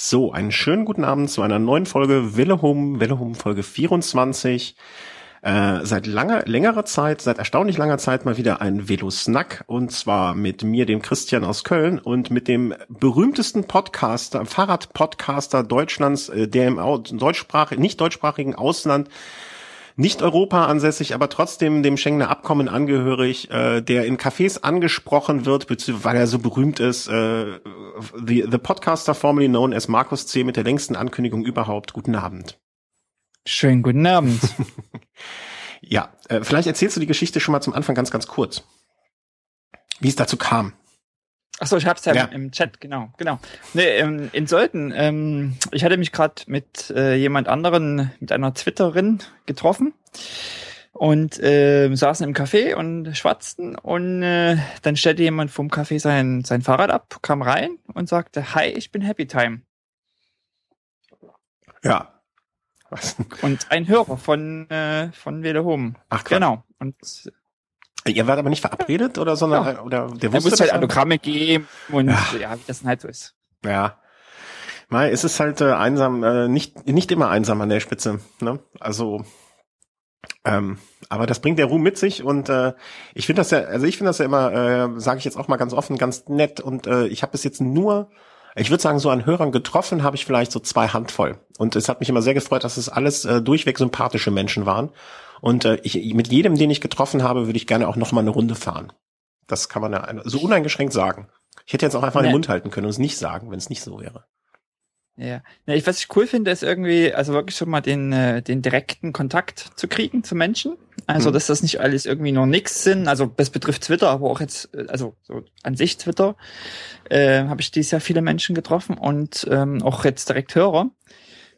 So, einen schönen guten Abend zu einer neuen Folge Wille Home, Wille Home Folge 24. Äh, seit langer, längerer Zeit, seit erstaunlich langer Zeit mal wieder ein Velo-Snack und zwar mit mir, dem Christian aus Köln und mit dem berühmtesten Podcaster, Fahrradpodcaster Deutschlands, äh, der im deutschsprachig, nicht deutschsprachigen Ausland nicht Europa ansässig, aber trotzdem dem Schengener Abkommen angehörig, äh, der in Cafés angesprochen wird, weil er so berühmt ist. Äh, the, the Podcaster formerly known as Markus C. mit der längsten Ankündigung überhaupt. Guten Abend. Schönen guten Abend. ja, äh, vielleicht erzählst du die Geschichte schon mal zum Anfang ganz, ganz kurz. Wie es dazu kam. Ach so, ich hab's ja, ja. im Chat, genau, genau. Nee, ähm, in Sollten, ähm, ich hatte mich gerade mit äh, jemand anderen, mit einer Twitterin getroffen und äh, saßen im Café und schwatzten und äh, dann stellte jemand vom Café sein, sein Fahrrad ab, kam rein und sagte, hi, ich bin Happy Time. Ja. Und ein Hörer von, äh, von Wele Home. Ach, Quatsch. Genau. Und Ihr wart aber nicht verabredet oder sondern ja. oder der wusste er muss halt Autogramme geben und ja. ja, wie das dann halt so ist. Ja. Mal, es ist halt äh, einsam, äh, nicht nicht immer einsam an der Spitze. Ne? Also, ähm, aber das bringt der Ruhm mit sich und äh, ich finde das ja, also ich finde das ja immer, äh, sage ich jetzt auch mal ganz offen, ganz nett und äh, ich habe bis jetzt nur ich würde sagen, so an Hörern getroffen habe ich vielleicht so zwei Handvoll. Und es hat mich immer sehr gefreut, dass es alles äh, durchweg sympathische Menschen waren. Und äh, ich, mit jedem, den ich getroffen habe, würde ich gerne auch noch mal eine Runde fahren. Das kann man ja so uneingeschränkt sagen. Ich hätte jetzt auch einfach nee. den Mund halten können und es nicht sagen, wenn es nicht so wäre. Ja, ja ich, was ich cool finde, ist irgendwie, also wirklich schon mal den, äh, den direkten Kontakt zu kriegen zu Menschen. Also, hm. dass das nicht alles irgendwie nur nix sind. Also, das betrifft Twitter, aber auch jetzt, äh, also so an sich Twitter, äh, habe ich dieses Jahr viele Menschen getroffen und ähm, auch jetzt direkt Hörer,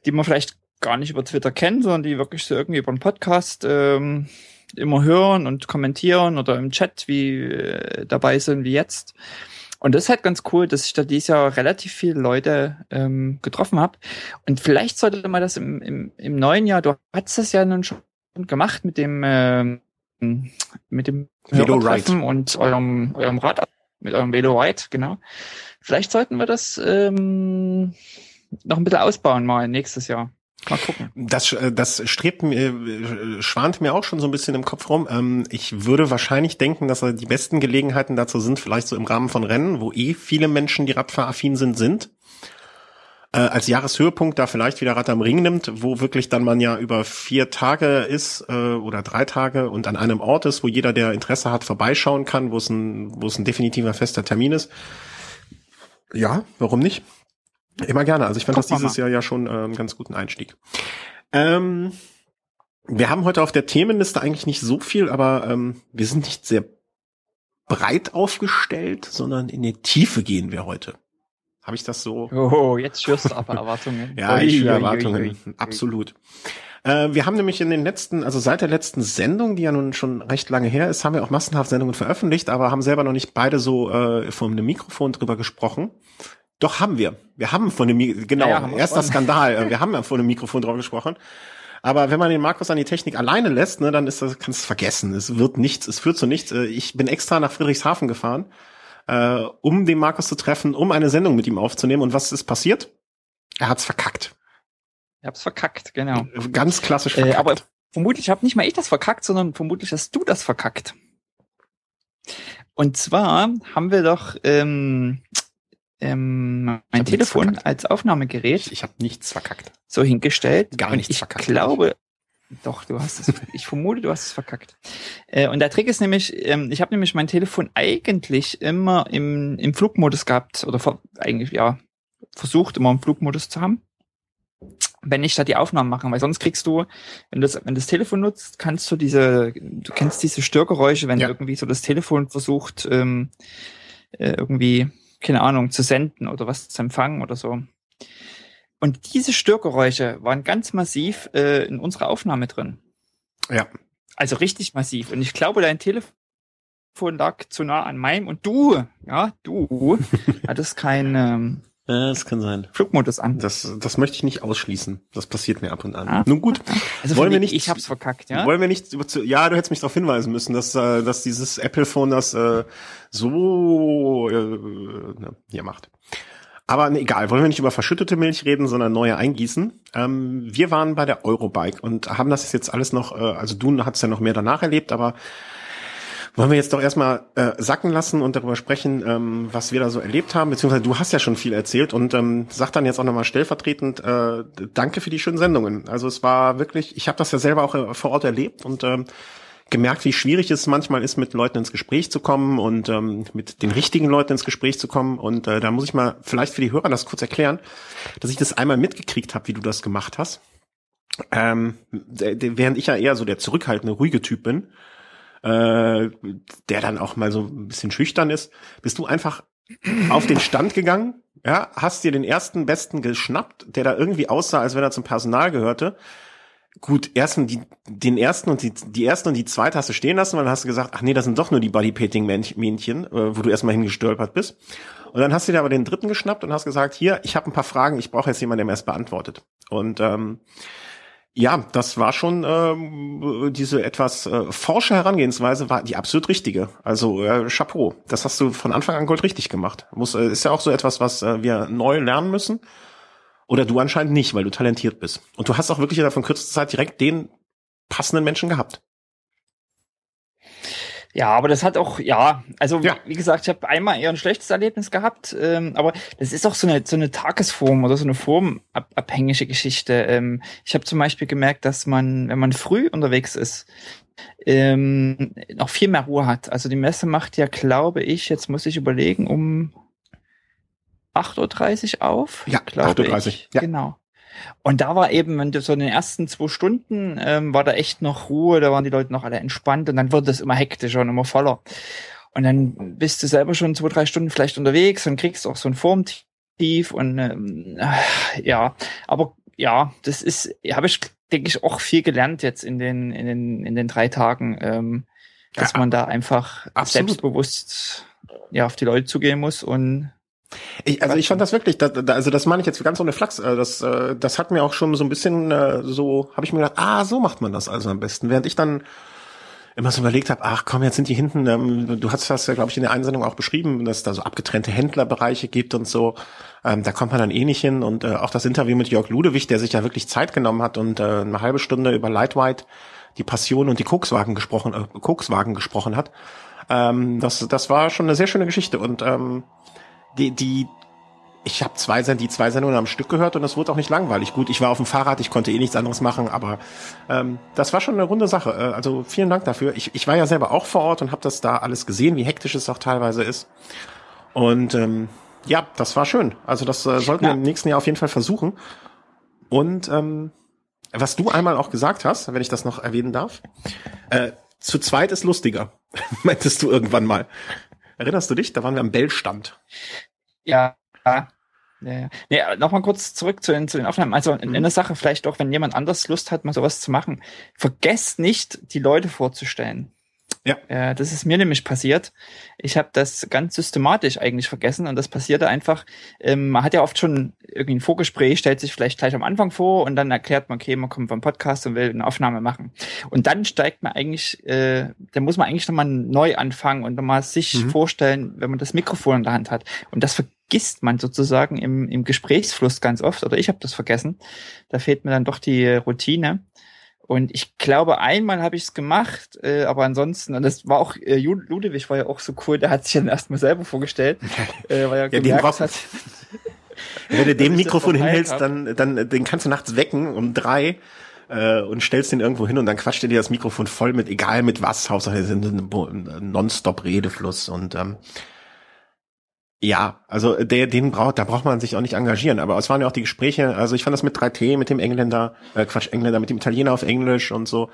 die man vielleicht gar nicht über Twitter kennen, sondern die wirklich so irgendwie über einen Podcast ähm, immer hören und kommentieren oder im Chat wie äh, dabei sind wie jetzt. Und das ist halt ganz cool, dass ich da dieses Jahr relativ viele Leute ähm, getroffen habe. Und vielleicht sollte man das im, im, im neuen Jahr, du hast das ja nun schon gemacht mit dem ähm, mit dem Velo Ride und eurem, eurem Rad, mit eurem Velo Ride, genau. Vielleicht sollten wir das ähm, noch ein bisschen ausbauen mal nächstes Jahr. Mal gucken. Das, äh, das strebt mir, äh, schwant mir auch schon so ein bisschen im Kopf rum. Ähm, ich würde wahrscheinlich denken, dass die besten Gelegenheiten dazu sind, vielleicht so im Rahmen von Rennen, wo eh viele Menschen, die radfahraffin sind, sind. Äh, als Jahreshöhepunkt da vielleicht wieder Rad am Ring nimmt, wo wirklich dann man ja über vier Tage ist oder drei Tage und an einem Ort ist, wo jeder, der Interesse hat, vorbeischauen kann, wo es ein, wo es ein definitiver fester Termin ist. Ja, warum nicht? Immer gerne. Also ich fand Guck das dieses Jahr ja schon äh, einen ganz guten Einstieg. Ähm, wir haben heute auf der Themenliste eigentlich nicht so viel, aber ähm, wir sind nicht sehr breit aufgestellt, sondern in die Tiefe gehen wir heute. Habe ich das so? Oh, jetzt schürst du aber Erwartungen. ja, ich schüre Erwartungen. Ui, ui, ui. Absolut. Äh, wir haben nämlich in den letzten, also seit der letzten Sendung, die ja nun schon recht lange her ist, haben wir auch massenhaft Sendungen veröffentlicht, aber haben selber noch nicht beide so äh, vor einem Mikrofon drüber gesprochen. Doch haben wir. Wir haben von dem genau, ja, ja, erster Skandal. wir haben ja vor dem Mikrofon drauf gesprochen. Aber wenn man den Markus an die Technik alleine lässt, ne, dann ist das, kannst du es vergessen. Es wird nichts, es führt zu nichts. Äh, ich bin extra nach Friedrichshafen gefahren, äh, um den Markus zu treffen, um eine Sendung mit ihm aufzunehmen. Und was ist passiert? Er hat's verkackt. Ich hab's verkackt, genau. Ganz klassisch verkackt. Äh, aber vermutlich habe nicht mal ich das verkackt, sondern vermutlich hast du das verkackt. Und zwar haben wir doch ähm, ähm, mein Telefon als Aufnahmegerät. Ich, ich habe nichts verkackt. So hingestellt. Gar nichts ich verkackt. Ich glaube, doch, du hast es. ich vermute, du hast es verkackt. Äh, und der Trick ist nämlich, ähm, ich habe nämlich mein Telefon eigentlich immer im, im Flugmodus gehabt oder eigentlich ja versucht immer im Flugmodus zu haben wenn ich da die Aufnahmen mache, weil sonst kriegst du, wenn du das, wenn das Telefon nutzt, kannst du diese, du kennst diese Störgeräusche, wenn ja. irgendwie so das Telefon versucht, ähm, äh, irgendwie keine Ahnung, zu senden oder was zu empfangen oder so. Und diese Störgeräusche waren ganz massiv äh, in unserer Aufnahme drin. Ja. Also richtig massiv. Und ich glaube, dein Telefon lag zu nah an meinem und du, ja, du hattest kein ähm, das kann sein. Flugmodus an. Das, das möchte ich nicht ausschließen. Das passiert mir ab und an. Ah. Nun gut. Also wollen wir nicht. Ich hab's verkackt, ja. Wollen wir nicht. Ja, du hättest mich darauf hinweisen müssen, dass, äh, dass dieses Apple Phone das äh, so äh, hier macht. Aber nee, egal, wollen wir nicht über verschüttete Milch reden, sondern neue eingießen. Ähm, wir waren bei der Eurobike und haben das jetzt alles noch, äh, also du hast ja noch mehr danach erlebt, aber wollen wir jetzt doch erstmal äh, sacken lassen und darüber sprechen, ähm, was wir da so erlebt haben, beziehungsweise du hast ja schon viel erzählt und ähm, sag dann jetzt auch nochmal stellvertretend, äh, danke für die schönen Sendungen. Also es war wirklich, ich habe das ja selber auch äh, vor Ort erlebt und ähm, gemerkt, wie schwierig es manchmal ist, mit Leuten ins Gespräch zu kommen und ähm, mit den richtigen Leuten ins Gespräch zu kommen. Und äh, da muss ich mal vielleicht für die Hörer das kurz erklären, dass ich das einmal mitgekriegt habe, wie du das gemacht hast. Ähm, während ich ja eher so der zurückhaltende, ruhige Typ bin, äh, der dann auch mal so ein bisschen schüchtern ist, bist du einfach auf den Stand gegangen, ja, hast dir den ersten Besten geschnappt, der da irgendwie aussah, als wenn er zum Personal gehörte. Gut, ersten, die, den ersten und die, die erste und die zweite hast du stehen lassen, weil dann hast du gesagt, ach nee, das sind doch nur die Bodypainting-Männchen, äh, wo du erstmal hingestolpert bist. Und dann hast du dir aber den dritten geschnappt und hast gesagt, hier, ich habe ein paar Fragen, ich brauche jetzt jemanden, der mir erst beantwortet. Und ähm, ja, das war schon ähm, diese etwas äh, forsche Herangehensweise war die absolut richtige. Also äh, Chapeau, das hast du von Anfang an Gold richtig gemacht. Muss äh, ist ja auch so etwas, was äh, wir neu lernen müssen. Oder du anscheinend nicht, weil du talentiert bist. Und du hast auch wirklich in der von kürzester Zeit direkt den passenden Menschen gehabt. Ja, aber das hat auch, ja, also ja. wie gesagt, ich habe einmal eher ein schlechtes Erlebnis gehabt, ähm, aber das ist auch so eine so eine Tagesform oder so eine formabhängige Geschichte. Ähm, ich habe zum Beispiel gemerkt, dass man, wenn man früh unterwegs ist, ähm, noch viel mehr Ruhe hat. Also die Messe macht ja, glaube ich, jetzt muss ich überlegen, um 8.30 Uhr auf. Ja, 8.30 Uhr. Ja. Genau. Und da war eben, wenn du so in den ersten zwei Stunden, ähm, war da echt noch Ruhe, da waren die Leute noch alle entspannt und dann wurde es immer hektischer und immer voller. Und dann bist du selber schon zwei, drei Stunden vielleicht unterwegs und kriegst auch so ein Formtief und ähm, ja, aber ja, das ist, habe ich, denke ich, auch viel gelernt jetzt in den, in den, in den drei Tagen, ähm, dass ja, man da einfach absolut. selbstbewusst ja auf die Leute zugehen muss und ich, also ich fand das wirklich, da, da, also das meine ich jetzt ganz ohne Flachs, äh, das, äh, das hat mir auch schon so ein bisschen äh, so, habe ich mir gedacht, ah, so macht man das also am besten. Während ich dann immer so überlegt habe, ach komm, jetzt sind die hinten, ähm, du hast das ja, glaube ich, in der Einsendung auch beschrieben, dass es da so abgetrennte Händlerbereiche gibt und so. Ähm, da kommt man dann eh nicht hin. Und äh, auch das Interview mit Jörg Ludewig, der sich ja wirklich Zeit genommen hat und äh, eine halbe Stunde über Lightweight, die Passion und die Kokswagen gesprochen, äh, Kokswagen gesprochen hat. Ähm, das, das war schon eine sehr schöne Geschichte. Und ähm, die, die, ich habe zwei, die zwei Sendungen am Stück gehört und es wurde auch nicht langweilig. Gut, ich war auf dem Fahrrad, ich konnte eh nichts anderes machen, aber ähm, das war schon eine runde Sache. Äh, also vielen Dank dafür. Ich, ich war ja selber auch vor Ort und habe das da alles gesehen, wie hektisch es auch teilweise ist. Und ähm, ja, das war schön. Also das äh, sollten ja. wir im nächsten Jahr auf jeden Fall versuchen. Und ähm, was du einmal auch gesagt hast, wenn ich das noch erwähnen darf, äh, zu zweit ist lustiger, meintest du irgendwann mal. Erinnerst du dich? Da waren wir am Bellstand. Ja. Ja, ja. Nee, Nochmal kurz zurück zu den, zu den Aufnahmen. Also in, in der Sache vielleicht auch, wenn jemand anders Lust hat, mal sowas zu machen, vergesst nicht, die Leute vorzustellen. Ja. Äh, das ist mir nämlich passiert. Ich habe das ganz systematisch eigentlich vergessen und das passierte einfach. Ähm, man hat ja oft schon irgendwie ein Vorgespräch, stellt sich vielleicht gleich am Anfang vor und dann erklärt man, okay, man kommt vom Podcast und will eine Aufnahme machen. Und dann steigt man eigentlich, äh, dann muss man eigentlich nochmal neu anfangen und nochmal sich mhm. vorstellen, wenn man das Mikrofon in der Hand hat. Und das vergisst man sozusagen im, im Gesprächsfluss ganz oft, oder ich habe das vergessen. Da fehlt mir dann doch die Routine. Und ich glaube, einmal habe ich es gemacht, äh, aber ansonsten, und das war auch, äh, Ludwig war ja auch so cool, der hat sich dann erstmal selber vorgestellt, äh, weil er ja, gemerkt hat. Wenn du dem Mikrofon hinhältst, dann, dann den kannst du nachts wecken um drei äh, und stellst den irgendwo hin und dann quatscht er dir das Mikrofon voll mit, egal mit was, Hauptsache ein nonstop Redefluss und ähm, ja, also der, den braucht, da braucht man sich auch nicht engagieren. Aber es waren ja auch die Gespräche, also ich fand das mit 3T, mit dem Engländer, äh, Quatsch, Engländer, mit dem Italiener auf Englisch und so.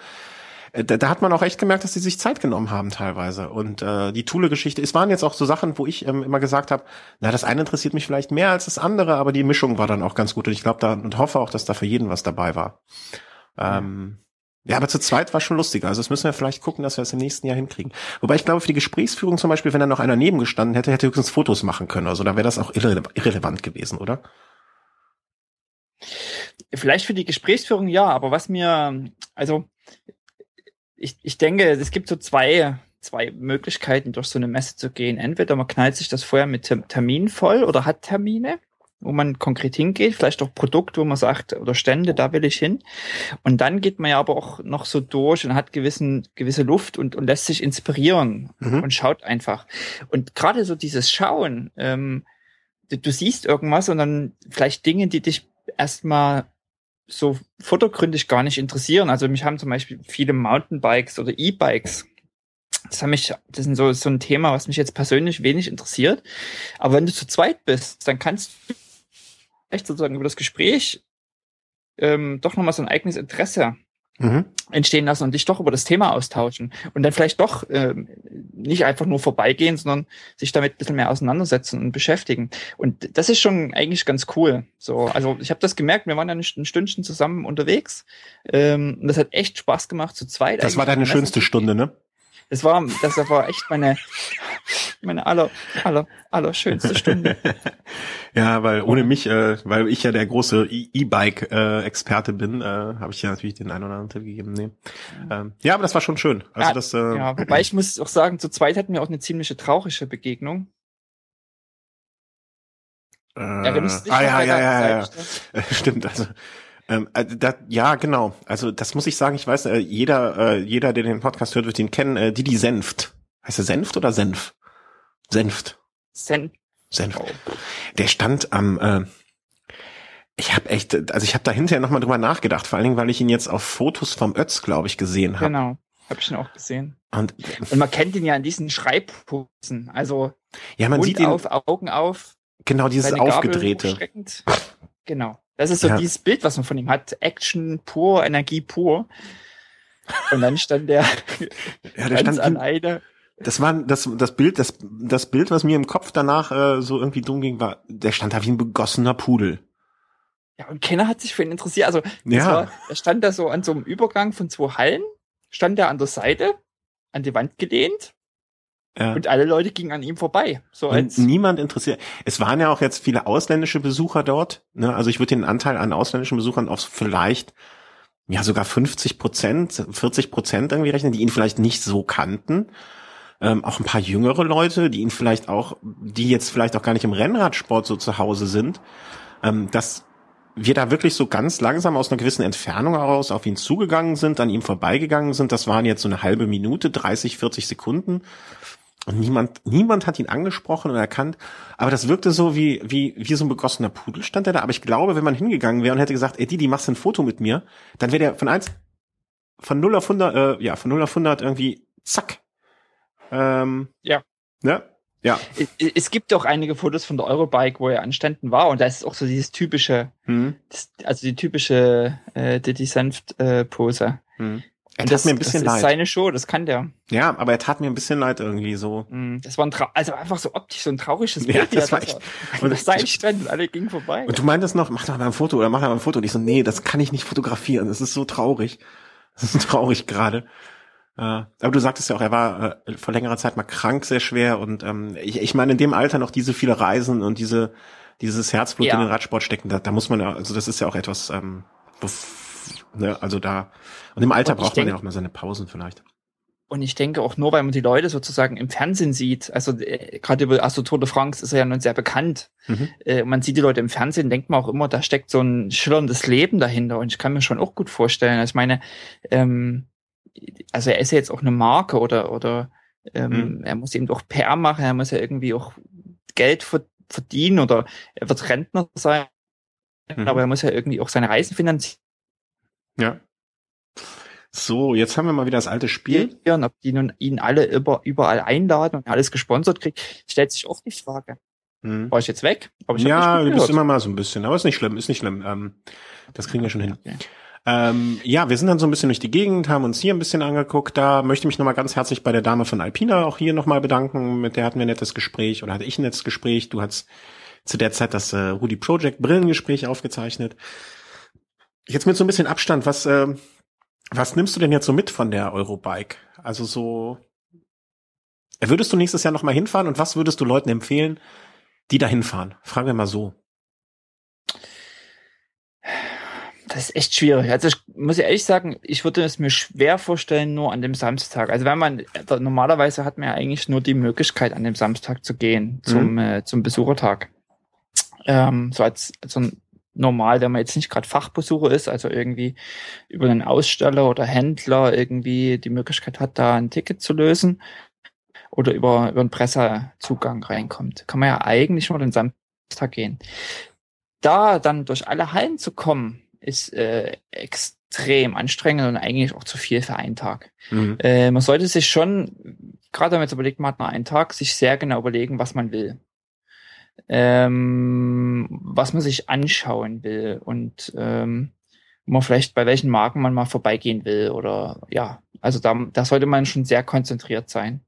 Äh, da, da hat man auch echt gemerkt, dass die sich Zeit genommen haben teilweise. Und äh, die Thule-Geschichte, es waren jetzt auch so Sachen, wo ich ähm, immer gesagt habe, na, das eine interessiert mich vielleicht mehr als das andere, aber die Mischung war dann auch ganz gut. Und ich glaube da und hoffe auch, dass da für jeden was dabei war. Ähm, ja, aber zu zweit war schon lustiger. Also das müssen wir vielleicht gucken, dass wir das im nächsten Jahr hinkriegen. Wobei ich glaube, für die Gesprächsführung zum Beispiel, wenn da noch einer neben gestanden hätte, hätte höchstens Fotos machen können. Also da wäre das auch irre irrelevant gewesen, oder? Vielleicht für die Gesprächsführung ja, aber was mir, also ich, ich denke, es gibt so zwei, zwei Möglichkeiten, durch so eine Messe zu gehen. Entweder man knallt sich das vorher mit Termin voll oder hat Termine wo man konkret hingeht, vielleicht auch Produkt, wo man sagt, oder Stände, da will ich hin. Und dann geht man ja aber auch noch so durch und hat gewissen, gewisse Luft und, und lässt sich inspirieren mhm. und schaut einfach. Und gerade so dieses Schauen, ähm, du, du siehst irgendwas und dann vielleicht Dinge, die dich erstmal so vordergründig gar nicht interessieren. Also mich haben zum Beispiel viele Mountainbikes oder E-Bikes das hat mich, das ist so, so ein Thema, was mich jetzt persönlich wenig interessiert. Aber wenn du zu zweit bist, dann kannst du echt sozusagen über das Gespräch ähm, doch nochmal so ein eigenes Interesse mhm. entstehen lassen und dich doch über das Thema austauschen. Und dann vielleicht doch ähm, nicht einfach nur vorbeigehen, sondern sich damit ein bisschen mehr auseinandersetzen und beschäftigen. Und das ist schon eigentlich ganz cool. So, also ich habe das gemerkt, wir waren ja ein Stündchen zusammen unterwegs. Ähm, und das hat echt Spaß gemacht zu zweit. Das war deine schönste Stunde, ne? Das war, das war echt meine, meine aller, aller, aller schönste Stunde. ja, weil ohne mich, äh, weil ich ja der große E-Bike-Experte bin, äh, habe ich ja natürlich den einen oder anderen Tipp gegeben. Nee. Ähm, ja, aber das war schon schön. Also ja, das, äh, ja, wobei ich muss auch sagen, zu zweit hatten wir auch eine ziemliche traurige Begegnung. Äh, ah, ja, ja, ja, ja, ja. Stimmt, also ähm, äh, da, ja, genau. Also das muss ich sagen. Ich weiß, äh, jeder, äh, jeder, der den Podcast hört, wird ihn kennen. Äh, Didi Senft. Heißt er Senft oder Senf? Senft. Senf. Senft. Der stand am. Äh, ich habe echt, also ich habe da hinterher nochmal drüber nachgedacht. Vor allen Dingen, weil ich ihn jetzt auf Fotos vom Ötz, glaube ich, gesehen habe. Genau. Habe ich ihn auch gesehen. Und, und man kennt ihn ja in diesen Schreibposen. Also ja, man Mund sieht ihn, auf, Augen auf. Genau, dieses aufgedrehte. Genau. Das ist so ja. dieses Bild, was man von ihm hat. Action pur, Energie pur. Und dann stand der, ja, der stand alleine. Das war das das Bild das das Bild was mir im Kopf danach äh, so irgendwie dumm ging war der stand da wie ein begossener Pudel. Ja und keiner hat sich für ihn interessiert also ja. War, er stand da so an so einem Übergang von zwei Hallen stand er an der Seite an die Wand gelehnt ja. Und alle Leute gingen an ihm vorbei. So als niemand interessiert. Es waren ja auch jetzt viele ausländische Besucher dort. Ne? Also ich würde den Anteil an ausländischen Besuchern auf vielleicht ja sogar 50 Prozent, 40 Prozent irgendwie rechnen, die ihn vielleicht nicht so kannten. Ähm, auch ein paar jüngere Leute, die ihn vielleicht auch, die jetzt vielleicht auch gar nicht im Rennradsport so zu Hause sind. Ähm, dass wir da wirklich so ganz langsam aus einer gewissen Entfernung heraus auf ihn zugegangen sind, an ihm vorbeigegangen sind. Das waren jetzt so eine halbe Minute, 30, 40 Sekunden. Und niemand, niemand hat ihn angesprochen und erkannt. Aber das wirkte so wie, wie, wie so ein begossener Pudel stand er da. Aber ich glaube, wenn man hingegangen wäre und hätte gesagt, ey, Didi, machst du ein Foto mit mir? Dann wäre der von eins, von 0 auf 100, äh, ja, von 0 auf 100 irgendwie, zack. Ähm, ja. Ne? Ja. Es gibt auch einige Fotos von der Eurobike, wo er an Ständen war und da ist auch so dieses typische, hm. das, also die typische äh, Diddy Senft äh, Pose. Hm. Er tat das, mir ein bisschen das leid. ist seine Show, das kann der. Ja, aber er tat mir ein bisschen leid irgendwie so. Mm, das war ein Trau also einfach so optisch so ein trauriges Bild. Ja, das war echt. Und das sein Strand und alle gingen vorbei. Und du meintest noch, mach doch mal ein Foto oder mach doch mal ein Foto. Und ich so, nee, das kann ich nicht fotografieren. Das ist so traurig. Das ist so traurig gerade. Äh, aber du sagtest ja auch, er war äh, vor längerer Zeit mal krank, sehr schwer. Und ähm, ich, ich meine, in dem Alter noch diese viele Reisen und diese dieses Herzblut ja. in den Radsport stecken, da, da muss man ja, also das ist ja auch etwas, ähm, ne, also da und im Alter und braucht man ja auch mal seine Pausen vielleicht. Und ich denke auch nur, weil man die Leute sozusagen im Fernsehen sieht, also äh, gerade über Astro Tour de France ist er ja nun sehr bekannt. Mhm. Äh, man sieht die Leute im Fernsehen, denkt man auch immer, da steckt so ein schillerndes Leben dahinter. Und ich kann mir schon auch gut vorstellen. Also ich meine, ähm, also er ist ja jetzt auch eine Marke oder oder ähm, mhm. er muss eben doch PR machen, er muss ja irgendwie auch Geld verdienen oder er wird Rentner sein, mhm. aber er muss ja irgendwie auch seine Reisen finanzieren. Ja. So, jetzt haben wir mal wieder das alte Spiel. Und ob die nun ihn alle über, überall einladen und alles gesponsert kriegt, stellt sich oft die Frage. Hm. War ich jetzt weg? Ich ja, du bist immer mal so ein bisschen, aber ist nicht schlimm, ist nicht schlimm. Ähm, das kriegen wir schon hin. Okay. Ähm, ja, wir sind dann so ein bisschen durch die Gegend, haben uns hier ein bisschen angeguckt. Da möchte ich mich nochmal ganz herzlich bei der Dame von Alpina auch hier nochmal bedanken. Mit der hatten wir ein nettes Gespräch oder hatte ich ein nettes Gespräch. Du hast zu der Zeit das äh, Rudy Project Brillengespräch aufgezeichnet. Jetzt mit so ein bisschen Abstand, was, äh, was nimmst du denn jetzt so mit von der Eurobike? Also so, würdest du nächstes Jahr nochmal hinfahren und was würdest du Leuten empfehlen, die da hinfahren? Fragen wir mal so. Das ist echt schwierig. Also ich muss ehrlich sagen, ich würde es mir schwer vorstellen, nur an dem Samstag. Also wenn man, normalerweise hat man ja eigentlich nur die Möglichkeit, an dem Samstag zu gehen, zum, mhm. äh, zum Besuchertag. Ähm, so als so ein normal, wenn man jetzt nicht gerade Fachbesucher ist, also irgendwie über einen Aussteller oder Händler irgendwie die Möglichkeit hat, da ein Ticket zu lösen oder über, über einen Pressezugang reinkommt, kann man ja eigentlich nur den Samstag gehen. Da dann durch alle Hallen zu kommen, ist äh, extrem anstrengend und eigentlich auch zu viel für einen Tag. Mhm. Äh, man sollte sich schon, gerade wenn man jetzt überlegt, man hat nur einen Tag, sich sehr genau überlegen, was man will ähm, was man sich anschauen will und ähm, wo man vielleicht bei welchen Marken man mal vorbeigehen will oder ja, also da, da sollte man schon sehr konzentriert sein.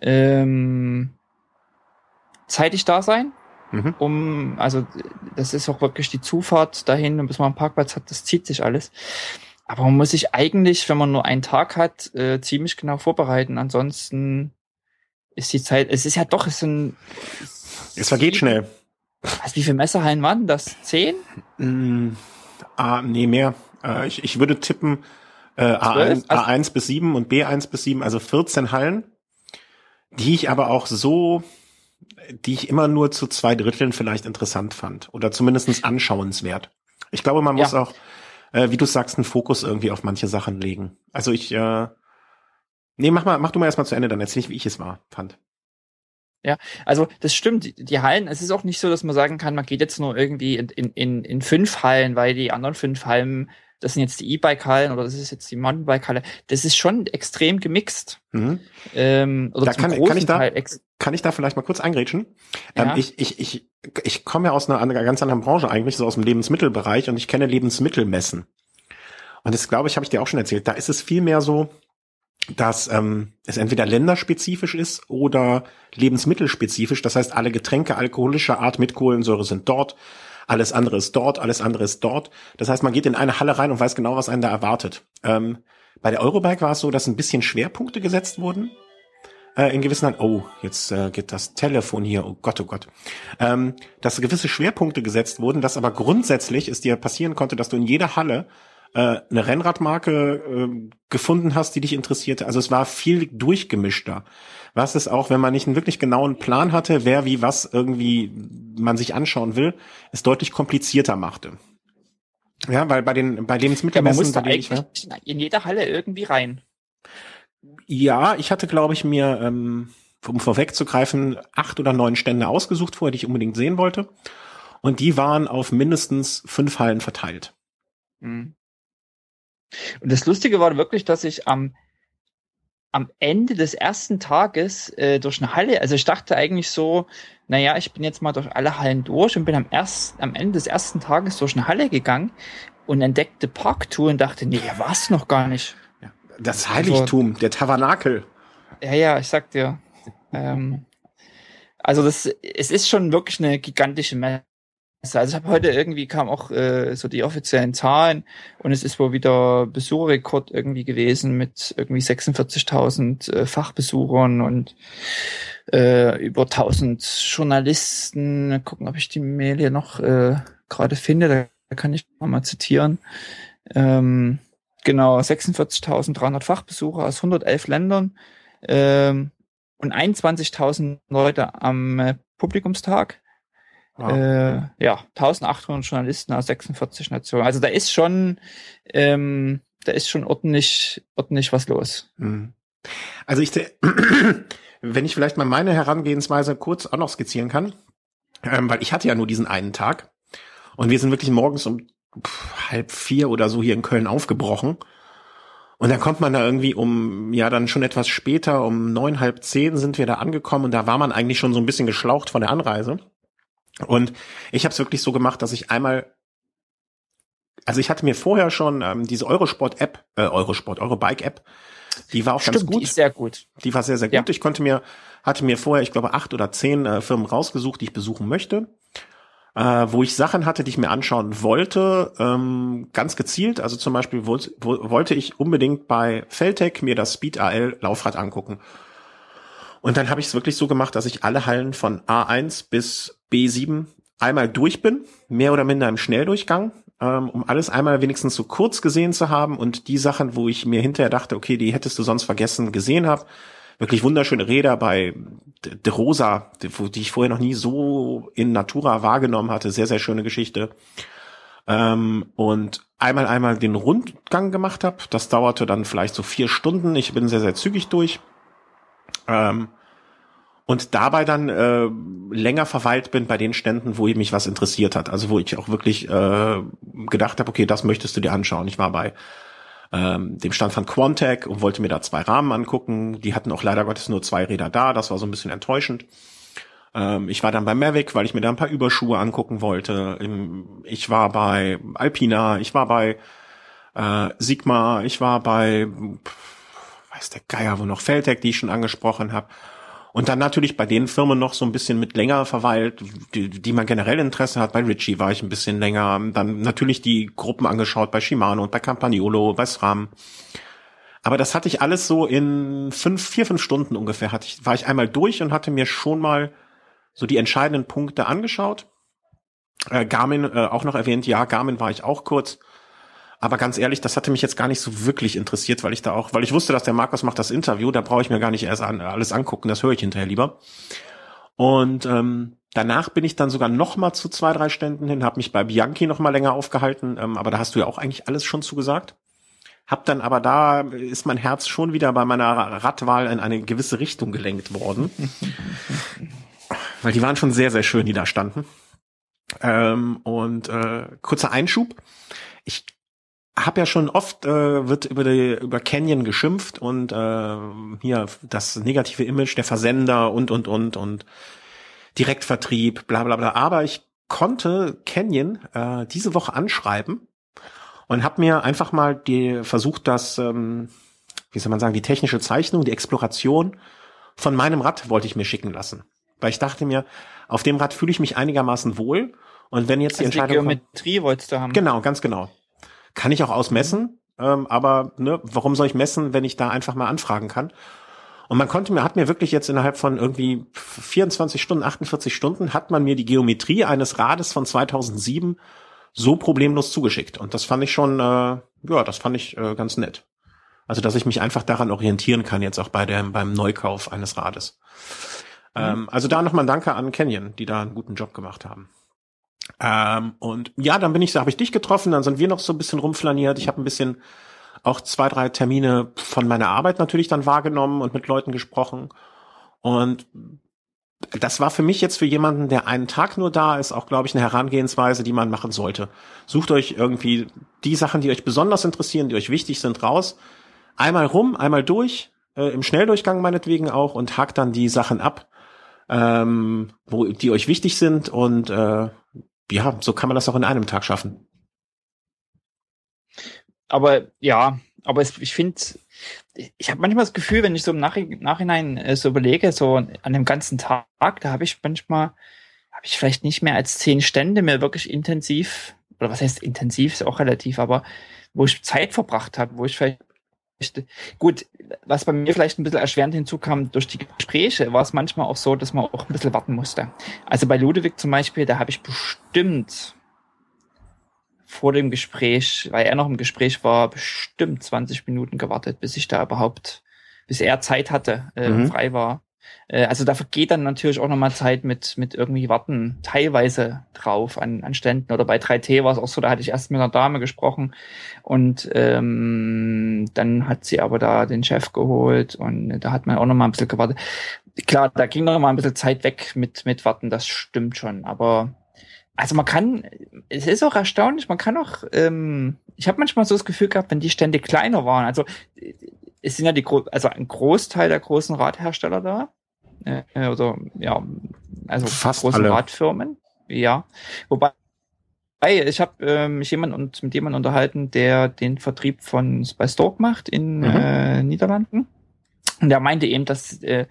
Ähm, zeitig da sein, mhm. um, also das ist auch wirklich die Zufahrt dahin bis man einen Parkplatz hat, das zieht sich alles. Aber man muss sich eigentlich, wenn man nur einen Tag hat, äh, ziemlich genau vorbereiten. Ansonsten ist die Zeit, es ist ja doch, es sind es vergeht schnell. Was, wie viele Messerhallen waren das? Zehn? Mm, ah, nee, mehr. Äh, ich, ich würde tippen äh, A1, also, A1 bis 7 und B1 bis 7, also 14 Hallen, die ich aber auch so, die ich immer nur zu zwei Dritteln vielleicht interessant fand oder zumindestens anschauenswert. Ich glaube, man muss ja. auch, äh, wie du sagst, einen Fokus irgendwie auf manche Sachen legen. Also ich, äh, nee, mach mal, mach du mal erstmal zu Ende, dann erzähl ich, wie ich es war, fand. Ja, also das stimmt. Die Hallen, es ist auch nicht so, dass man sagen kann, man geht jetzt nur irgendwie in, in, in fünf Hallen, weil die anderen fünf Hallen, das sind jetzt die E-Bike-Hallen oder das ist jetzt die Mountainbike-Halle. Das ist schon extrem gemixt. Mhm. Ähm, oder da kann, kann, ich da, kann ich da vielleicht mal kurz eingrätschen? Ja. Ähm, ich, ich, ich, ich komme ja aus einer, einer ganz anderen Branche eigentlich, so aus dem Lebensmittelbereich und ich kenne Lebensmittelmessen. Und das glaube ich, habe ich dir auch schon erzählt. Da ist es viel mehr so, dass ähm, es entweder länderspezifisch ist oder lebensmittelspezifisch. Das heißt, alle Getränke alkoholischer Art mit Kohlensäure sind dort, alles andere ist dort, alles andere ist dort. Das heißt, man geht in eine Halle rein und weiß genau, was einen da erwartet. Ähm, bei der Eurobike war es so, dass ein bisschen Schwerpunkte gesetzt wurden. Äh, in gewissen Hallen, oh, jetzt äh, geht das Telefon hier, oh Gott, oh Gott. Ähm, dass gewisse Schwerpunkte gesetzt wurden, dass aber grundsätzlich es dir passieren konnte, dass du in jeder Halle äh, eine Rennradmarke äh, gefunden hast, die dich interessierte. Also es war viel durchgemischter. Was es auch, wenn man nicht einen wirklich genauen Plan hatte, wer wie was irgendwie man sich anschauen will, es deutlich komplizierter machte. Ja, weil bei den bei Lebensmittelmessen, ja, ich war, in jeder Halle irgendwie rein. Ja, ich hatte, glaube ich, mir, ähm, um vorwegzugreifen, acht oder neun Stände ausgesucht, vorher, die ich unbedingt sehen wollte. Und die waren auf mindestens fünf Hallen verteilt. Mhm. Und das Lustige war wirklich, dass ich am, am Ende des ersten Tages äh, durch eine Halle, also ich dachte eigentlich so, naja, ich bin jetzt mal durch alle Hallen durch und bin am, erst, am Ende des ersten Tages durch eine Halle gegangen und entdeckte Parktour und dachte, nee, ja, war's noch gar nicht. Das Heiligtum, also, der Tabernakel. Ja, ja, ich sag dir. Ähm, also das, es ist schon wirklich eine gigantische Messe. Also ich habe heute irgendwie kam auch äh, so die offiziellen Zahlen und es ist wohl wieder Besucherrekord irgendwie gewesen mit irgendwie 46.000 äh, Fachbesuchern und äh, über 1000 Journalisten. Gucken, ob ich die Mail hier noch äh, gerade finde. Da kann ich mal zitieren. Ähm, genau, 46.300 Fachbesucher aus 111 Ländern ähm, und 21.000 Leute am äh, Publikumstag. Äh, ja, 1800 Journalisten aus 46 Nationen. Also da ist schon, ähm, da ist schon ordentlich, ordentlich was los. Mhm. Also ich, wenn ich vielleicht mal meine Herangehensweise kurz auch noch skizzieren kann, ähm, weil ich hatte ja nur diesen einen Tag und wir sind wirklich morgens um halb vier oder so hier in Köln aufgebrochen. Und dann kommt man da irgendwie um, ja, dann schon etwas später, um neun, halb zehn sind wir da angekommen und da war man eigentlich schon so ein bisschen geschlaucht von der Anreise. Und ich habe es wirklich so gemacht, dass ich einmal, also ich hatte mir vorher schon ähm, diese Eurosport-App, äh, Eurosport, Eurobike-App, die war auch Stimmt, ganz gut. Die ist sehr gut. Die war sehr, sehr gut. Ja. Ich konnte mir, hatte mir vorher, ich glaube, acht oder zehn äh, Firmen rausgesucht, die ich besuchen möchte. Äh, wo ich Sachen hatte, die ich mir anschauen wollte, ähm, ganz gezielt. Also zum Beispiel wo, wo, wollte ich unbedingt bei Feltec mir das Speed AL Laufrad angucken. Und dann habe ich es wirklich so gemacht, dass ich alle Hallen von A1 bis B7 einmal durch bin, mehr oder minder im Schnelldurchgang, ähm, um alles einmal wenigstens so kurz gesehen zu haben und die Sachen, wo ich mir hinterher dachte, okay, die hättest du sonst vergessen, gesehen habe, wirklich wunderschöne Räder bei De Rosa, die, ich vorher noch nie so in Natura wahrgenommen hatte. Sehr, sehr schöne Geschichte. Ähm, und einmal einmal den Rundgang gemacht habe. Das dauerte dann vielleicht so vier Stunden. Ich bin sehr, sehr zügig durch. Ähm, und dabei dann äh, länger verweilt bin bei den Ständen, wo mich was interessiert hat. Also wo ich auch wirklich äh, gedacht habe, okay, das möchtest du dir anschauen. Ich war bei ähm, dem Stand von Quantec und wollte mir da zwei Rahmen angucken. Die hatten auch leider Gottes nur zwei Räder da. Das war so ein bisschen enttäuschend. Ähm, ich war dann bei Mavic, weil ich mir da ein paar Überschuhe angucken wollte. Ich war bei Alpina, ich war bei äh, Sigma, ich war bei weiß der Geier, wo noch Feltec, die ich schon angesprochen habe. Und dann natürlich bei den Firmen noch so ein bisschen mit länger verweilt, die, die man generell Interesse hat. Bei Ritchie war ich ein bisschen länger. Dann natürlich die Gruppen angeschaut bei Shimano und bei Campagnolo, bei SRAM. Aber das hatte ich alles so in fünf, vier, fünf Stunden ungefähr. Hatte ich, war ich einmal durch und hatte mir schon mal so die entscheidenden Punkte angeschaut. Äh, Garmin äh, auch noch erwähnt, ja, Garmin war ich auch kurz. Aber ganz ehrlich, das hatte mich jetzt gar nicht so wirklich interessiert, weil ich da auch, weil ich wusste, dass der Markus macht das Interview, da brauche ich mir gar nicht erst an, alles angucken, das höre ich hinterher lieber. Und ähm, danach bin ich dann sogar noch mal zu zwei, drei Ständen hin, habe mich bei Bianchi noch mal länger aufgehalten, ähm, aber da hast du ja auch eigentlich alles schon zugesagt. Hab dann aber da ist mein Herz schon wieder bei meiner Radwahl in eine gewisse Richtung gelenkt worden. weil die waren schon sehr, sehr schön, die da standen. Ähm, und äh, kurzer Einschub. Ich habe ja schon oft äh, wird über die über Canyon geschimpft und äh, hier das negative Image der Versender und und und und Direktvertrieb, bla bla bla. Aber ich konnte Canyon äh, diese Woche anschreiben und habe mir einfach mal die versucht, das ähm, wie soll man sagen, die technische Zeichnung, die Exploration von meinem Rad wollte ich mir schicken lassen, weil ich dachte mir, auf dem Rad fühle ich mich einigermaßen wohl und wenn jetzt die also Entscheidung die Geometrie kommt, wolltest du haben. Genau, ganz genau. Kann ich auch ausmessen, ähm, aber ne, warum soll ich messen, wenn ich da einfach mal anfragen kann? Und man konnte mir, hat mir wirklich jetzt innerhalb von irgendwie 24 Stunden, 48 Stunden, hat man mir die Geometrie eines Rades von 2007 so problemlos zugeschickt. Und das fand ich schon, äh, ja, das fand ich äh, ganz nett. Also, dass ich mich einfach daran orientieren kann, jetzt auch bei dem, beim Neukauf eines Rades. Mhm. Ähm, also da nochmal ein Danke an Canyon, die da einen guten Job gemacht haben. Ähm, und ja, dann bin ich, habe ich dich getroffen, dann sind wir noch so ein bisschen rumflaniert. Ich habe ein bisschen auch zwei, drei Termine von meiner Arbeit natürlich dann wahrgenommen und mit Leuten gesprochen. Und das war für mich jetzt für jemanden, der einen Tag nur da ist, auch, glaube ich, eine Herangehensweise, die man machen sollte. Sucht euch irgendwie die Sachen, die euch besonders interessieren, die euch wichtig sind, raus. Einmal rum, einmal durch, äh, im Schnelldurchgang meinetwegen auch und hakt dann die Sachen ab, ähm, wo die euch wichtig sind und äh, ja, so kann man das auch in einem Tag schaffen. Aber ja, aber es, ich finde, ich habe manchmal das Gefühl, wenn ich so im Nach Nachhinein äh, so überlege, so an dem ganzen Tag, da habe ich manchmal, habe ich vielleicht nicht mehr als zehn Stände mehr wirklich intensiv, oder was heißt intensiv, ist auch relativ, aber wo ich Zeit verbracht habe, wo ich vielleicht Gut, was bei mir vielleicht ein bisschen erschwerend hinzukam durch die Gespräche, war es manchmal auch so, dass man auch ein bisschen warten musste. Also bei Ludwig zum Beispiel, da habe ich bestimmt vor dem Gespräch, weil er noch im Gespräch war, bestimmt 20 Minuten gewartet, bis ich da überhaupt, bis er Zeit hatte, äh, mhm. frei war. Äh, also da vergeht dann natürlich auch nochmal Zeit mit, mit irgendwie Warten teilweise drauf an, an Ständen. Oder bei 3T war es auch so, da hatte ich erst mit einer Dame gesprochen und ähm, dann hat sie aber da den Chef geholt und da hat man auch nochmal ein bisschen gewartet. Klar, da ging noch mal ein bisschen Zeit weg mit, mit Warten, das stimmt schon. Aber also man kann, es ist auch erstaunlich, man kann auch, ähm, ich habe manchmal so das Gefühl gehabt, wenn die Stände kleiner waren, also es sind ja die, also ein Großteil der großen Radhersteller da, äh, also ja, also Fast großen alle. Radfirmen, ja. Wobei ich habe äh, mich jemand und mit jemandem unterhalten, der den Vertrieb von bei Stork macht in mhm. äh, Niederlanden. Und der meinte eben, dass äh,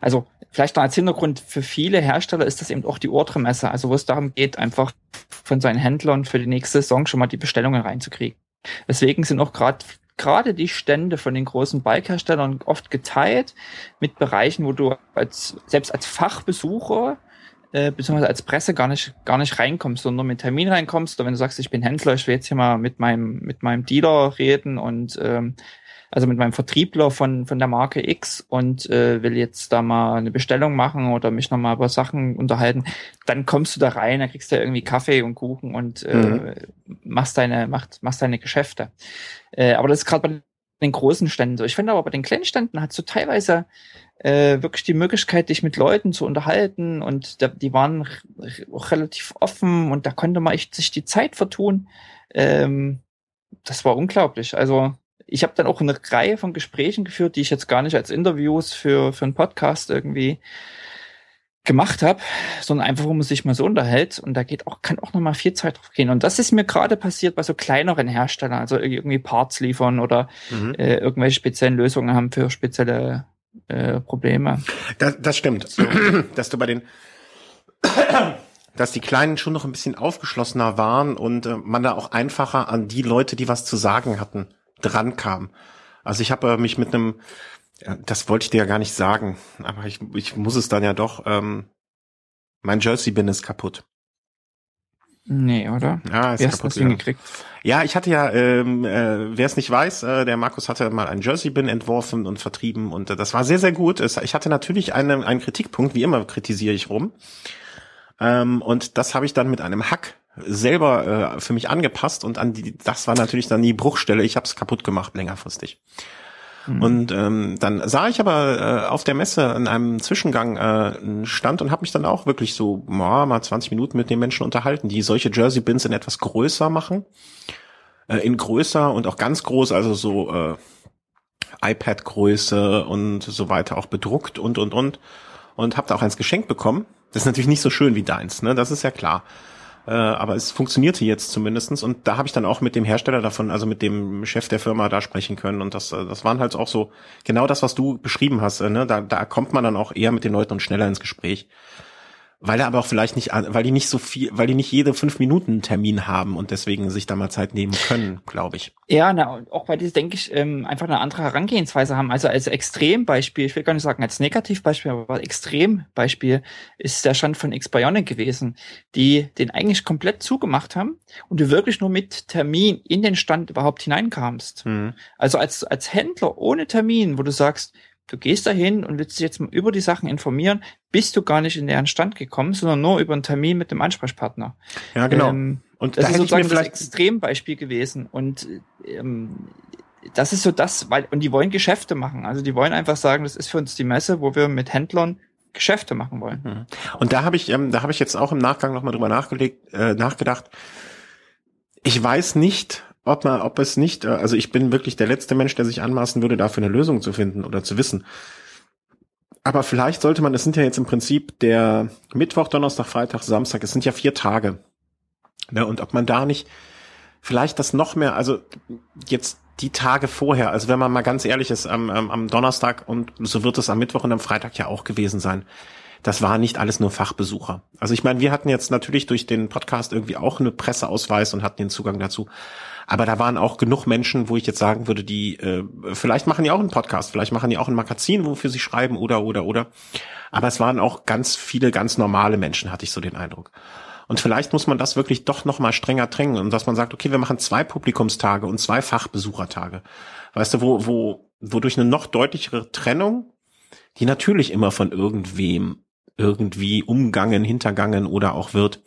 also vielleicht noch als Hintergrund für viele Hersteller ist das eben auch die Ordremesse, also wo es darum geht, einfach von seinen Händlern für die nächste Saison schon mal die Bestellungen reinzukriegen. Deswegen sind auch gerade gerade die Stände von den großen Bike-Herstellern oft geteilt mit Bereichen, wo du als, selbst als Fachbesucher äh, beziehungsweise als Presse gar nicht, gar nicht reinkommst, sondern mit Termin reinkommst. Oder wenn du sagst, ich bin Händler, ich will jetzt hier mal mit meinem, mit meinem Dealer reden und ähm, also mit meinem Vertriebler von, von der Marke X und äh, will jetzt da mal eine Bestellung machen oder mich nochmal über Sachen unterhalten, dann kommst du da rein, dann kriegst du Irgendwie Kaffee und Kuchen und äh, mhm. machst deine, machst, machst deine Geschäfte. Äh, aber das ist gerade bei den großen Ständen so. Ich finde aber bei den kleinen Ständen hat so teilweise äh, wirklich die Möglichkeit, dich mit Leuten zu unterhalten und da, die waren auch relativ offen und da konnte man echt sich die Zeit vertun. Ähm, das war unglaublich. Also ich habe dann auch eine Reihe von Gesprächen geführt, die ich jetzt gar nicht als Interviews für, für einen Podcast irgendwie gemacht habe, sondern einfach, wo man sich mal so unterhält und da geht auch, kann auch noch mal viel Zeit drauf gehen. Und das ist mir gerade passiert bei so kleineren Herstellern, also irgendwie Parts liefern oder mhm. äh, irgendwelche speziellen Lösungen haben für spezielle äh, Probleme. Das, das stimmt, so. dass du bei den dass die Kleinen schon noch ein bisschen aufgeschlossener waren und äh, man da auch einfacher an die Leute, die was zu sagen hatten, dran kam. Also ich habe äh, mich mit einem das wollte ich dir ja gar nicht sagen, aber ich, ich muss es dann ja doch. Ähm, mein Jersey-Bin ist kaputt. Nee, oder? Ja, ist Wie kaputt. Hast hingekriegt? Ja, ich hatte ja, ähm, äh, wer es nicht weiß, äh, der Markus hatte mal ein Jersey-Bin entworfen und vertrieben und äh, das war sehr, sehr gut. Es, ich hatte natürlich einen, einen Kritikpunkt, wie immer kritisiere ich rum. Ähm, und das habe ich dann mit einem Hack selber äh, für mich angepasst und an die, das war natürlich dann die Bruchstelle. Ich habe es kaputt gemacht längerfristig. Mhm. Und ähm, dann sah ich aber äh, auf der Messe in einem Zwischengang äh, einen Stand und habe mich dann auch wirklich so oh, mal 20 Minuten mit den Menschen unterhalten, die solche Jersey-Bins in etwas größer machen. Äh, in größer und auch ganz groß, also so äh, iPad-Größe und so weiter auch bedruckt und und und. Und habe da auch eins geschenkt bekommen. Das ist natürlich nicht so schön wie deins, ne? Das ist ja klar. Äh, aber es funktionierte jetzt zumindestens und da habe ich dann auch mit dem Hersteller davon, also mit dem Chef der Firma da sprechen können und das, äh, das waren halt auch so genau das, was du beschrieben hast. Äh, ne? Da, da kommt man dann auch eher mit den Leuten und schneller ins Gespräch weil er aber auch vielleicht nicht, weil die nicht so viel, weil die nicht jede fünf Minuten Termin haben und deswegen sich da mal Zeit nehmen können, glaube ich. Ja, na, auch weil die, denke ich, ähm, einfach eine andere Herangehensweise haben. Also als Extrembeispiel, ich will gar nicht sagen als Negativbeispiel, aber Extrembeispiel ist der Stand von X-Bionic gewesen, die den eigentlich komplett zugemacht haben und du wirklich nur mit Termin in den Stand überhaupt hineinkamst. Mhm. Also als, als Händler ohne Termin, wo du sagst, Du gehst dahin und willst dich jetzt mal über die Sachen informieren, bist du gar nicht in deren Stand gekommen, sondern nur über einen Termin mit dem Ansprechpartner. Ja, genau. Ähm, und das da ist sozusagen das Extrembeispiel gewesen. Und ähm, das ist so das, weil, und die wollen Geschäfte machen. Also die wollen einfach sagen, das ist für uns die Messe, wo wir mit Händlern Geschäfte machen wollen. Mhm. Und da habe ich, ähm, da habe ich jetzt auch im Nachgang nochmal drüber nachgelegt, äh, nachgedacht. Ich weiß nicht, ob man, ob es nicht, äh, also ich bin wirklich der letzte Mensch, der sich anmaßen würde, dafür eine Lösung zu finden oder zu wissen. Aber vielleicht sollte man, es sind ja jetzt im Prinzip der Mittwoch, Donnerstag, Freitag, Samstag, es sind ja vier Tage. Ne, und ob man da nicht vielleicht das noch mehr, also jetzt die Tage vorher, also wenn man mal ganz ehrlich ist, am, am, am Donnerstag und so wird es am Mittwoch und am Freitag ja auch gewesen sein. Das war nicht alles nur Fachbesucher. Also ich meine, wir hatten jetzt natürlich durch den Podcast irgendwie auch eine Presseausweis und hatten den Zugang dazu. Aber da waren auch genug Menschen, wo ich jetzt sagen würde, die äh, vielleicht machen die auch einen Podcast, vielleicht machen die auch ein Magazin, wofür sie schreiben oder oder oder. Aber es waren auch ganz viele ganz normale Menschen, hatte ich so den Eindruck. Und vielleicht muss man das wirklich doch noch mal strenger drängen und dass man sagt, okay, wir machen zwei Publikumstage und zwei Fachbesuchertage. Weißt du, wo wo wodurch eine noch deutlichere Trennung, die natürlich immer von irgendwem irgendwie umgangen, hintergangen oder auch wird,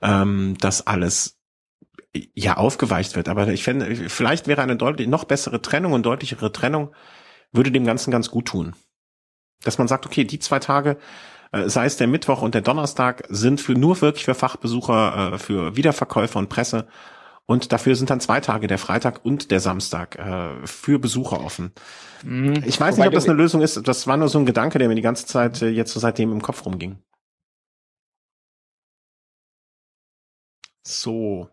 ähm, das alles ja aufgeweicht wird. Aber ich fände, vielleicht wäre eine deutlich noch bessere Trennung und deutlichere Trennung würde dem Ganzen ganz gut tun. Dass man sagt, okay, die zwei Tage, äh, sei es der Mittwoch und der Donnerstag, sind für nur wirklich für Fachbesucher, äh, für Wiederverkäufer und Presse. Und dafür sind dann zwei Tage, der Freitag und der Samstag, äh, für Besucher offen. Mhm. Ich weiß Wobei nicht, ob das eine Lösung ist. Das war nur so ein Gedanke, der mir die ganze Zeit jetzt so seitdem im Kopf rumging. So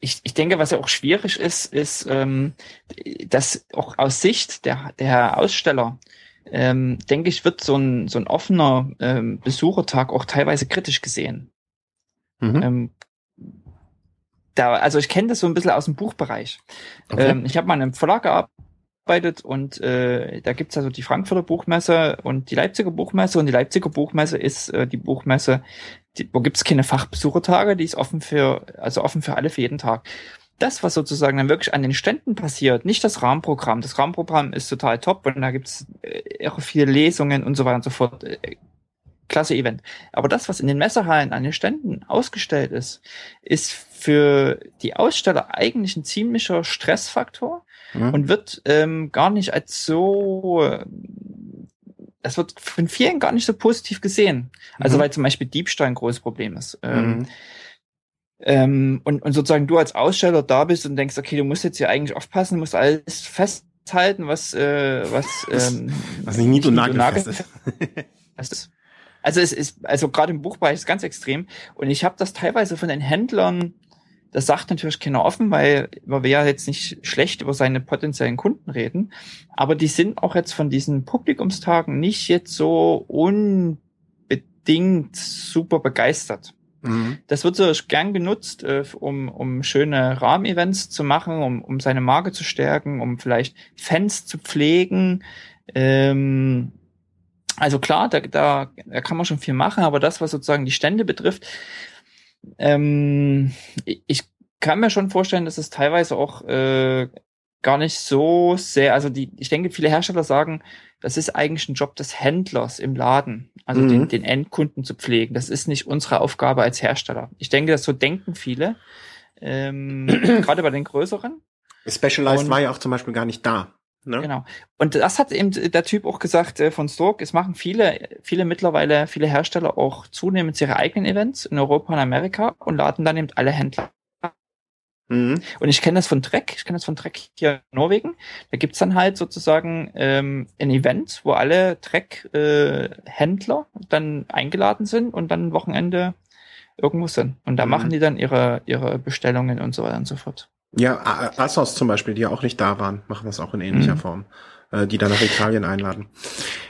ich, ich denke, was ja auch schwierig ist, ist, ähm, dass auch aus Sicht der, der Aussteller, ähm, denke ich, wird so ein, so ein offener ähm, Besuchertag auch teilweise kritisch gesehen. Mhm. Ähm, da, also ich kenne das so ein bisschen aus dem Buchbereich. Okay. Ähm, ich habe mal in einem Verlag gearbeitet und äh, da gibt's also die Frankfurter Buchmesse und die Leipziger Buchmesse und die Leipziger Buchmesse ist äh, die Buchmesse, die, wo gibt's keine Fachbesuchertage, die ist offen für, also offen für alle für jeden Tag. das, was sozusagen dann wirklich an den Ständen passiert, nicht das Rahmenprogramm. Das Rahmenprogramm ist total top und da gibt's äh, auch viele Lesungen und so weiter und so fort. Äh, klasse Event. Aber das, was in den Messerhallen an den Ständen ausgestellt ist, ist für die Aussteller eigentlich ein ziemlicher Stressfaktor mhm. und wird ähm, gar nicht als so das wird von vielen gar nicht so positiv gesehen. Also mhm. weil zum Beispiel Diebstahl ein großes Problem ist. Ähm, mhm. Ähm, und, und sozusagen du als Aussteller da bist und denkst, okay, du musst jetzt hier eigentlich aufpassen, musst alles festhalten, was äh, was ähm, was nicht nied- und nagelfest ist. Also es ist also gerade im Buchbereich ist ganz extrem und ich habe das teilweise von den Händlern das sagt natürlich keiner offen, weil man will ja jetzt nicht schlecht über seine potenziellen Kunden reden. Aber die sind auch jetzt von diesen Publikumstagen nicht jetzt so unbedingt super begeistert. Mhm. Das wird so gern genutzt, äh, um, um schöne Rahmenevents zu machen, um, um seine Marke zu stärken, um vielleicht Fans zu pflegen. Ähm, also klar, da, da, da kann man schon viel machen, aber das, was sozusagen die Stände betrifft, ähm, ich kann mir schon vorstellen, dass es teilweise auch äh, gar nicht so sehr, also die, ich denke, viele Hersteller sagen, das ist eigentlich ein Job des Händlers im Laden, also mhm. den, den Endkunden zu pflegen. Das ist nicht unsere Aufgabe als Hersteller. Ich denke, das so denken viele, ähm, gerade bei den größeren. Specialized Und, war ja auch zum Beispiel gar nicht da. Ne? Genau. Und das hat eben der Typ auch gesagt äh, von Stork. Es machen viele, viele mittlerweile, viele Hersteller auch zunehmend ihre eigenen Events in Europa und Amerika und laden dann eben alle Händler Mhm. Und ich kenne das von Trek, ich kenne das von Trek hier in Norwegen. Da gibt's dann halt sozusagen ähm, ein Event, wo alle Trek-Händler äh, dann eingeladen sind und dann ein Wochenende irgendwo sind. Und da mhm. machen die dann ihre, ihre Bestellungen und so weiter und so fort. Ja, Assos zum Beispiel, die ja auch nicht da waren, machen das auch in ähnlicher mhm. Form, äh, die dann nach Italien einladen.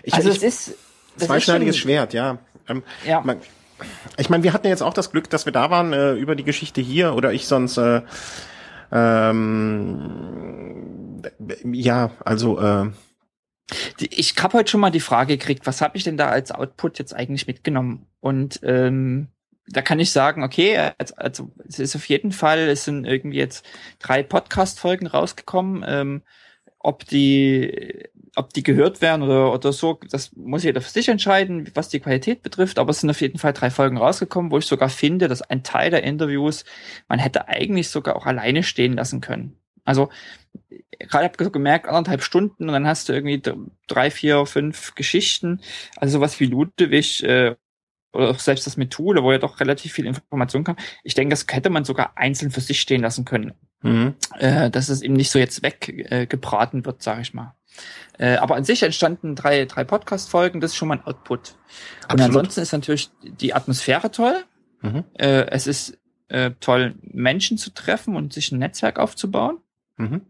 Ich, also ich, es ist zweischneidiges Schwert, ja. Ähm, ja. Man, ich meine, wir hatten jetzt auch das Glück, dass wir da waren äh, über die Geschichte hier oder ich sonst äh, ähm, ja, also äh, ich habe heute schon mal die Frage gekriegt, was habe ich denn da als Output jetzt eigentlich mitgenommen? Und ähm, da kann ich sagen, okay, also, es ist auf jeden Fall, es sind irgendwie jetzt drei Podcast-Folgen rausgekommen. Ähm, ob die ob die gehört werden oder, oder so, das muss jeder für sich entscheiden, was die Qualität betrifft. Aber es sind auf jeden Fall drei Folgen rausgekommen, wo ich sogar finde, dass ein Teil der Interviews man hätte eigentlich sogar auch alleine stehen lassen können. Also gerade habe gemerkt, anderthalb Stunden und dann hast du irgendwie drei, vier, fünf Geschichten. Also sowas wie Ludwig äh, oder auch selbst das Methode, wo ja doch relativ viel Information kam. Ich denke, das hätte man sogar einzeln für sich stehen lassen können. Mhm. Äh, dass es eben nicht so jetzt weggebraten äh, wird, sage ich mal. Äh, aber an sich entstanden drei, drei Podcast-Folgen, das ist schon mal ein Output. Absolut. Und ansonsten ist natürlich die Atmosphäre toll. Mhm. Äh, es ist äh, toll, Menschen zu treffen und sich ein Netzwerk aufzubauen. Mhm.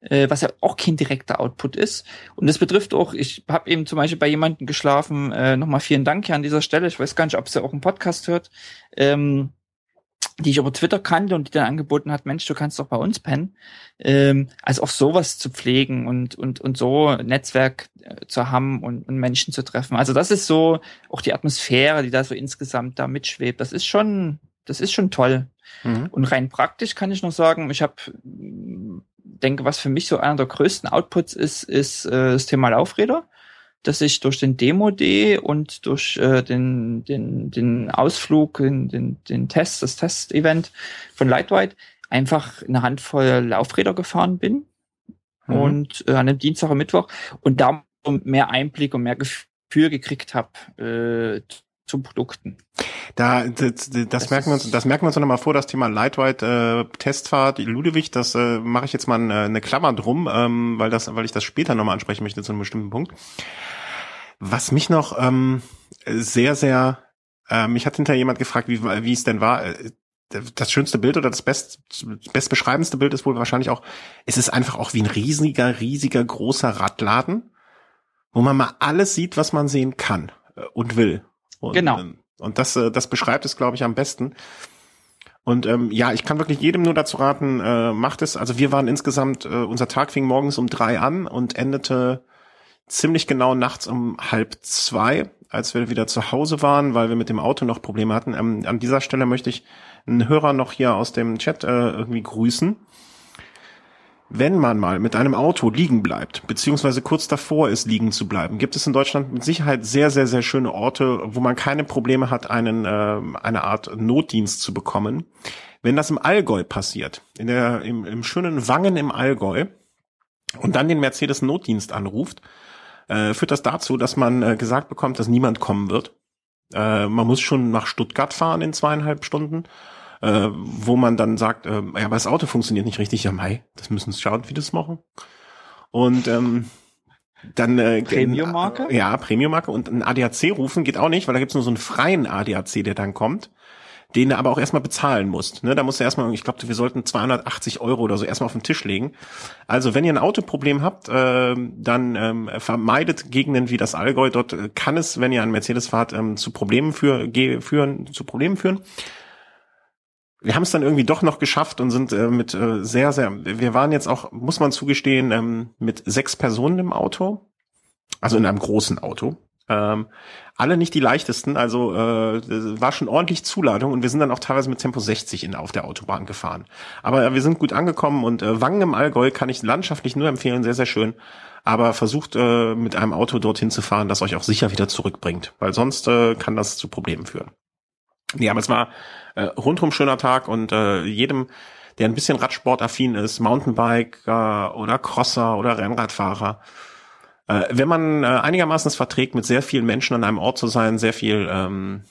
Äh, was ja auch kein direkter Output ist. Und das betrifft auch, ich habe eben zum Beispiel bei jemandem geschlafen, äh, nochmal vielen Dank hier an dieser Stelle. Ich weiß gar nicht, ob sie auch einen Podcast hört. Ähm, die ich über Twitter kannte und die dann angeboten hat, Mensch, du kannst doch bei uns pennen. Ähm, also auch sowas zu pflegen und, und, und so Netzwerk äh, zu haben und, und Menschen zu treffen. Also das ist so auch die Atmosphäre, die da so insgesamt da mitschwebt. Das ist schon, das ist schon toll. Mhm. Und rein praktisch kann ich noch sagen, ich habe denke, was für mich so einer der größten Outputs ist, ist äh, das Thema Laufräder dass ich durch den Demo-D und durch äh, den, den, den Ausflug, den, den, den Test, das Test-Event von Lightweight einfach eine Handvoll Laufräder gefahren bin. Mhm. Und äh, an einem Dienstag und Mittwoch und da mehr Einblick und mehr Gefühl gekriegt habe äh, zu Produkten. Da, das, das, das merken wir uns, das merken wir uns noch mal vor, das Thema Lightweight äh, Testfahrt Ludewig, das äh, mache ich jetzt mal eine, eine Klammer drum, ähm, weil das, weil ich das später nochmal ansprechen möchte zu einem bestimmten Punkt. Was mich noch ähm, sehr, sehr, äh, mich hat hinterher jemand gefragt, wie, wie es denn war. Äh, das schönste Bild oder das best, bestbeschreibendste Bild ist wohl wahrscheinlich auch, es ist einfach auch wie ein riesiger, riesiger, großer Radladen, wo man mal alles sieht, was man sehen kann äh, und will. Und, genau. Ähm, und das, äh, das beschreibt es, glaube ich, am besten. Und ähm, ja, ich kann wirklich jedem nur dazu raten, äh, macht es. Also wir waren insgesamt, äh, unser Tag fing morgens um drei an und endete ziemlich genau nachts um halb zwei, als wir wieder zu Hause waren, weil wir mit dem Auto noch Probleme hatten. Ähm, an dieser Stelle möchte ich einen Hörer noch hier aus dem Chat äh, irgendwie grüßen. Wenn man mal mit einem Auto liegen bleibt, beziehungsweise kurz davor ist, liegen zu bleiben, gibt es in Deutschland mit Sicherheit sehr, sehr, sehr schöne Orte, wo man keine Probleme hat, einen, äh, eine Art Notdienst zu bekommen. Wenn das im Allgäu passiert, in der, im, im schönen Wangen im Allgäu, und dann den Mercedes Notdienst anruft, äh, führt das dazu, dass man äh, gesagt bekommt, dass niemand kommen wird. Äh, man muss schon nach Stuttgart fahren in zweieinhalb Stunden äh, wo man dann sagt, äh, ja, aber das Auto funktioniert nicht richtig. Ja, Mai, das müssen wir schauen, wie das machen. Und ähm, dann äh, Premium-Marke? Ja, Premium-Marke. Und ein ADAC rufen geht auch nicht, weil da gibt's nur so einen freien ADAC, der dann kommt, den du aber auch erstmal bezahlen musst. Ne? Da musst du erstmal, ich glaube, wir sollten 280 Euro oder so erstmal auf den Tisch legen. Also wenn ihr ein Autoproblem habt, äh, dann ähm, vermeidet Gegenden wie das Allgäu. Dort äh, kann es, wenn ihr einen Mercedes fahrt, ähm, zu Problemen für, führen, zu Problemen führen wir haben es dann irgendwie doch noch geschafft und sind äh, mit äh, sehr, sehr, wir waren jetzt auch, muss man zugestehen, ähm, mit sechs Personen im Auto, also in einem großen Auto. Ähm, alle nicht die leichtesten, also äh, war schon ordentlich Zuladung und wir sind dann auch teilweise mit Tempo 60 in, auf der Autobahn gefahren. Aber äh, wir sind gut angekommen und äh, Wangen im Allgäu kann ich landschaftlich nur empfehlen, sehr, sehr schön. Aber versucht äh, mit einem Auto dorthin zu fahren, das euch auch sicher wieder zurückbringt, weil sonst äh, kann das zu Problemen führen. Nee, aber es war äh, rundum schöner Tag und äh, jedem, der ein bisschen Radsportaffin ist, Mountainbiker oder Crosser oder Rennradfahrer, äh, wenn man äh, einigermaßen es verträgt, mit sehr vielen Menschen an einem Ort zu sein, sehr viel ähm,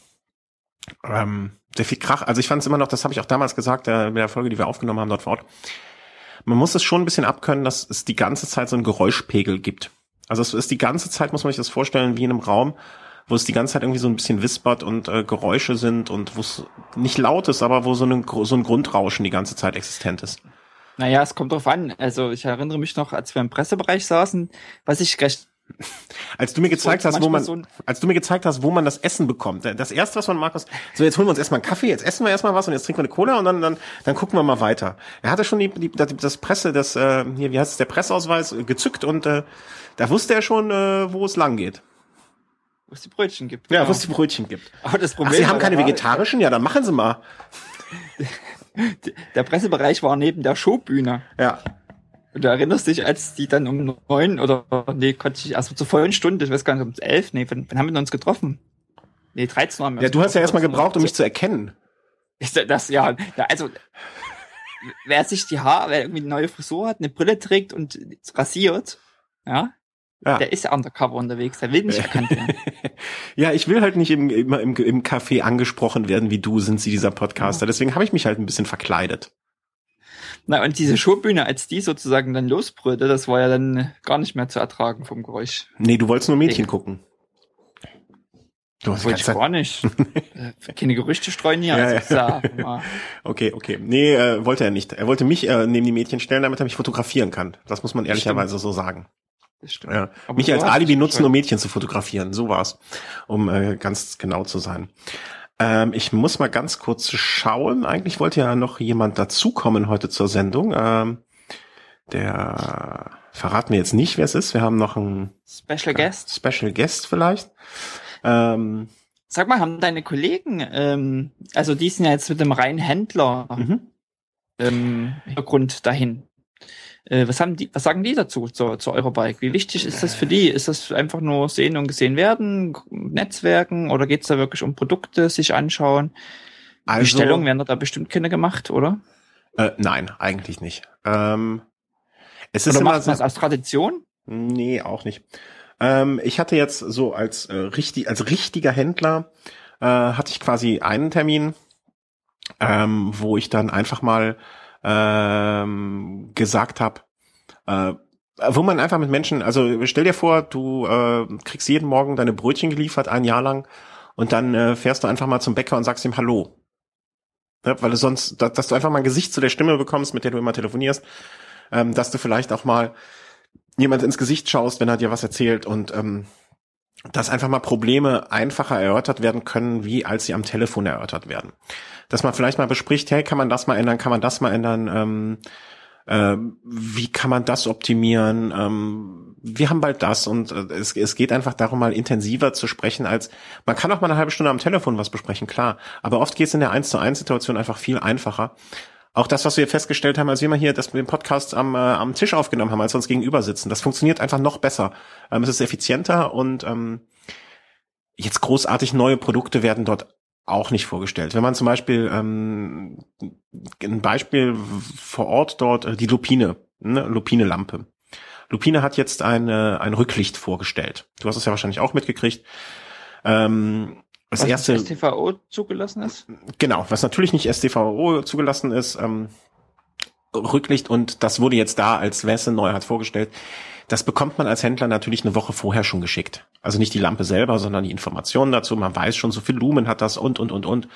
ähm, sehr viel Krach. Also ich fand es immer noch, das habe ich auch damals gesagt, äh, mit der Folge, die wir aufgenommen haben dort vor Ort. Man muss es schon ein bisschen abkönnen, dass es die ganze Zeit so einen Geräuschpegel gibt. Also es ist die ganze Zeit, muss man sich das vorstellen, wie in einem Raum, wo es die ganze Zeit irgendwie so ein bisschen wispert und äh, Geräusche sind und wo es nicht laut ist, aber wo so, eine, so ein Grundrauschen die ganze Zeit existent ist. Naja, es kommt drauf an. Also ich erinnere mich noch, als wir im Pressebereich saßen, was ich recht als du mir gezeigt hast, wo man, so als du mir gezeigt hast, wo man das Essen bekommt. Das erste, was man mag, ist, so jetzt holen wir uns erstmal einen Kaffee, jetzt essen wir erstmal was und jetzt trinken wir eine Cola und dann, dann, dann gucken wir mal weiter. Er hatte schon die, die das Presse, das, äh, hier, wie heißt es, der Presseausweis gezückt und äh, da wusste er schon, äh, wo es lang geht. Wo es die Brötchen gibt. Ja, genau. wo es die Brötchen gibt. Aber das Problem Ach, Sie haben keine vegetarischen? Ja, dann machen Sie mal. Der Pressebereich war neben der Showbühne. Ja. Und du erinnerst dich, als die dann um neun oder, nee, konnte ich, also zur vollen Stunde, ich weiß gar nicht, um elf, nee, wann, wann haben wir uns getroffen? Nee, 13 haben wir Ja, du hast ja erstmal gebraucht, um mich zu erkennen. Ist das, ja, also, wer sich die Haare, wer irgendwie eine neue Frisur hat, eine Brille trägt und rasiert, ja, ja. Der ist ja undercover unterwegs, der will nicht erkannt werden. ja, ich will halt nicht im, immer im, im Café angesprochen werden, wie du sind sie dieser Podcaster. Ja. Deswegen habe ich mich halt ein bisschen verkleidet. Na, und diese Showbühne, als die sozusagen dann losbrüllte, das war ja dann gar nicht mehr zu ertragen vom Geräusch. Nee, du wolltest nur Mädchen ich. gucken. Du hast Wollte ich gar nicht. Äh, keine Gerüchte streuen hier. Ja, also, ja. okay, okay. Nee, äh, wollte er nicht. Er wollte mich äh, neben die Mädchen stellen, damit er mich fotografieren kann. Das muss man ehrlicherweise so sagen. Das stimmt. Ja. Mich als Alibi nutzen, um Mädchen zu fotografieren. So war's, um äh, ganz genau zu sein. Ähm, ich muss mal ganz kurz schauen. Eigentlich wollte ja noch jemand dazukommen heute zur Sendung. Ähm, der verraten wir jetzt nicht, wer es ist. Wir haben noch einen Special Guest. Special Guest vielleicht. Ähm, Sag mal, haben deine Kollegen, ähm, also die sind ja jetzt mit dem reinen Händler mhm. ähm, Hintergrund dahin. Äh, was haben die, was sagen die dazu zu, zu Eurobike? Wie wichtig ist das für die? Ist das einfach nur sehen und gesehen werden, Netzwerken oder geht es da wirklich um Produkte, sich anschauen? Also, Bestellungen werden da bestimmt keine gemacht, oder? Äh, nein, eigentlich nicht. Ähm, es ist oder immer macht das als Tradition? Nee, auch nicht. Ähm, ich hatte jetzt so als äh, richtig, als richtiger Händler äh, hatte ich quasi einen Termin, ähm, wo ich dann einfach mal ähm, gesagt habe, äh, wo man einfach mit Menschen, also stell dir vor, du äh, kriegst jeden Morgen deine Brötchen geliefert, ein Jahr lang, und dann äh, fährst du einfach mal zum Bäcker und sagst ihm Hallo. Ja, weil du sonst, dass, dass, du einfach mal ein Gesicht zu der Stimme bekommst, mit der du immer telefonierst, ähm, dass du vielleicht auch mal jemand ins Gesicht schaust, wenn er dir was erzählt und ähm, dass einfach mal Probleme einfacher erörtert werden können, wie als sie am Telefon erörtert werden. Dass man vielleicht mal bespricht, hey, kann man das mal ändern, kann man das mal ändern, ähm, äh, wie kann man das optimieren, ähm, wir haben bald das und äh, es, es geht einfach darum, mal intensiver zu sprechen als, man kann auch mal eine halbe Stunde am Telefon was besprechen, klar, aber oft geht es in der 1 zu 1 Situation einfach viel einfacher. Auch das, was wir festgestellt haben, als wir mal hier das, den Podcast am, äh, am Tisch aufgenommen haben, als wir uns gegenüber sitzen, das funktioniert einfach noch besser. Ähm, es ist effizienter und ähm, jetzt großartig neue Produkte werden dort auch nicht vorgestellt. Wenn man zum Beispiel ähm, ein Beispiel vor Ort dort, äh, die Lupine, ne, Lupine-Lampe. Lupine hat jetzt eine, ein Rücklicht vorgestellt. Du hast es ja wahrscheinlich auch mitgekriegt. Ähm, das was erste STVO zugelassen ist? Genau, was natürlich nicht STVO zugelassen ist, ähm, Rücklicht und das wurde jetzt da als Wesse Neuheit vorgestellt. Das bekommt man als Händler natürlich eine Woche vorher schon geschickt. Also nicht die Lampe selber, sondern die Informationen dazu. Man weiß schon, so viel Lumen hat das und, und, und, und.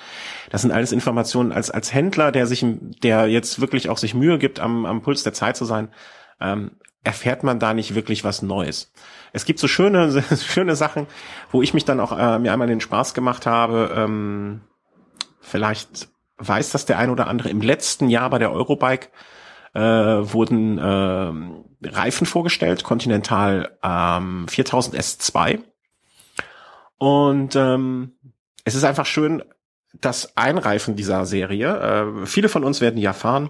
Das sind alles Informationen als, als Händler, der sich, der jetzt wirklich auch sich Mühe gibt, am, am Puls der Zeit zu sein, ähm, erfährt man da nicht wirklich was Neues. Es gibt so schöne, schöne Sachen, wo ich mich dann auch äh, mir einmal den Spaß gemacht habe. Ähm, vielleicht weiß das der ein oder andere. Im letzten Jahr bei der Eurobike äh, wurden äh, Reifen vorgestellt, Continental ähm, 4000 S2. Und ähm, es ist einfach schön, dass ein Reifen dieser Serie, äh, viele von uns werden ja fahren,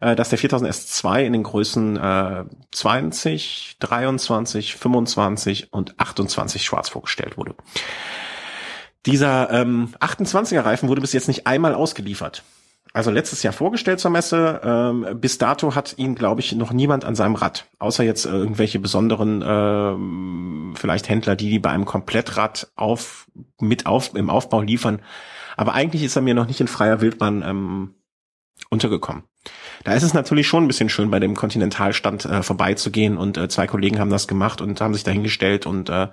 äh, dass der 4000 S2 in den Größen äh, 20, 23, 25 und 28 schwarz vorgestellt wurde. Dieser ähm, 28er Reifen wurde bis jetzt nicht einmal ausgeliefert also letztes Jahr vorgestellt zur Messe. Ähm, bis dato hat ihn, glaube ich, noch niemand an seinem Rad, außer jetzt äh, irgendwelche besonderen ähm, vielleicht Händler, die die bei einem Komplettrad auf mit auf im Aufbau liefern. Aber eigentlich ist er mir noch nicht in freier Wildbahn ähm, untergekommen. Da ist es natürlich schon ein bisschen schön, bei dem Kontinentalstand äh, vorbeizugehen und äh, zwei Kollegen haben das gemacht und haben sich dahingestellt und äh,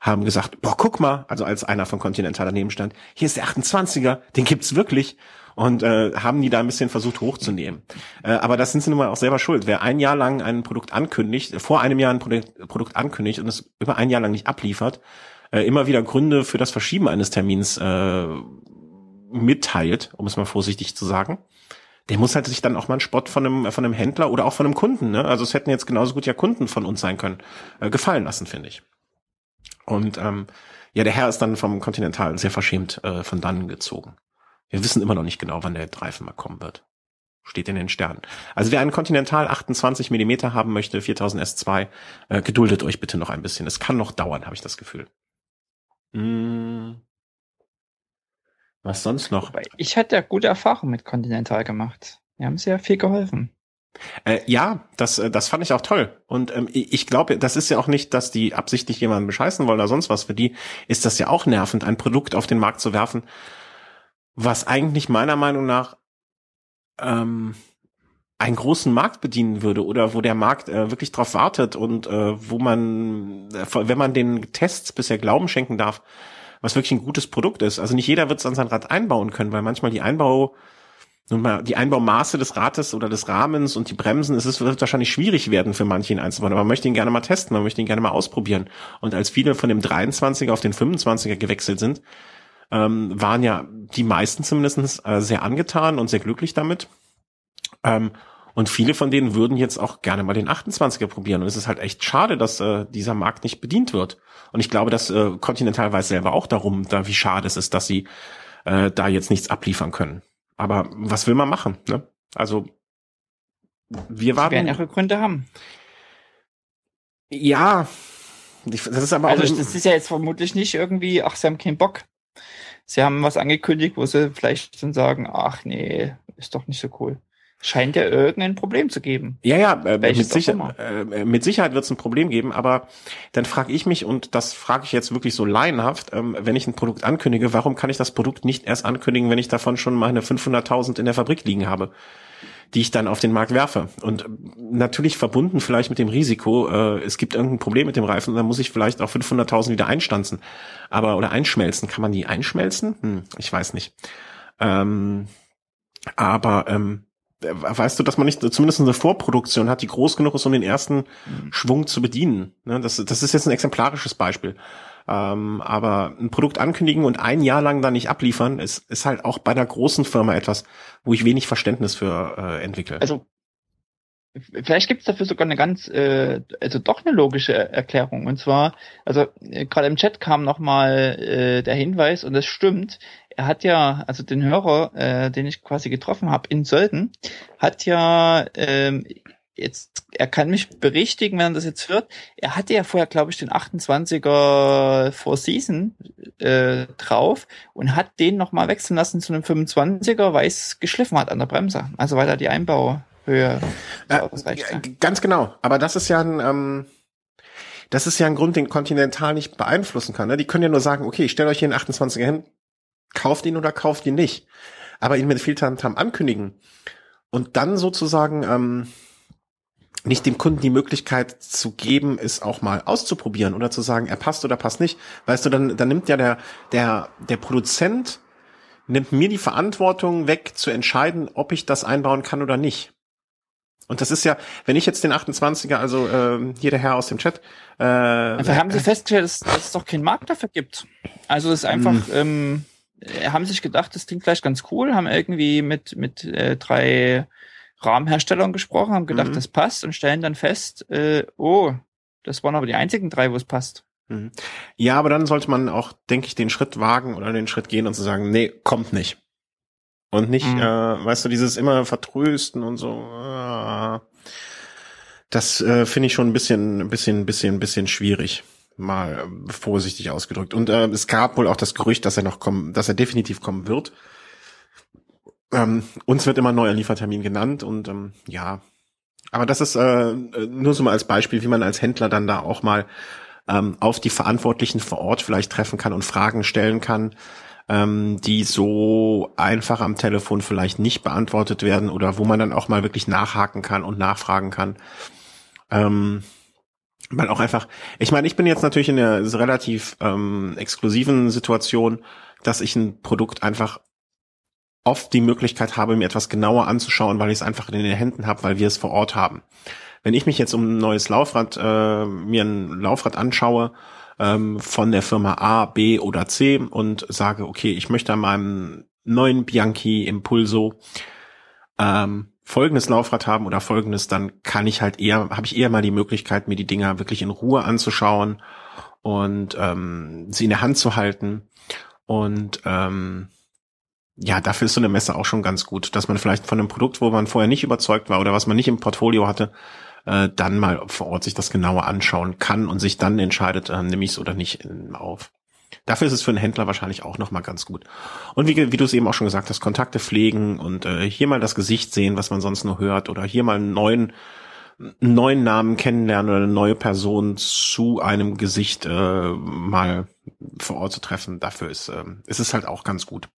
haben gesagt, boah, guck mal, also als einer von Continental daneben stand, hier ist der 28er, den gibt's wirklich und äh, haben die da ein bisschen versucht hochzunehmen. Äh, aber das sind sie nun mal auch selber schuld. Wer ein Jahr lang ein Produkt ankündigt, vor einem Jahr ein Produkt, Produkt ankündigt und es über ein Jahr lang nicht abliefert, äh, immer wieder Gründe für das Verschieben eines Termins äh, mitteilt, um es mal vorsichtig zu sagen, der muss halt sich dann auch mal einen Spott von einem, von einem Händler oder auch von einem Kunden, ne? also es hätten jetzt genauso gut ja Kunden von uns sein können, äh, gefallen lassen, finde ich. Und ähm, ja, der Herr ist dann vom Continental sehr verschämt äh, von dannen gezogen. Wir wissen immer noch nicht genau, wann der Reifen mal kommen wird. Steht in den Sternen. Also wer einen Continental 28 Millimeter haben möchte, 4000 S2, äh, geduldet euch bitte noch ein bisschen. Es kann noch dauern, habe ich das Gefühl. Hm. Was sonst noch? Ich hatte ja gute Erfahrungen mit Continental gemacht. Die haben sehr viel geholfen. Äh, ja, das, äh, das fand ich auch toll. Und ähm, ich glaube, das ist ja auch nicht, dass die absichtlich jemanden bescheißen wollen oder sonst was. Für die ist das ja auch nervend, ein Produkt auf den Markt zu werfen, was eigentlich meiner Meinung nach ähm, einen großen Markt bedienen würde oder wo der Markt äh, wirklich drauf wartet und äh, wo man, äh, wenn man den Tests bisher Glauben schenken darf, was wirklich ein gutes Produkt ist. Also nicht jeder wird es an sein Rad einbauen können, weil manchmal die Einbau, nun mal die Einbaumaße des Rates oder des Rahmens und die Bremsen, es ist, wird wahrscheinlich schwierig werden für manche ihn einzubauen, aber man möchte ihn gerne mal testen, man möchte ihn gerne mal ausprobieren. Und als viele von dem 23er auf den 25er gewechselt sind, ähm, waren ja die meisten zumindest äh, sehr angetan und sehr glücklich damit. Ähm, und viele von denen würden jetzt auch gerne mal den 28er probieren. Und es ist halt echt schade, dass äh, dieser Markt nicht bedient wird. Und ich glaube, dass äh, Continental weiß selber auch darum, da wie schade es ist, dass sie äh, da jetzt nichts abliefern können. Aber was will man machen? Ne? Also wir waren. Sie werden ihre Gründe haben. Ja, das ist aber also auch. das ist ja jetzt vermutlich nicht irgendwie, ach, sie haben keinen Bock sie haben was angekündigt, wo sie vielleicht dann sagen, ach nee, ist doch nicht so cool. Scheint ja irgendein Problem zu geben. Ja, ja, äh, mit, sicher, äh, mit, Sicherheit wird es ein Problem geben, aber dann frage ich mich, und das frage ich jetzt wirklich so laienhaft, ähm, wenn ich ein Produkt ankündige, warum kann ich das Produkt nicht erst ankündigen, wenn ich davon schon meine 500.000 in der Fabrik liegen habe? Die ich dann auf den Markt werfe. Und natürlich verbunden vielleicht mit dem Risiko, äh, es gibt irgendein Problem mit dem Reifen, dann muss ich vielleicht auch 500.000 wieder einstanzen. Aber, oder einschmelzen. Kann man die einschmelzen? Hm, ich weiß nicht. Ähm, aber, ähm, weißt du, dass man nicht zumindest eine Vorproduktion hat, die groß genug ist, um den ersten mhm. Schwung zu bedienen. Ne, das, das ist jetzt ein exemplarisches Beispiel. Ähm, aber ein Produkt ankündigen und ein Jahr lang dann nicht abliefern, ist, ist halt auch bei einer großen Firma etwas, wo ich wenig Verständnis für äh, entwickle. Also vielleicht gibt es dafür sogar eine ganz, äh, also doch eine logische Erklärung. Und zwar, also äh, gerade im Chat kam nochmal äh, der Hinweis, und das stimmt, er hat ja, also den Hörer, äh, den ich quasi getroffen habe in Sölden, hat ja ähm, jetzt, er kann mich berichtigen, wenn er das jetzt hört. Er hatte ja vorher, glaube ich, den 28er Four Season äh, drauf und hat den nochmal wechseln lassen zu einem 25er, weil es geschliffen hat an der Bremse. Also weil er die Einbauhöhe ausreicht. Ganz genau. Aber das ist ja ein, ähm, das ist ja ein Grund, den Continental nicht beeinflussen kann. Ne? Die können ja nur sagen, okay, ich stelle euch hier einen 28er hin, kauft ihn oder kauft ihn nicht. Aber ihn mit viel Tamtam ankündigen und dann sozusagen ähm, nicht dem Kunden die Möglichkeit zu geben, es auch mal auszuprobieren oder zu sagen, er passt oder passt nicht. Weißt du, dann, dann nimmt ja der, der, der Produzent nimmt mir die Verantwortung weg, zu entscheiden, ob ich das einbauen kann oder nicht. Und das ist ja, wenn ich jetzt den 28er, also äh, hier der Herr aus dem Chat. Äh, Einfach haben Sie festgestellt, dass, dass es doch keinen Markt dafür gibt. Also es ist einfach, mm. ähm, haben sich gedacht, das klingt vielleicht ganz cool, haben irgendwie mit mit äh, drei Rahmenherstellern gesprochen, haben gedacht, mhm. das passt und stellen dann fest, äh, oh, das waren aber die einzigen drei, wo es passt. Mhm. Ja, aber dann sollte man auch, denke ich, den Schritt wagen oder den Schritt gehen und zu sagen, nee, kommt nicht. Und nicht, mhm. äh, weißt du, dieses immer vertrösten und so. Äh, das äh, finde ich schon ein bisschen, ein bisschen, ein bisschen, ein bisschen schwierig mal vorsichtig ausgedrückt. Und äh, es gab wohl auch das Gerücht, dass er noch kommen, dass er definitiv kommen wird. Ähm, uns wird immer neuer Liefertermin genannt und ähm, ja, aber das ist äh, nur so mal als Beispiel, wie man als Händler dann da auch mal ähm, auf die Verantwortlichen vor Ort vielleicht treffen kann und Fragen stellen kann, ähm, die so einfach am Telefon vielleicht nicht beantwortet werden oder wo man dann auch mal wirklich nachhaken kann und nachfragen kann. Ähm, weil auch einfach, ich meine, ich bin jetzt natürlich in einer relativ ähm, exklusiven Situation, dass ich ein Produkt einfach oft die Möglichkeit habe, mir etwas genauer anzuschauen, weil ich es einfach in den Händen habe, weil wir es vor Ort haben. Wenn ich mich jetzt um ein neues Laufrad, äh, mir ein Laufrad anschaue ähm, von der Firma A, B oder C und sage, okay, ich möchte an meinem neuen Bianchi Impulso ähm, folgendes Laufrad haben oder folgendes, dann kann ich halt eher, habe ich eher mal die Möglichkeit, mir die Dinger wirklich in Ruhe anzuschauen und ähm, sie in der Hand zu halten und ähm, ja, dafür ist so eine Messe auch schon ganz gut, dass man vielleicht von einem Produkt, wo man vorher nicht überzeugt war oder was man nicht im Portfolio hatte, äh, dann mal vor Ort sich das genauer anschauen kann und sich dann entscheidet, äh, nehme ich es oder nicht in, auf. Dafür ist es für einen Händler wahrscheinlich auch nochmal ganz gut. Und wie, wie du es eben auch schon gesagt hast, Kontakte pflegen und äh, hier mal das Gesicht sehen, was man sonst nur hört, oder hier mal einen neuen, neuen Namen kennenlernen oder eine neue Person zu einem Gesicht äh, mal vor Ort zu treffen. Dafür ist, äh, ist es halt auch ganz gut.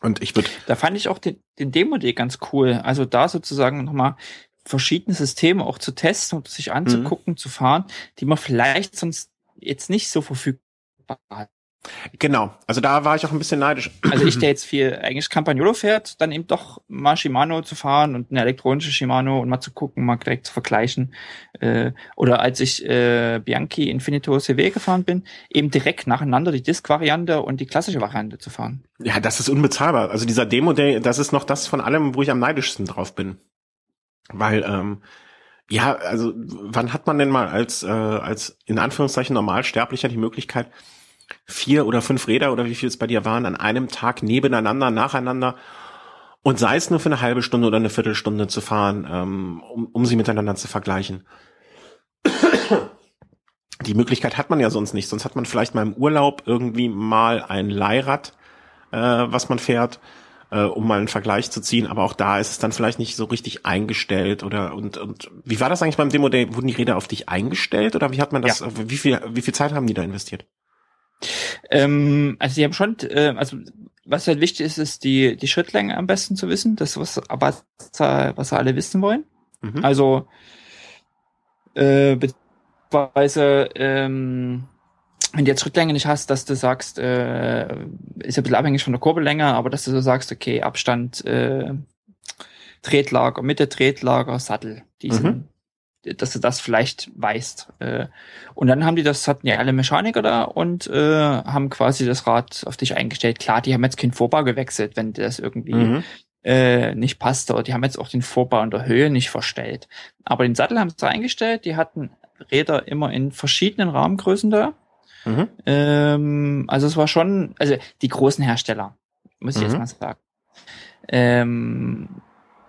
Und ich würde. Da fand ich auch den, den Demo-Day ganz cool. Also da sozusagen nochmal verschiedene Systeme auch zu testen und sich anzugucken, mhm. zu fahren, die man vielleicht sonst jetzt nicht so verfügbar hat. Genau, also da war ich auch ein bisschen neidisch. Also ich, der jetzt viel eigentlich Campagnolo fährt, dann eben doch mal Shimano zu fahren und eine elektronische Shimano und mal zu gucken, mal direkt zu vergleichen. Äh, oder als ich äh, Bianchi Infinito CW gefahren bin, eben direkt nacheinander die Disk-Variante und die klassische Variante zu fahren. Ja, das ist unbezahlbar. Also dieser Demo-Day, das ist noch das von allem, wo ich am neidischsten drauf bin. Weil, ähm, ja, also wann hat man denn mal als, äh, als in Anführungszeichen Normalsterblicher die Möglichkeit, vier oder fünf Räder oder wie viel es bei dir waren, an einem Tag nebeneinander, nacheinander und sei es nur für eine halbe Stunde oder eine Viertelstunde zu fahren, ähm, um, um sie miteinander zu vergleichen. Die Möglichkeit hat man ja sonst nicht. Sonst hat man vielleicht mal im Urlaub irgendwie mal ein Leihrad, äh, was man fährt, äh, um mal einen Vergleich zu ziehen. Aber auch da ist es dann vielleicht nicht so richtig eingestellt oder und und wie war das eigentlich beim Demo Day? Wurden die Räder auf dich eingestellt oder wie hat man das? Ja. Wie viel wie viel Zeit haben die da investiert? Ähm, also die haben schon, äh, also was halt wichtig ist, ist die, die Schrittlänge am besten zu wissen. Das, was, was, was alle wissen wollen. Mhm. Also äh, beziehungsweise ähm, wenn du jetzt Schrittlänge nicht hast, dass du sagst, äh, ist ja ein bisschen abhängig von der Kurbellänge, aber dass du so sagst, okay, Abstand, äh, Tretlager, Mitte Tretlager, Sattel, die mhm. Dass du das vielleicht weißt. Äh, und dann haben die das, hatten ja alle Mechaniker da und äh, haben quasi das Rad auf dich eingestellt. Klar, die haben jetzt keinen Vorbau gewechselt, wenn das irgendwie mhm. äh, nicht passte. Oder die haben jetzt auch den Vorbau in der Höhe nicht verstellt. Aber den Sattel haben sie eingestellt. Die hatten Räder immer in verschiedenen Rahmengrößen da. Mhm. Ähm, also es war schon, also die großen Hersteller, muss ich mhm. jetzt mal sagen. Ähm,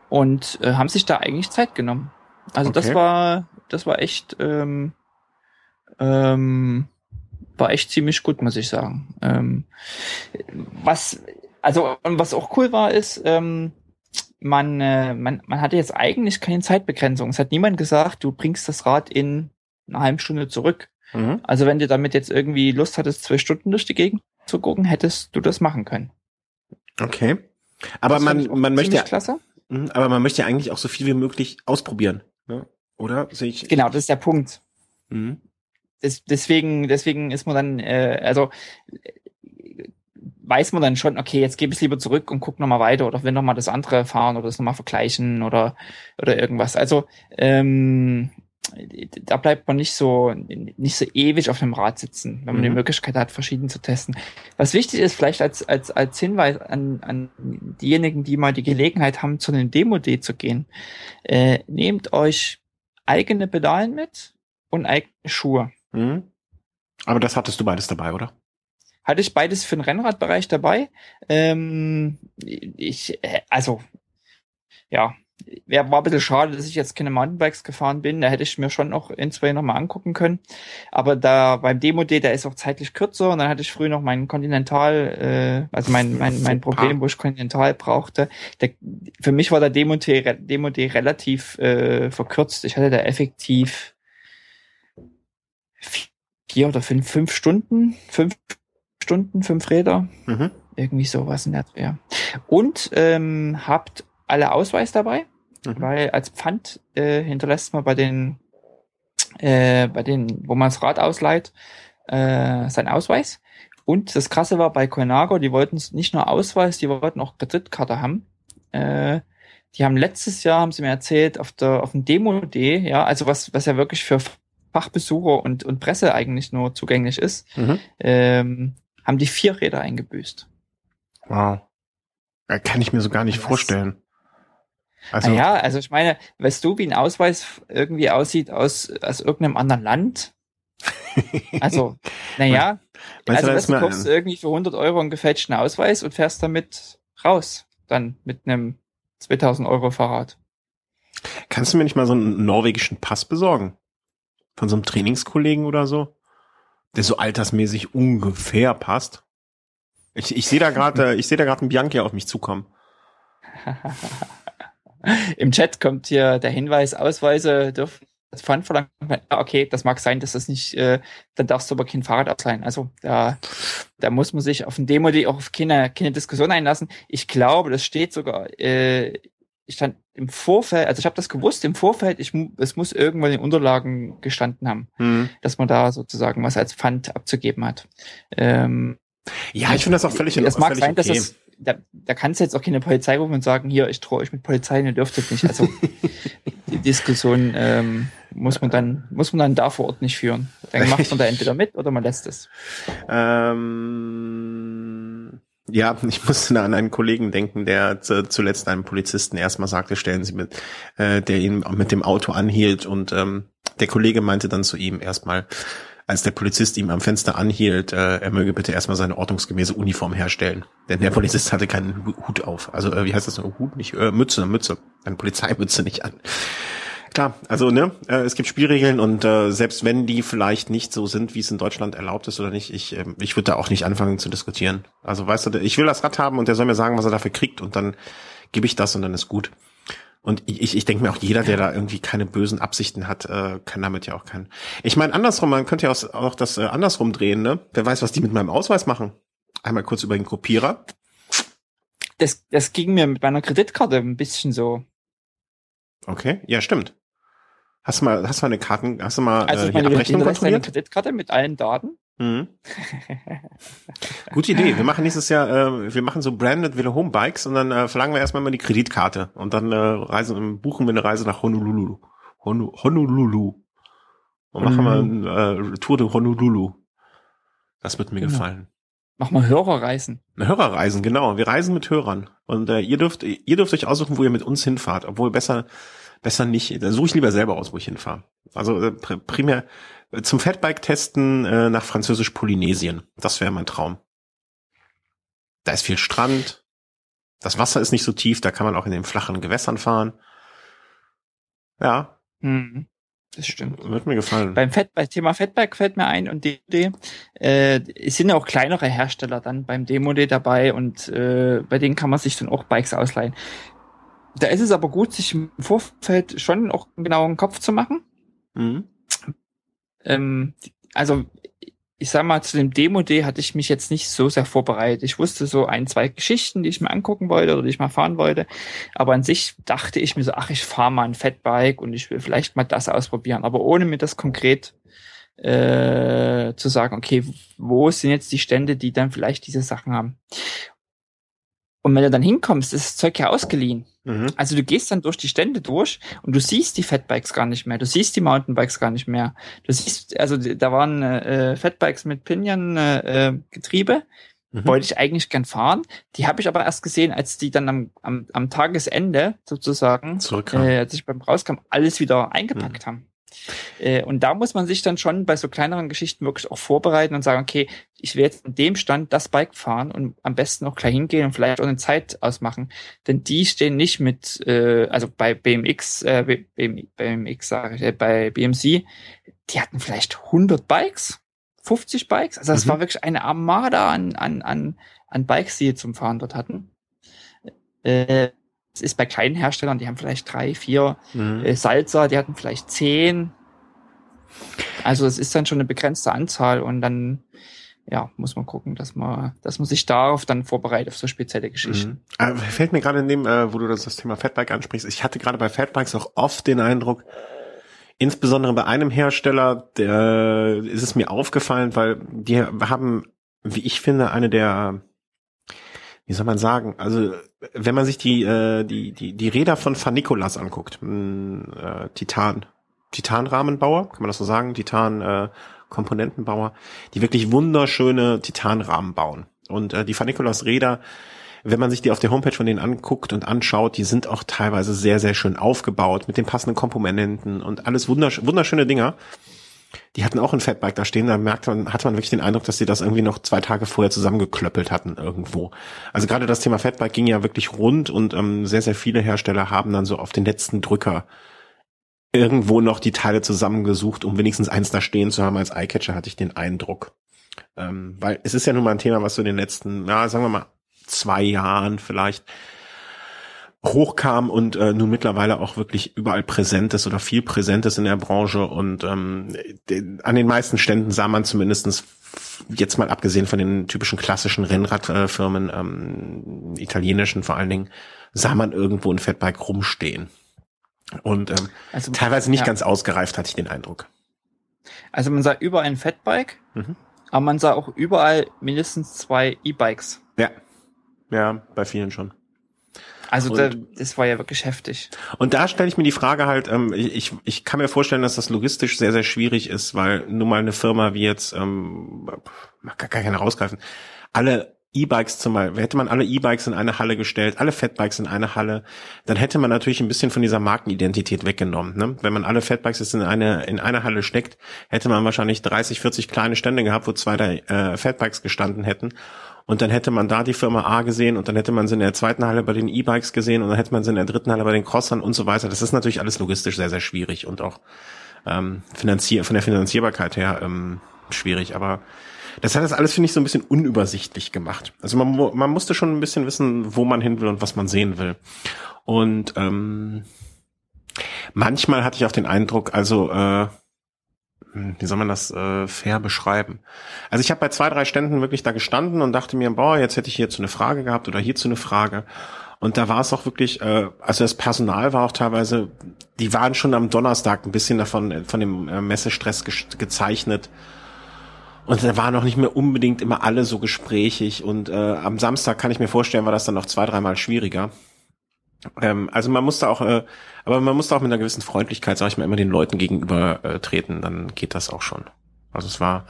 und äh, haben sich da eigentlich Zeit genommen. Also okay. das war, das war echt, ähm, ähm, war echt ziemlich gut, muss ich sagen. Ähm, was, also was auch cool war, ist, ähm, man, äh, man, man hatte jetzt eigentlich keine Zeitbegrenzung. Es hat niemand gesagt, du bringst das Rad in einer halben Stunde zurück. Mhm. Also wenn du damit jetzt irgendwie Lust hattest, zwei Stunden durch die Gegend zu gucken, hättest du das machen können. Okay. Aber das man, man möchte ja, klasse. Mhm, aber man möchte ja eigentlich auch so viel wie möglich ausprobieren, ne? oder? Sehe ich? Genau, das ist der Punkt. Mhm. Das, deswegen, deswegen ist man dann, äh, also weiß man dann schon, okay, jetzt gebe ich es lieber zurück und guck nochmal weiter oder will nochmal das andere fahren oder das nochmal vergleichen oder oder irgendwas. Also ähm, da bleibt man nicht so nicht so ewig auf dem Rad sitzen, wenn man mhm. die Möglichkeit hat, verschieden zu testen. Was wichtig ist, vielleicht als als als Hinweis an an diejenigen, die mal die Gelegenheit haben, zu einem Demo-D zu gehen, äh, nehmt euch eigene Pedalen mit und eigene Schuhe. Mhm. Aber das hattest du beides dabei, oder? Hatte ich beides für den Rennradbereich dabei. Ähm, ich, äh, also, ja, Wäre war ein bisschen schade, dass ich jetzt keine Mountainbikes gefahren bin. Da hätte ich mir schon noch in zwei nochmal angucken können. Aber da beim Demo-D, der ist auch zeitlich kürzer. Und dann hatte ich früh noch meinen Continental, äh, also mein, mein, mein Problem, wo ich Continental brauchte. Der, für mich war der Demo-D Demo relativ äh, verkürzt. Ich hatte da effektiv vier oder fünf, fünf Stunden, fünf Stunden, fünf Räder. Mhm. Irgendwie sowas in der ja. Und ähm, habt alle Ausweis dabei, mhm. weil als Pfand äh, hinterlässt man bei den, äh, bei den, wo man das Rad ausleiht, äh, sein Ausweis. Und das Krasse war bei Coinago, die wollten nicht nur Ausweis, die wollten auch Kreditkarte haben. Äh, die haben letztes Jahr, haben sie mir erzählt, auf der auf dem Demo-D, ja, also was was ja wirklich für Fachbesucher und und Presse eigentlich nur zugänglich ist, mhm. ähm, haben die vier Räder eingebüßt. Wow. Ja, kann ich mir so gar nicht was? vorstellen. Also, ja, also ich meine, weißt du, wie ein Ausweis irgendwie aussieht aus, aus irgendeinem anderen Land? Also, naja, also du, du kaufst irgendwie für 100 Euro einen gefälschten Ausweis und fährst damit raus, dann mit einem 2000 Euro Fahrrad. Kannst du mir nicht mal so einen norwegischen Pass besorgen? Von so einem Trainingskollegen oder so? Der so altersmäßig ungefähr passt? Ich, ich sehe da gerade, ich sehe da gerade einen Bianchi auf mich zukommen. Im Chat kommt hier der Hinweis, Ausweise dürfen das Pfand verlangen. Okay, das mag sein, dass das nicht, äh, dann darfst du aber kein Fahrrad ableihen. Also da, da muss man sich auf ein Demo die auch auf keine, keine Diskussion einlassen. Ich glaube, das steht sogar, äh, ich stand im Vorfeld, also ich habe das gewusst im Vorfeld, ich, es muss irgendwann in Unterlagen gestanden haben, mhm. dass man da sozusagen was als Pfand abzugeben hat. Ähm, ja, ich finde das auch völlig in Ordnung. Es mag sein, okay. dass es da, da kannst du jetzt auch keine Polizei rufen und sagen, hier, ich drohe euch mit Polizei, ihr dürftet nicht. Also die Diskussion ähm, muss man dann, muss man dann da vor Ort nicht führen. Dann macht man da entweder mit oder man lässt es. Ähm, ja, ich musste an einen Kollegen denken, der zuletzt einem Polizisten erstmal sagte, stellen Sie mit, äh, der ihn mit dem Auto anhielt und ähm, der Kollege meinte dann zu ihm erstmal, als der Polizist ihm am Fenster anhielt, äh, er möge bitte erstmal seine ordnungsgemäße Uniform herstellen. Denn der Polizist hatte keinen Hut auf. Also äh, wie heißt das noch? Hut nicht? Äh, Mütze, Mütze. Eine Polizeimütze nicht an. Klar, also ne, äh, es gibt Spielregeln und äh, selbst wenn die vielleicht nicht so sind, wie es in Deutschland erlaubt ist oder nicht, ich, äh, ich würde da auch nicht anfangen zu diskutieren. Also weißt du, ich will das Rad haben und der soll mir sagen, was er dafür kriegt und dann gebe ich das und dann ist gut. Und ich, ich denke mir auch, jeder, der da irgendwie keine bösen Absichten hat, äh, kann damit ja auch keinen. Ich meine, andersrum, man könnte ja auch, auch das äh, andersrum drehen, ne? Wer weiß, was die mit meinem Ausweis machen. Einmal kurz über den Kopierer. Das, das ging mir mit meiner Kreditkarte ein bisschen so. Okay, ja, stimmt. Hast du mal, hast du mal eine Karten, hast du mal also äh, die Abrechnung kontrolliert? Eine Kreditkarte mit allen Daten. Mhm. Gute Idee. Wir machen nächstes Jahr, äh, wir machen so branded Velo Home Bikes und dann äh, verlangen wir erstmal mal die Kreditkarte und dann äh, reisen, buchen wir eine Reise nach Honolulu. Honu, Honolulu. Und machen wir eine äh, Tour de Honolulu. Das wird mir genau. gefallen. Mach mal Hörerreisen. Hörerreisen, genau. Wir reisen mit Hörern. Und äh, ihr dürft, ihr dürft euch aussuchen, wo ihr mit uns hinfahrt. Obwohl besser, besser nicht. Dann suche ich lieber selber aus, wo ich hinfahre. Also äh, primär zum Fatbike testen äh, nach französisch Polynesien. Das wäre mein Traum. Da ist viel Strand. Das Wasser ist nicht so tief, da kann man auch in den flachen Gewässern fahren. Ja. Mhm. Das stimmt. Wird mir gefallen. Beim Fett, bei Thema Fatbike fällt mir ein und DD, äh, es sind ja auch kleinere Hersteller dann beim Demo-Day dabei und äh, bei denen kann man sich dann auch Bikes ausleihen. Da ist es aber gut, sich im Vorfeld schon auch einen genauen Kopf zu machen. Mhm. Ähm, also ich sag mal, zu dem Demo-Day hatte ich mich jetzt nicht so sehr vorbereitet. Ich wusste so ein, zwei Geschichten, die ich mir angucken wollte oder die ich mal fahren wollte. Aber an sich dachte ich mir so, ach, ich fahre mal ein Fatbike und ich will vielleicht mal das ausprobieren. Aber ohne mir das konkret äh, zu sagen, okay, wo sind jetzt die Stände, die dann vielleicht diese Sachen haben. Und wenn du dann hinkommst, ist das Zeug ja ausgeliehen. Mhm. Also du gehst dann durch die Stände durch und du siehst die Fatbikes gar nicht mehr, du siehst die Mountainbikes gar nicht mehr. Du siehst, also da waren äh, Fatbikes mit Pinion-Getriebe, äh, mhm. wollte ich eigentlich gern fahren. Die habe ich aber erst gesehen, als die dann am, am, am Tagesende sozusagen, äh, als ich beim rauskam, alles wieder eingepackt mhm. haben. Äh, und da muss man sich dann schon bei so kleineren Geschichten wirklich auch vorbereiten und sagen, okay, ich will jetzt in dem Stand das Bike fahren und am besten auch gleich hingehen und vielleicht auch eine Zeit ausmachen. Denn die stehen nicht mit, äh, also bei BMX, äh, BMX sage ich, äh, bei BMC, die hatten vielleicht 100 Bikes, 50 Bikes. Also das mhm. war wirklich eine Armada an, an, an, an Bikes, die sie zum Fahren dort hatten. Äh, es ist bei kleinen Herstellern, die haben vielleicht drei, vier mhm. äh, Salzer, die hatten vielleicht zehn. Also es ist dann schon eine begrenzte Anzahl und dann ja, muss man gucken, dass man, dass man sich darauf dann vorbereitet auf so spezielle Geschichten. Mhm. Äh, fällt mir gerade in dem, äh, wo du das, das Thema Fatbike ansprichst, ich hatte gerade bei Fatbikes auch oft den Eindruck, insbesondere bei einem Hersteller, der ist es mir aufgefallen, weil die haben, wie ich finde, eine der wie soll man sagen, also wenn man sich die äh, die die die Räder von Van Nicolas anguckt, mh, äh, Titan Titanrahmenbauer, kann man das so sagen, Titan äh, Komponentenbauer, die wirklich wunderschöne Titanrahmen bauen. Und äh, die Van Nicolas Räder, wenn man sich die auf der Homepage von denen anguckt und anschaut, die sind auch teilweise sehr sehr schön aufgebaut mit den passenden Komponenten und alles wundersch wunderschöne Dinger die hatten auch ein Fatbike da stehen, da merkt man, hat man wirklich den Eindruck, dass sie das irgendwie noch zwei Tage vorher zusammengeklöppelt hatten irgendwo. Also gerade das Thema Fatbike ging ja wirklich rund und ähm, sehr, sehr viele Hersteller haben dann so auf den letzten Drücker irgendwo noch die Teile zusammengesucht, um wenigstens eins da stehen zu haben. Als Eyecatcher hatte ich den Eindruck. Ähm, weil es ist ja nun mal ein Thema, was so in den letzten, ja, sagen wir mal, zwei Jahren vielleicht hochkam und äh, nun mittlerweile auch wirklich überall präsent ist oder viel präsent ist in der Branche und ähm, den, an den meisten Ständen sah man zumindestens jetzt mal abgesehen von den typischen klassischen Rennradfirmen, ähm, italienischen vor allen Dingen, sah man irgendwo ein Fatbike rumstehen. Und ähm, also, teilweise nicht ja. ganz ausgereift, hatte ich den Eindruck. Also man sah überall ein Fatbike, mhm. aber man sah auch überall mindestens zwei E-Bikes. Ja. Ja, bei vielen schon. Also da, das war ja wirklich heftig. Und da stelle ich mir die Frage halt, ähm, ich, ich kann mir vorstellen, dass das logistisch sehr, sehr schwierig ist, weil nur mal eine Firma wie jetzt, ähm, man kann gar keine rausgreifen, alle E-Bikes zum Beispiel, hätte man alle E-Bikes in eine Halle gestellt, alle Fatbikes in eine Halle, dann hätte man natürlich ein bisschen von dieser Markenidentität weggenommen. Ne? Wenn man alle Fatbikes jetzt in eine, in eine Halle steckt, hätte man wahrscheinlich 30, 40 kleine Stände gehabt, wo zwei der äh, Fatbikes gestanden hätten. Und dann hätte man da die Firma A gesehen und dann hätte man sie in der zweiten Halle bei den E-Bikes gesehen und dann hätte man sie in der dritten Halle bei den Crossern und so weiter. Das ist natürlich alles logistisch sehr, sehr schwierig und auch ähm, finanzier von der Finanzierbarkeit her ähm, schwierig. Aber das hat das alles, finde ich, so ein bisschen unübersichtlich gemacht. Also man, man musste schon ein bisschen wissen, wo man hin will und was man sehen will. Und ähm, manchmal hatte ich auch den Eindruck, also äh, wie soll man das äh, fair beschreiben? Also ich habe bei zwei, drei Ständen wirklich da gestanden und dachte mir, boah, jetzt hätte ich hierzu eine Frage gehabt oder hierzu eine Frage. Und da war es auch wirklich, äh, also das Personal war auch teilweise, die waren schon am Donnerstag ein bisschen davon, äh, von dem äh, Messestress ge gezeichnet. Und da waren noch nicht mehr unbedingt immer alle so gesprächig. Und äh, am Samstag kann ich mir vorstellen, war das dann noch zwei, dreimal schwieriger. Ähm, also man musste auch, äh, aber man musste auch mit einer gewissen Freundlichkeit, sag ich mal, immer den Leuten gegenüber äh, treten, dann geht das auch schon. Also es war,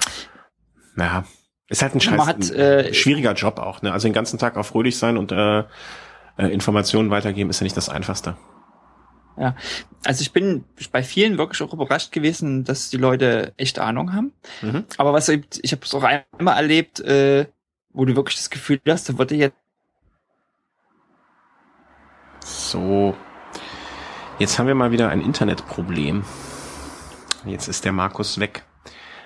naja, Ist halt ein scheiß, hat, äh, schwieriger Job auch, ne? Also den ganzen Tag auf fröhlich sein und äh, äh, Informationen weitergeben ist ja nicht das Einfachste. Ja, also ich bin bei vielen wirklich auch überrascht gewesen, dass die Leute echt Ahnung haben. Mhm. Aber was ich, ich habe es auch einmal erlebt, äh, wo du wirklich das Gefühl hast, da wurde jetzt so. Jetzt haben wir mal wieder ein Internetproblem. Jetzt ist der Markus weg.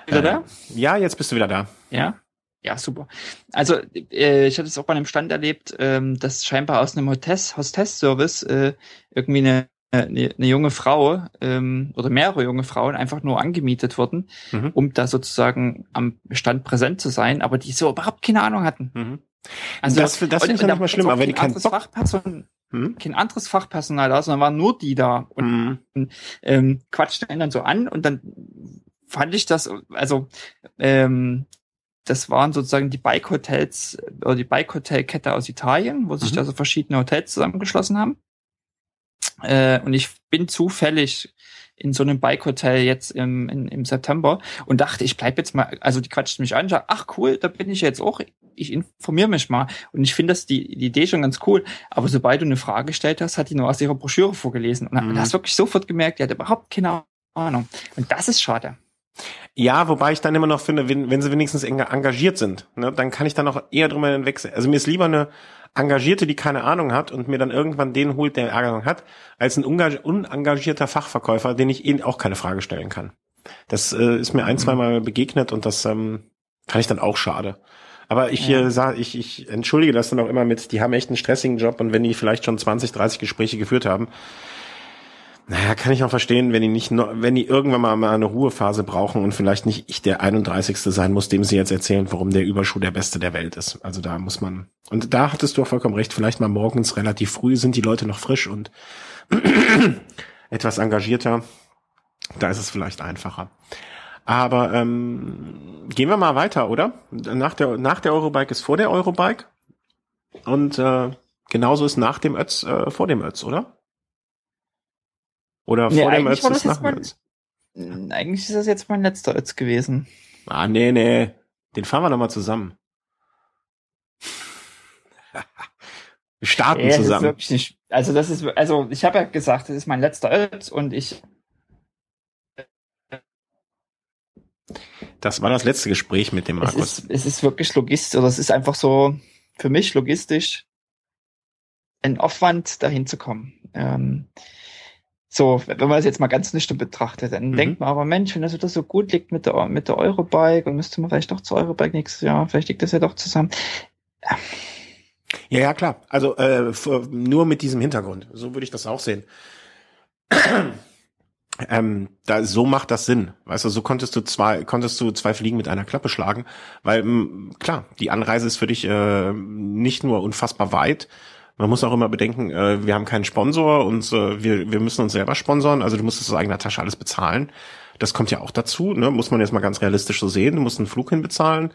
Wieder äh, da? Ja, jetzt bist du wieder da. Ja. Ja, super. Also äh, ich hatte es auch bei einem Stand erlebt, ähm, dass scheinbar aus einem Hostess, Hostess-Service äh, irgendwie eine, eine, eine junge Frau ähm, oder mehrere junge Frauen einfach nur angemietet wurden, mhm. um da sozusagen am Stand präsent zu sein, aber die so überhaupt keine Ahnung hatten. Mhm. Also das, das finde ich ja nicht mal schlimm, aber wenn die kein Bock... Fachperson, hm? kein anderes Fachpersonal da, sondern waren nur die da und, mhm. ähm, quatschten dann so an und dann fand ich das, also ähm, das waren sozusagen die Bike-Hotels oder die Bike-Hotel-Kette aus Italien, wo sich mhm. da so verschiedene Hotels zusammengeschlossen haben. Äh, und ich bin zufällig in so einem Bike-Hotel jetzt im, in, im September und dachte, ich bleib jetzt mal, also die quatscht mich an, sag, ach cool, da bin ich jetzt auch, ich informiere mich mal. Und ich finde das die, die Idee schon ganz cool. Aber sobald du eine Frage gestellt hast, hat die nur aus ihrer Broschüre vorgelesen. Und mhm. hast wirklich sofort gemerkt, die hat überhaupt keine Ahnung. Und das ist schade. Ja, wobei ich dann immer noch finde, wenn, wenn sie wenigstens engagiert sind, ne, dann kann ich dann auch eher drüber hinwegsehen. Also mir ist lieber eine Engagierte, die keine Ahnung hat und mir dann irgendwann den holt, der Ahnung hat, als ein unengagierter Fachverkäufer, den ich eh auch keine Frage stellen kann. Das äh, ist mir ein, zwei Mal begegnet und das ähm, kann ich dann auch schade. Aber ich ja. äh, sag, ich, ich entschuldige das dann auch immer mit, die haben echt einen stressigen Job und wenn die vielleicht schon 20, 30 Gespräche geführt haben, naja, kann ich auch verstehen, wenn die nicht, wenn die irgendwann mal, mal eine Ruhephase brauchen und vielleicht nicht ich der 31. sein muss, dem sie jetzt erzählen, warum der Überschuh der beste der Welt ist. Also da muss man, und da hattest du auch vollkommen recht, vielleicht mal morgens relativ früh sind die Leute noch frisch und etwas engagierter. Da ist es vielleicht einfacher. Aber ähm, gehen wir mal weiter, oder? Nach der, nach der Eurobike ist vor der Eurobike. Und äh, genauso ist nach dem Ötz äh, vor dem Ötz, oder? Oder vor nee, dem Ötz ist nach dem Ötz? Eigentlich ist das jetzt mein letzter Ötz gewesen. Ah, nee, nee. Den fahren wir noch mal zusammen. wir starten ja, zusammen. Das nicht, also das ist, also ich habe ja gesagt, das ist mein letzter Ötz und ich Das war das letzte Gespräch mit dem Markus. Es ist, es ist wirklich logistisch, oder es ist einfach so für mich logistisch ein Aufwand, dahin zu kommen. Ähm, so, wenn man es jetzt mal ganz nüchtern betrachtet, dann mhm. denkt man aber, Mensch, wenn das wieder so gut liegt mit der, mit der Eurobike und müsste man vielleicht doch zur Eurobike nächstes Jahr, vielleicht liegt das ja doch zusammen. Ja, ja, klar. Also äh, nur mit diesem Hintergrund. So würde ich das auch sehen. Ähm, da, so macht das Sinn. Weißt du, so konntest du zwei, konntest du zwei Fliegen mit einer Klappe schlagen, weil m, klar, die Anreise ist für dich äh, nicht nur unfassbar weit, man muss auch immer bedenken, äh, wir haben keinen Sponsor und äh, wir, wir müssen uns selber sponsoren, also du musst es aus eigener Tasche alles bezahlen. Das kommt ja auch dazu, ne? muss man jetzt mal ganz realistisch so sehen. Du musst einen Flug hinbezahlen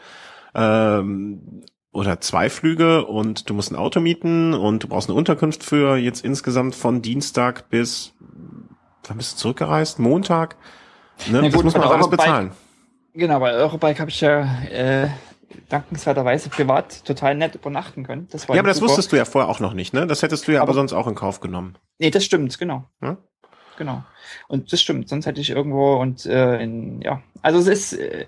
ähm, oder zwei Flüge und du musst ein Auto mieten und du brauchst eine Unterkunft für jetzt insgesamt von Dienstag bis, wann bist du zurückgereist? Montag? Ne? Gut, das muss man auch alles bezahlen. Genau, bei Eurobike habe ich ja äh, dankenswerterweise privat total nett übernachten können. Das war ja, aber das super. wusstest du ja vorher auch noch nicht, ne? Das hättest du ja aber, aber sonst auch in Kauf genommen. Nee, das stimmt, genau. Hm? Genau. Und das stimmt, sonst hätte ich irgendwo und äh, in, ja, also es ist, äh,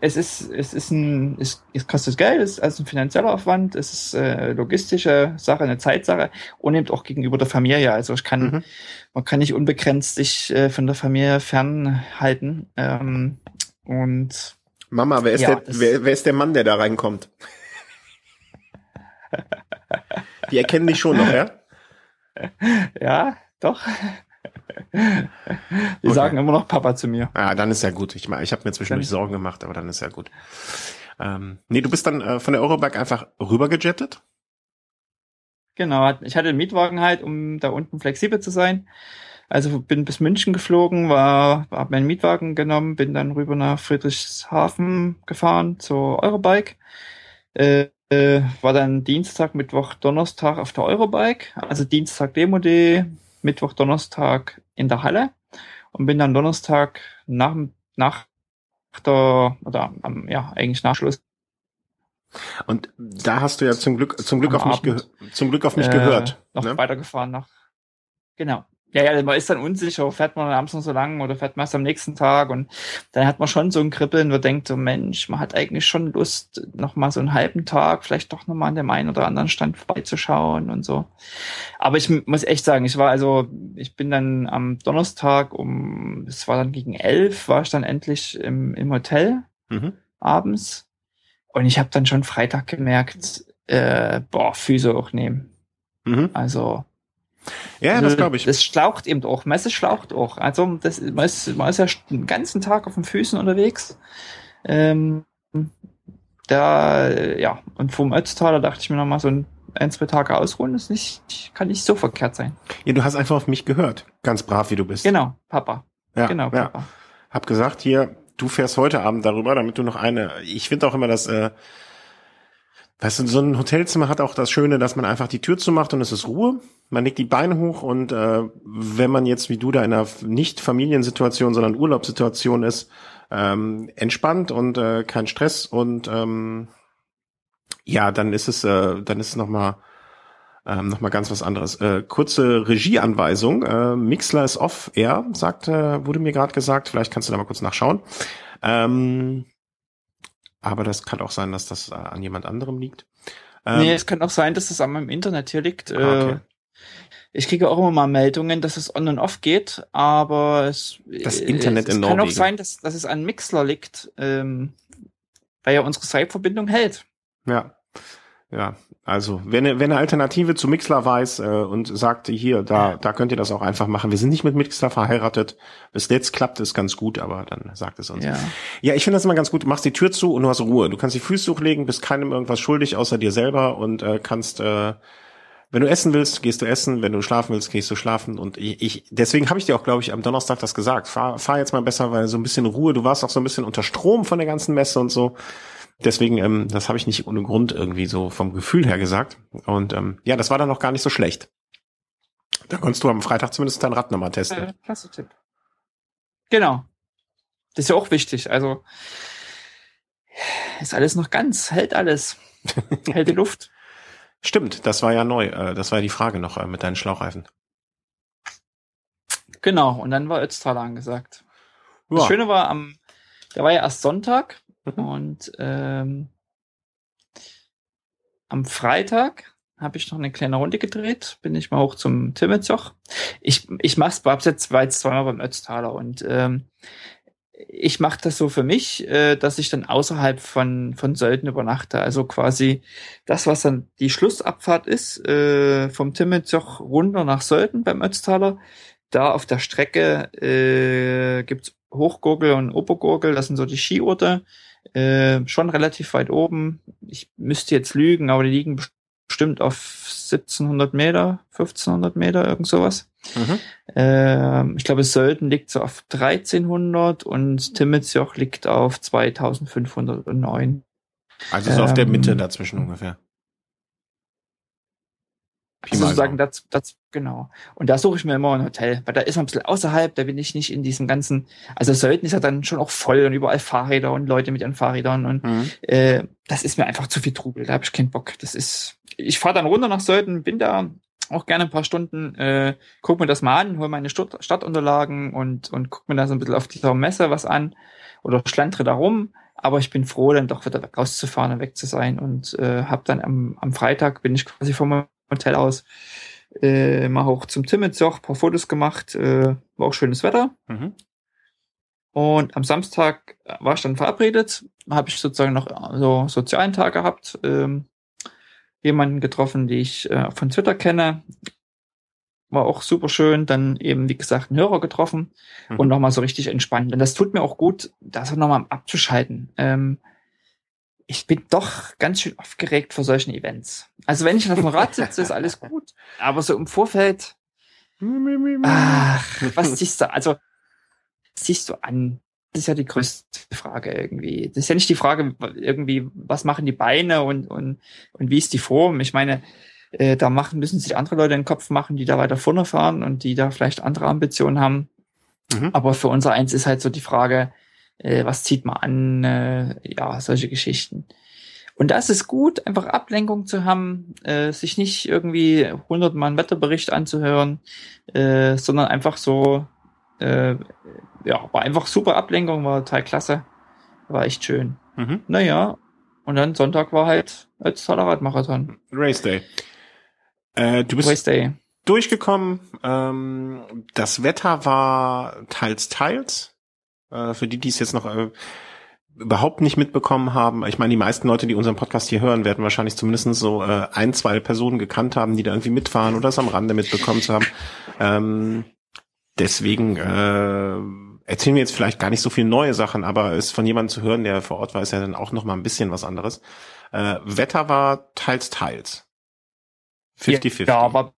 es ist, es ist ein, es, es kostet Geld, es ist also ein finanzieller Aufwand, es ist äh, logistische Sache, eine Zeitsache und eben auch gegenüber der Familie. Also ich kann, mhm. man kann nicht unbegrenzt sich äh, von der Familie fernhalten. Ähm, und Mama, wer ist, ja, der, wer, wer ist der Mann, der da reinkommt? Die erkennen dich schon noch, ja? Ja, doch. Die okay. sagen immer noch Papa zu mir. Ja, dann ist ja gut. Ich, ich habe mir zwischendurch Sorgen gemacht, aber dann ist ja gut. Ähm, nee, du bist dann äh, von der Euroberg einfach rübergejettet? Genau, ich hatte einen Mietwagen halt, um da unten flexibel zu sein. Also bin bis München geflogen, war, habe meinen Mietwagen genommen, bin dann rüber nach Friedrichshafen gefahren zur Eurobike. Äh, äh, war dann Dienstag, Mittwoch, Donnerstag auf der Eurobike. Also Dienstag Demo Day, Mittwoch, Donnerstag in der Halle und bin dann Donnerstag nach, nach der, oder am, ja, eigentlich nach Schluss Und da hast du ja zum Glück, zum Glück auf mich, zum Glück auf mich äh, gehört. Noch ne? weitergefahren nach. Genau. Ja, ja, man ist dann unsicher, fährt man abends noch so lang oder fährt man erst am nächsten Tag und dann hat man schon so ein Kribbeln, wo denkt so, Mensch, man hat eigentlich schon Lust, noch mal so einen halben Tag, vielleicht doch noch mal an dem einen oder anderen Stand vorbeizuschauen und so. Aber ich muss echt sagen, ich war also, ich bin dann am Donnerstag um, es war dann gegen elf, war ich dann endlich im, im Hotel mhm. abends und ich habe dann schon Freitag gemerkt, äh, boah, Füße hochnehmen. Mhm. Also ja, also, das glaube ich. Das schlaucht eben auch. Messe schlaucht auch. Also das, man, ist, man ist ja den ganzen Tag auf den Füßen unterwegs. Ähm, da, ja, und vom Ötztaler dachte ich mir nochmal so ein, ein, zwei Tage ausruhen, ist nicht, kann nicht so verkehrt sein. Ja, du hast einfach auf mich gehört. Ganz brav, wie du bist. Genau, Papa. Ja, genau, Papa. Ja. Hab gesagt, hier, du fährst heute Abend darüber, damit du noch eine, ich finde auch immer, dass, äh, Weißt du, so ein Hotelzimmer hat auch das Schöne, dass man einfach die Tür zumacht und es ist Ruhe. Man legt die Beine hoch und äh, wenn man jetzt wie du da in einer nicht Familiensituation, sondern Urlaubssituation ist, ähm, entspannt und äh, kein Stress und ähm, ja, dann ist es, äh, dann ist es nochmal ähm, noch mal ganz was anderes. Äh, kurze Regieanweisung. Äh, Mixler ist off air, sagt, äh, wurde mir gerade gesagt. Vielleicht kannst du da mal kurz nachschauen. Ähm, aber das kann auch sein, dass das äh, an jemand anderem liegt. Ähm, nee, es kann auch sein, dass es an meinem Internet hier liegt. Ah, okay. Äh, ich kriege auch immer mal Meldungen, dass es on und off geht, aber es, das Internet es, in es kann auch sein, dass, dass es an Mixler liegt, ähm, weil ja unsere Skype-Verbindung hält. Ja, ja. Also, wenn, wenn eine Alternative zu Mixler weiß äh, und sagt, hier, da, da könnt ihr das auch einfach machen. Wir sind nicht mit Mixler verheiratet. Bis jetzt klappt es ganz gut, aber dann sagt es uns. Ja, ja ich finde das immer ganz gut. Du machst die Tür zu und du hast Ruhe. Du kannst die Füße hochlegen, bist keinem irgendwas schuldig, außer dir selber und äh, kannst, äh, wenn du essen willst, gehst du essen. Wenn du schlafen willst, gehst du schlafen. Und ich, ich deswegen habe ich dir auch, glaube ich, am Donnerstag das gesagt. Fahr, fahr jetzt mal besser, weil so ein bisschen Ruhe. Du warst auch so ein bisschen unter Strom von der ganzen Messe und so. Deswegen, ähm, das habe ich nicht ohne Grund irgendwie so vom Gefühl her gesagt. Und ähm, ja, das war dann noch gar nicht so schlecht. Da konntest du am Freitag zumindest dein Rad nochmal testen. Klasse Tipp. Genau. Das ist ja auch wichtig. Also ist alles noch ganz, hält alles. hält die Luft. Stimmt, das war ja neu. Äh, das war ja die Frage noch äh, mit deinen Schlauchreifen. Genau, und dann war Ötztaler angesagt. Ja. Das Schöne war am, der war ja erst Sonntag Mhm. Und ähm, am Freitag habe ich noch eine kleine Runde gedreht, bin ich mal hoch zum Timmetzoch. Ich, ich mach's es jetzt, war jetzt zweimal beim Ötztaler und ähm, ich mache das so für mich, äh, dass ich dann außerhalb von, von Sölden übernachte. Also quasi das, was dann die Schlussabfahrt ist, äh, vom Timmetzoch runter nach Sölden beim Ötztaler. Da auf der Strecke äh, gibt's Hochgurgel und Obergurgel, das sind so die Skiorte. Äh, schon relativ weit oben. Ich müsste jetzt lügen, aber die liegen bestimmt auf 1700 Meter, 1500 Meter, irgend sowas. Mhm. Äh, ich glaube, Sölden liegt so auf 1300 und Timmelsjoch liegt auf 2509. Also so auf der Mitte ähm, dazwischen ungefähr. Also sozusagen das, das, genau. Und da suche ich mir immer ein Hotel, weil da ist man ein bisschen außerhalb, da bin ich nicht in diesem ganzen, also Sölden ist ja dann schon auch voll und überall Fahrräder und Leute mit ihren Fahrrädern und mhm. äh, das ist mir einfach zu viel Trubel, da habe ich keinen Bock. Das ist, ich fahre dann runter nach Sölden, bin da auch gerne ein paar Stunden, äh, guck mir das mal an, hol meine Stadt, Stadtunterlagen und, und guck mir da so ein bisschen auf dieser Messe was an oder schlantre da rum. Aber ich bin froh, dann doch wieder rauszufahren und weg zu sein und äh, habe dann am, am Freitag bin ich quasi vom Hotel aus. Äh, mal hoch zum Timmetzoch, paar Fotos gemacht, äh, war auch schönes Wetter. Mhm. Und am Samstag war ich dann verabredet, habe ich sozusagen noch so sozialen Tag gehabt, ähm, jemanden getroffen, die ich äh, von Twitter kenne. War auch super schön. Dann eben, wie gesagt, einen Hörer getroffen mhm. und nochmal so richtig entspannt. Und das tut mir auch gut, das nochmal abzuschalten. Ähm, ich bin doch ganz schön aufgeregt vor solchen Events. Also wenn ich auf dem Rad sitze, ist alles gut. Aber so im Vorfeld, ach, was siehst du, also, siehst du an? Das ist ja die größte Frage irgendwie. Das ist ja nicht die Frage irgendwie, was machen die Beine und, und, und wie ist die Form? Ich meine, äh, da machen, müssen sich andere Leute den Kopf machen, die da weiter vorne fahren und die da vielleicht andere Ambitionen haben. Mhm. Aber für unser eins ist halt so die Frage, äh, was zieht man an, äh, ja, solche Geschichten. Und das ist gut, einfach Ablenkung zu haben, äh, sich nicht irgendwie hundertmal einen Wetterbericht anzuhören, äh, sondern einfach so, äh, ja, war einfach super Ablenkung, war total klasse, war echt schön. Mhm. Naja, und dann Sonntag war halt als toller Radmarathon. Race Day. Äh, du bist Race Day. durchgekommen. Ähm, das Wetter war teils, teils. Äh, für die, die es jetzt noch äh, überhaupt nicht mitbekommen haben. Ich meine, die meisten Leute, die unseren Podcast hier hören, werden wahrscheinlich zumindest so äh, ein, zwei Personen gekannt haben, die da irgendwie mitfahren oder es am Rande mitbekommen zu haben. Ähm, deswegen äh, erzählen wir jetzt vielleicht gar nicht so viel neue Sachen, aber es von jemandem zu hören, der vor Ort war, ist ja dann auch noch mal ein bisschen was anderes. Äh, Wetter war teils, teils. 50-50. Ja, aber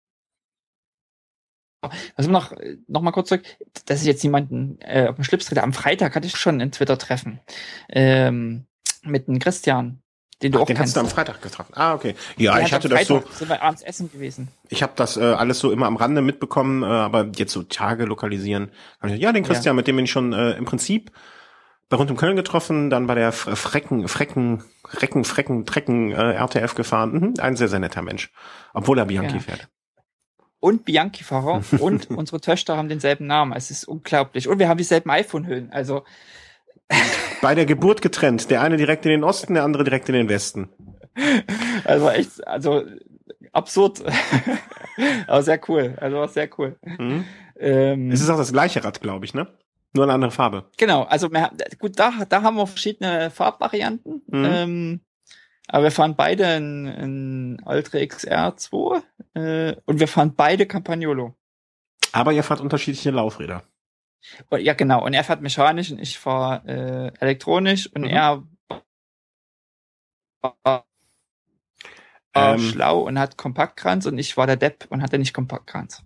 also noch, noch mal kurz zurück, dass ich jetzt jemanden äh, auf dem Schlips trete. Am Freitag hatte ich schon ein Twitter-Treffen ähm, mit einem Christian, den du Ach, auch den kennst. hast du am Freitag getroffen. Ah, okay. Ja, Der ich hatte das so. Sind wir abends essen gewesen. Ich habe das äh, alles so immer am Rande mitbekommen, äh, aber jetzt so Tage lokalisieren. Ja, den Christian, ja. mit dem bin ich schon äh, im Prinzip bei Rund um Köln getroffen, dann bei der Frecken, Frecken, Recken, Frecken, Trecken äh, RTF gefahren. Mhm, ein sehr, sehr netter Mensch. Obwohl er Bianchi ja. fährt und Bianchi-Fahrer und unsere Töchter haben denselben Namen. Es ist unglaublich. Und wir haben dieselben iPhone-Hüllen. Also bei der Geburt getrennt. Der eine direkt in den Osten, der andere direkt in den Westen. Also echt, also absurd. Aber sehr cool. Also sehr cool. Mhm. Ähm, es ist auch das gleiche Rad, glaube ich, ne? Nur eine andere Farbe. Genau, also wir, gut, da, da haben wir verschiedene Farbvarianten. Mhm. Ähm, aber wir fahren beide in, in Ultra XR2 äh, und wir fahren beide Campagnolo. Aber ihr fahrt unterschiedliche Laufräder. Und, ja, genau. Und er fährt mechanisch und ich fahre äh, elektronisch und mhm. er war ähm, schlau und hat Kompaktkranz und ich war der Depp und hatte nicht Kompaktkranz.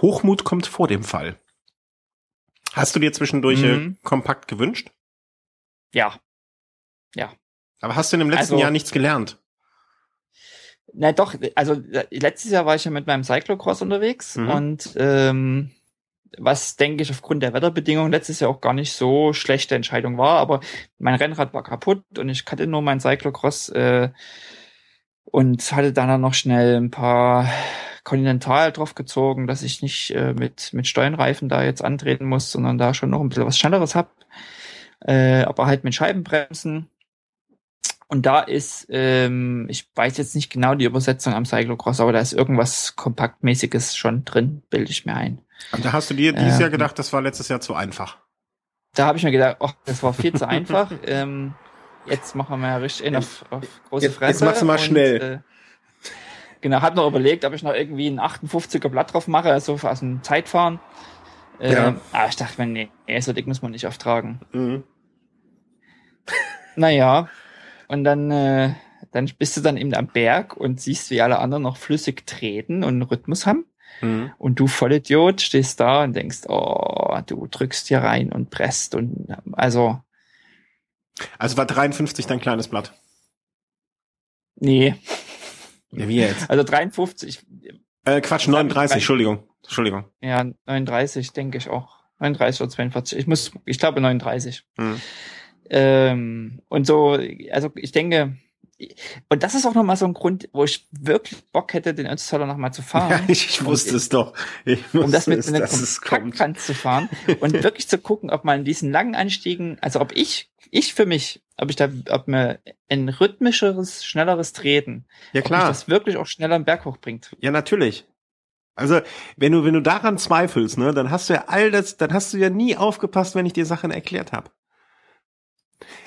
Hochmut kommt vor dem Fall. Hast du dir zwischendurch äh, mhm. kompakt gewünscht? Ja. Ja. Aber hast du in dem letzten also, Jahr nichts gelernt? Na doch, also letztes Jahr war ich ja mit meinem Cyclocross unterwegs mhm. und ähm, was denke ich aufgrund der Wetterbedingungen letztes Jahr auch gar nicht so schlechte Entscheidung war, aber mein Rennrad war kaputt und ich hatte nur mein Cyclocross äh, und hatte dann noch schnell ein paar Continental drauf gezogen, dass ich nicht äh, mit mit Steuernreifen da jetzt antreten muss, sondern da schon noch ein bisschen was Schnelleres hab, äh, aber halt mit Scheibenbremsen und da ist, ähm, ich weiß jetzt nicht genau die Übersetzung am Cyclocross, aber da ist irgendwas Kompaktmäßiges schon drin, bilde ich mir ein. Und da hast du dir dieses ähm, Jahr gedacht, das war letztes Jahr zu einfach. Da habe ich mir gedacht, ach, das war viel zu einfach. ähm, jetzt machen wir ja richtig auf, auf große Fresse. Jetzt machst du mal und, schnell. Äh, genau, hat noch überlegt, ob ich noch irgendwie ein 58er Blatt drauf mache, also aus dem Zeitfahren. Äh, ja. Aber ich dachte mir, nee, so dick muss man nicht auftragen. Mhm. Naja, und dann, äh, dann bist du dann eben am Berg und siehst, wie alle anderen noch flüssig treten und einen Rhythmus haben. Mhm. Und du Vollidiot stehst da und denkst, oh, du drückst hier rein und presst und also. Also war 53 dein kleines Blatt? Nee. Ja, wie jetzt? Also 53. Äh, Quatsch, 39, Entschuldigung. Entschuldigung. Ja, 39, denke ich auch. 39 oder 42. Ich muss, ich glaube 39. Mhm. Ähm, und so, also ich denke, und das ist auch nochmal so ein Grund, wo ich wirklich Bock hätte, den Ötztaler nochmal zu fahren. Ja, ich, ich wusste es doch. Ich wusste um das mit einem Kompaktkranz zu fahren und wirklich zu gucken, ob man in diesen langen Anstiegen, also ob ich, ich für mich, ob ich da, ob mir ein rhythmischeres, schnelleres Treten, ja, klar. ob mich das wirklich auch schneller im Berg hochbringt. Ja, natürlich. Also, wenn du, wenn du daran zweifelst, ne, dann hast du ja all das, dann hast du ja nie aufgepasst, wenn ich dir Sachen erklärt habe.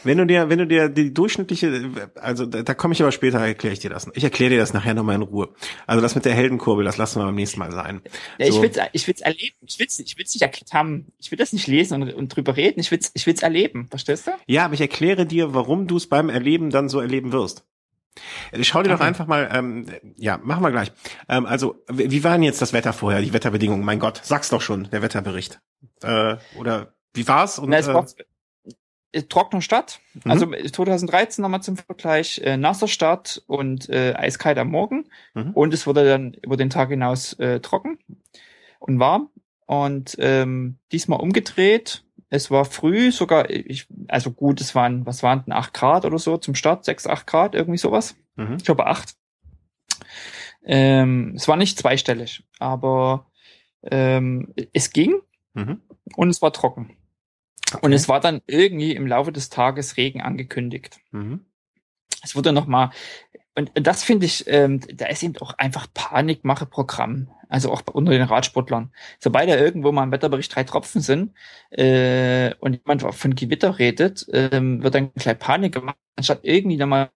Wenn du dir, wenn du dir die durchschnittliche, also da, da komme ich aber später, erkläre ich dir das. Ich erkläre dir das nachher nochmal in Ruhe. Also das mit der Heldenkurbel, das lassen wir beim nächsten Mal sein. Ja, so. ich will's, ich will's erleben. Ich will's, ich will's nicht erklärt haben. Ich will das nicht lesen und, und drüber reden. Ich will's, ich will's erleben. Verstehst du? Ja, aber ich erkläre dir, warum du es beim Erleben dann so erleben wirst. Schau dir okay. doch einfach mal, ähm, ja, machen wir gleich. Ähm, also, wie war denn jetzt das Wetter vorher, die Wetterbedingungen? Mein Gott, sag's doch schon, der Wetterbericht. Äh, oder wie war's? Und, Na, es, äh, äh, trockene Stadt. Mhm. Also 2013 nochmal zum Vergleich, äh, nasser Start und äh, eiskalt am Morgen. Mhm. Und es wurde dann über den Tag hinaus äh, trocken und warm. Und ähm, diesmal umgedreht. Es war früh sogar, ich, also gut, es waren, was waren denn, acht Grad oder so zum Start, sechs, acht Grad, irgendwie sowas. Mhm. Ich glaube acht. Ähm, es war nicht zweistellig, aber ähm, es ging mhm. und es war trocken. Okay. Und es war dann irgendwie im Laufe des Tages Regen angekündigt. Mhm. Es wurde noch mal und das finde ich, ähm, da ist eben auch einfach Panikmache-Programm. Also auch unter den Radsportlern. Sobald da irgendwo mal im Wetterbericht drei Tropfen sind äh, und jemand von Gewitter redet, ähm, wird dann gleich Panik gemacht, anstatt irgendwie nochmal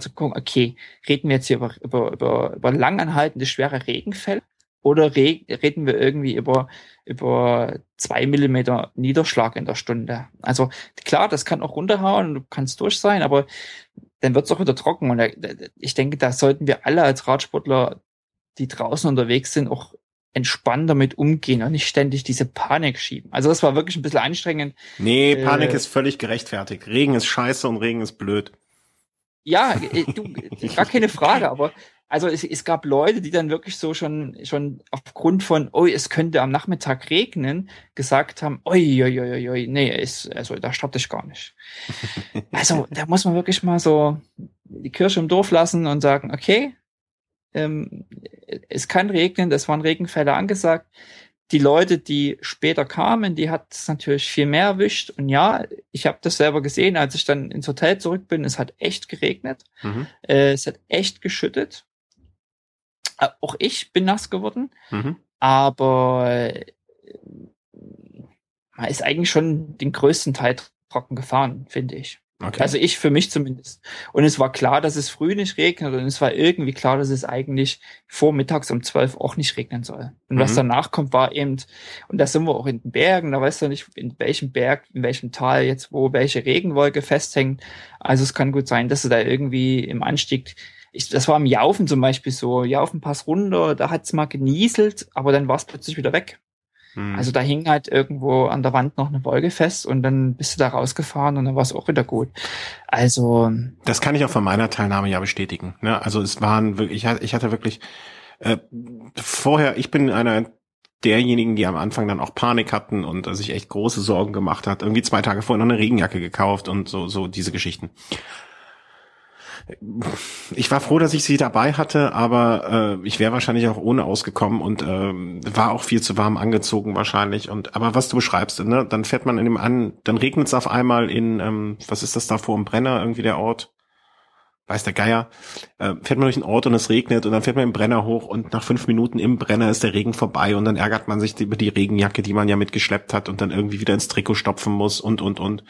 zu gucken, okay, reden wir jetzt hier über, über, über, über langanhaltende schwere Regenfälle oder re reden wir irgendwie über, über zwei Millimeter Niederschlag in der Stunde? Also klar, das kann auch runterhauen und du kannst durch sein, aber dann wird es auch wieder trocken. Und ich denke, da sollten wir alle als Radsportler, die draußen unterwegs sind, auch entspannt damit umgehen und nicht ständig diese Panik schieben. Also das war wirklich ein bisschen anstrengend. Nee, Panik äh, ist völlig gerechtfertigt. Regen ist scheiße und Regen ist blöd. Ja, äh, du, gar keine Frage, aber also es, es gab Leute, die dann wirklich so schon, schon aufgrund von, oh, es könnte am Nachmittag regnen, gesagt haben, oi, oi, oi, oi, nee, es, also da starte ich gar nicht. also da muss man wirklich mal so die Kirche im Dorf lassen und sagen, okay, ähm, es kann regnen, es waren Regenfälle angesagt. Die Leute, die später kamen, die hat es natürlich viel mehr erwischt. Und ja, ich habe das selber gesehen, als ich dann ins Hotel zurück bin. Es hat echt geregnet. Mhm. Äh, es hat echt geschüttet. Äh, auch ich bin nass geworden, mhm. aber äh, man ist eigentlich schon den größten Teil trocken gefahren, finde ich. Okay. Also ich für mich zumindest. Und es war klar, dass es früh nicht regnet und es war irgendwie klar, dass es eigentlich vormittags um zwölf auch nicht regnen soll. Und mhm. was danach kommt, war eben, und da sind wir auch in den Bergen, da weißt du nicht, in welchem Berg, in welchem Tal jetzt wo welche Regenwolke festhängt. Also es kann gut sein, dass du da irgendwie im Anstieg ich, das war im Jaufen zum Beispiel so, Jaufenpass runter, da hat's mal genieselt, aber dann war es plötzlich wieder weg. Hm. Also da hing halt irgendwo an der Wand noch eine Wolke fest und dann bist du da rausgefahren und dann war es auch wieder gut. Also das kann ich auch von meiner Teilnahme ja bestätigen. Ne? Also es waren wirklich, ich hatte wirklich äh, vorher, ich bin einer derjenigen, die am Anfang dann auch Panik hatten und äh, sich echt große Sorgen gemacht hat. Irgendwie zwei Tage vorher noch eine Regenjacke gekauft und so so diese Geschichten ich war froh, dass ich sie dabei hatte, aber äh, ich wäre wahrscheinlich auch ohne ausgekommen und äh, war auch viel zu warm angezogen wahrscheinlich. Und aber was du beschreibst, ne, dann fährt man in dem an, dann regnet es auf einmal in, ähm, was ist das da vor dem Brenner, irgendwie der Ort? Weiß der Geier, äh, fährt man durch den Ort und es regnet und dann fährt man im Brenner hoch und nach fünf Minuten im Brenner ist der Regen vorbei und dann ärgert man sich über die Regenjacke, die man ja mitgeschleppt hat und dann irgendwie wieder ins Trikot stopfen muss und und und.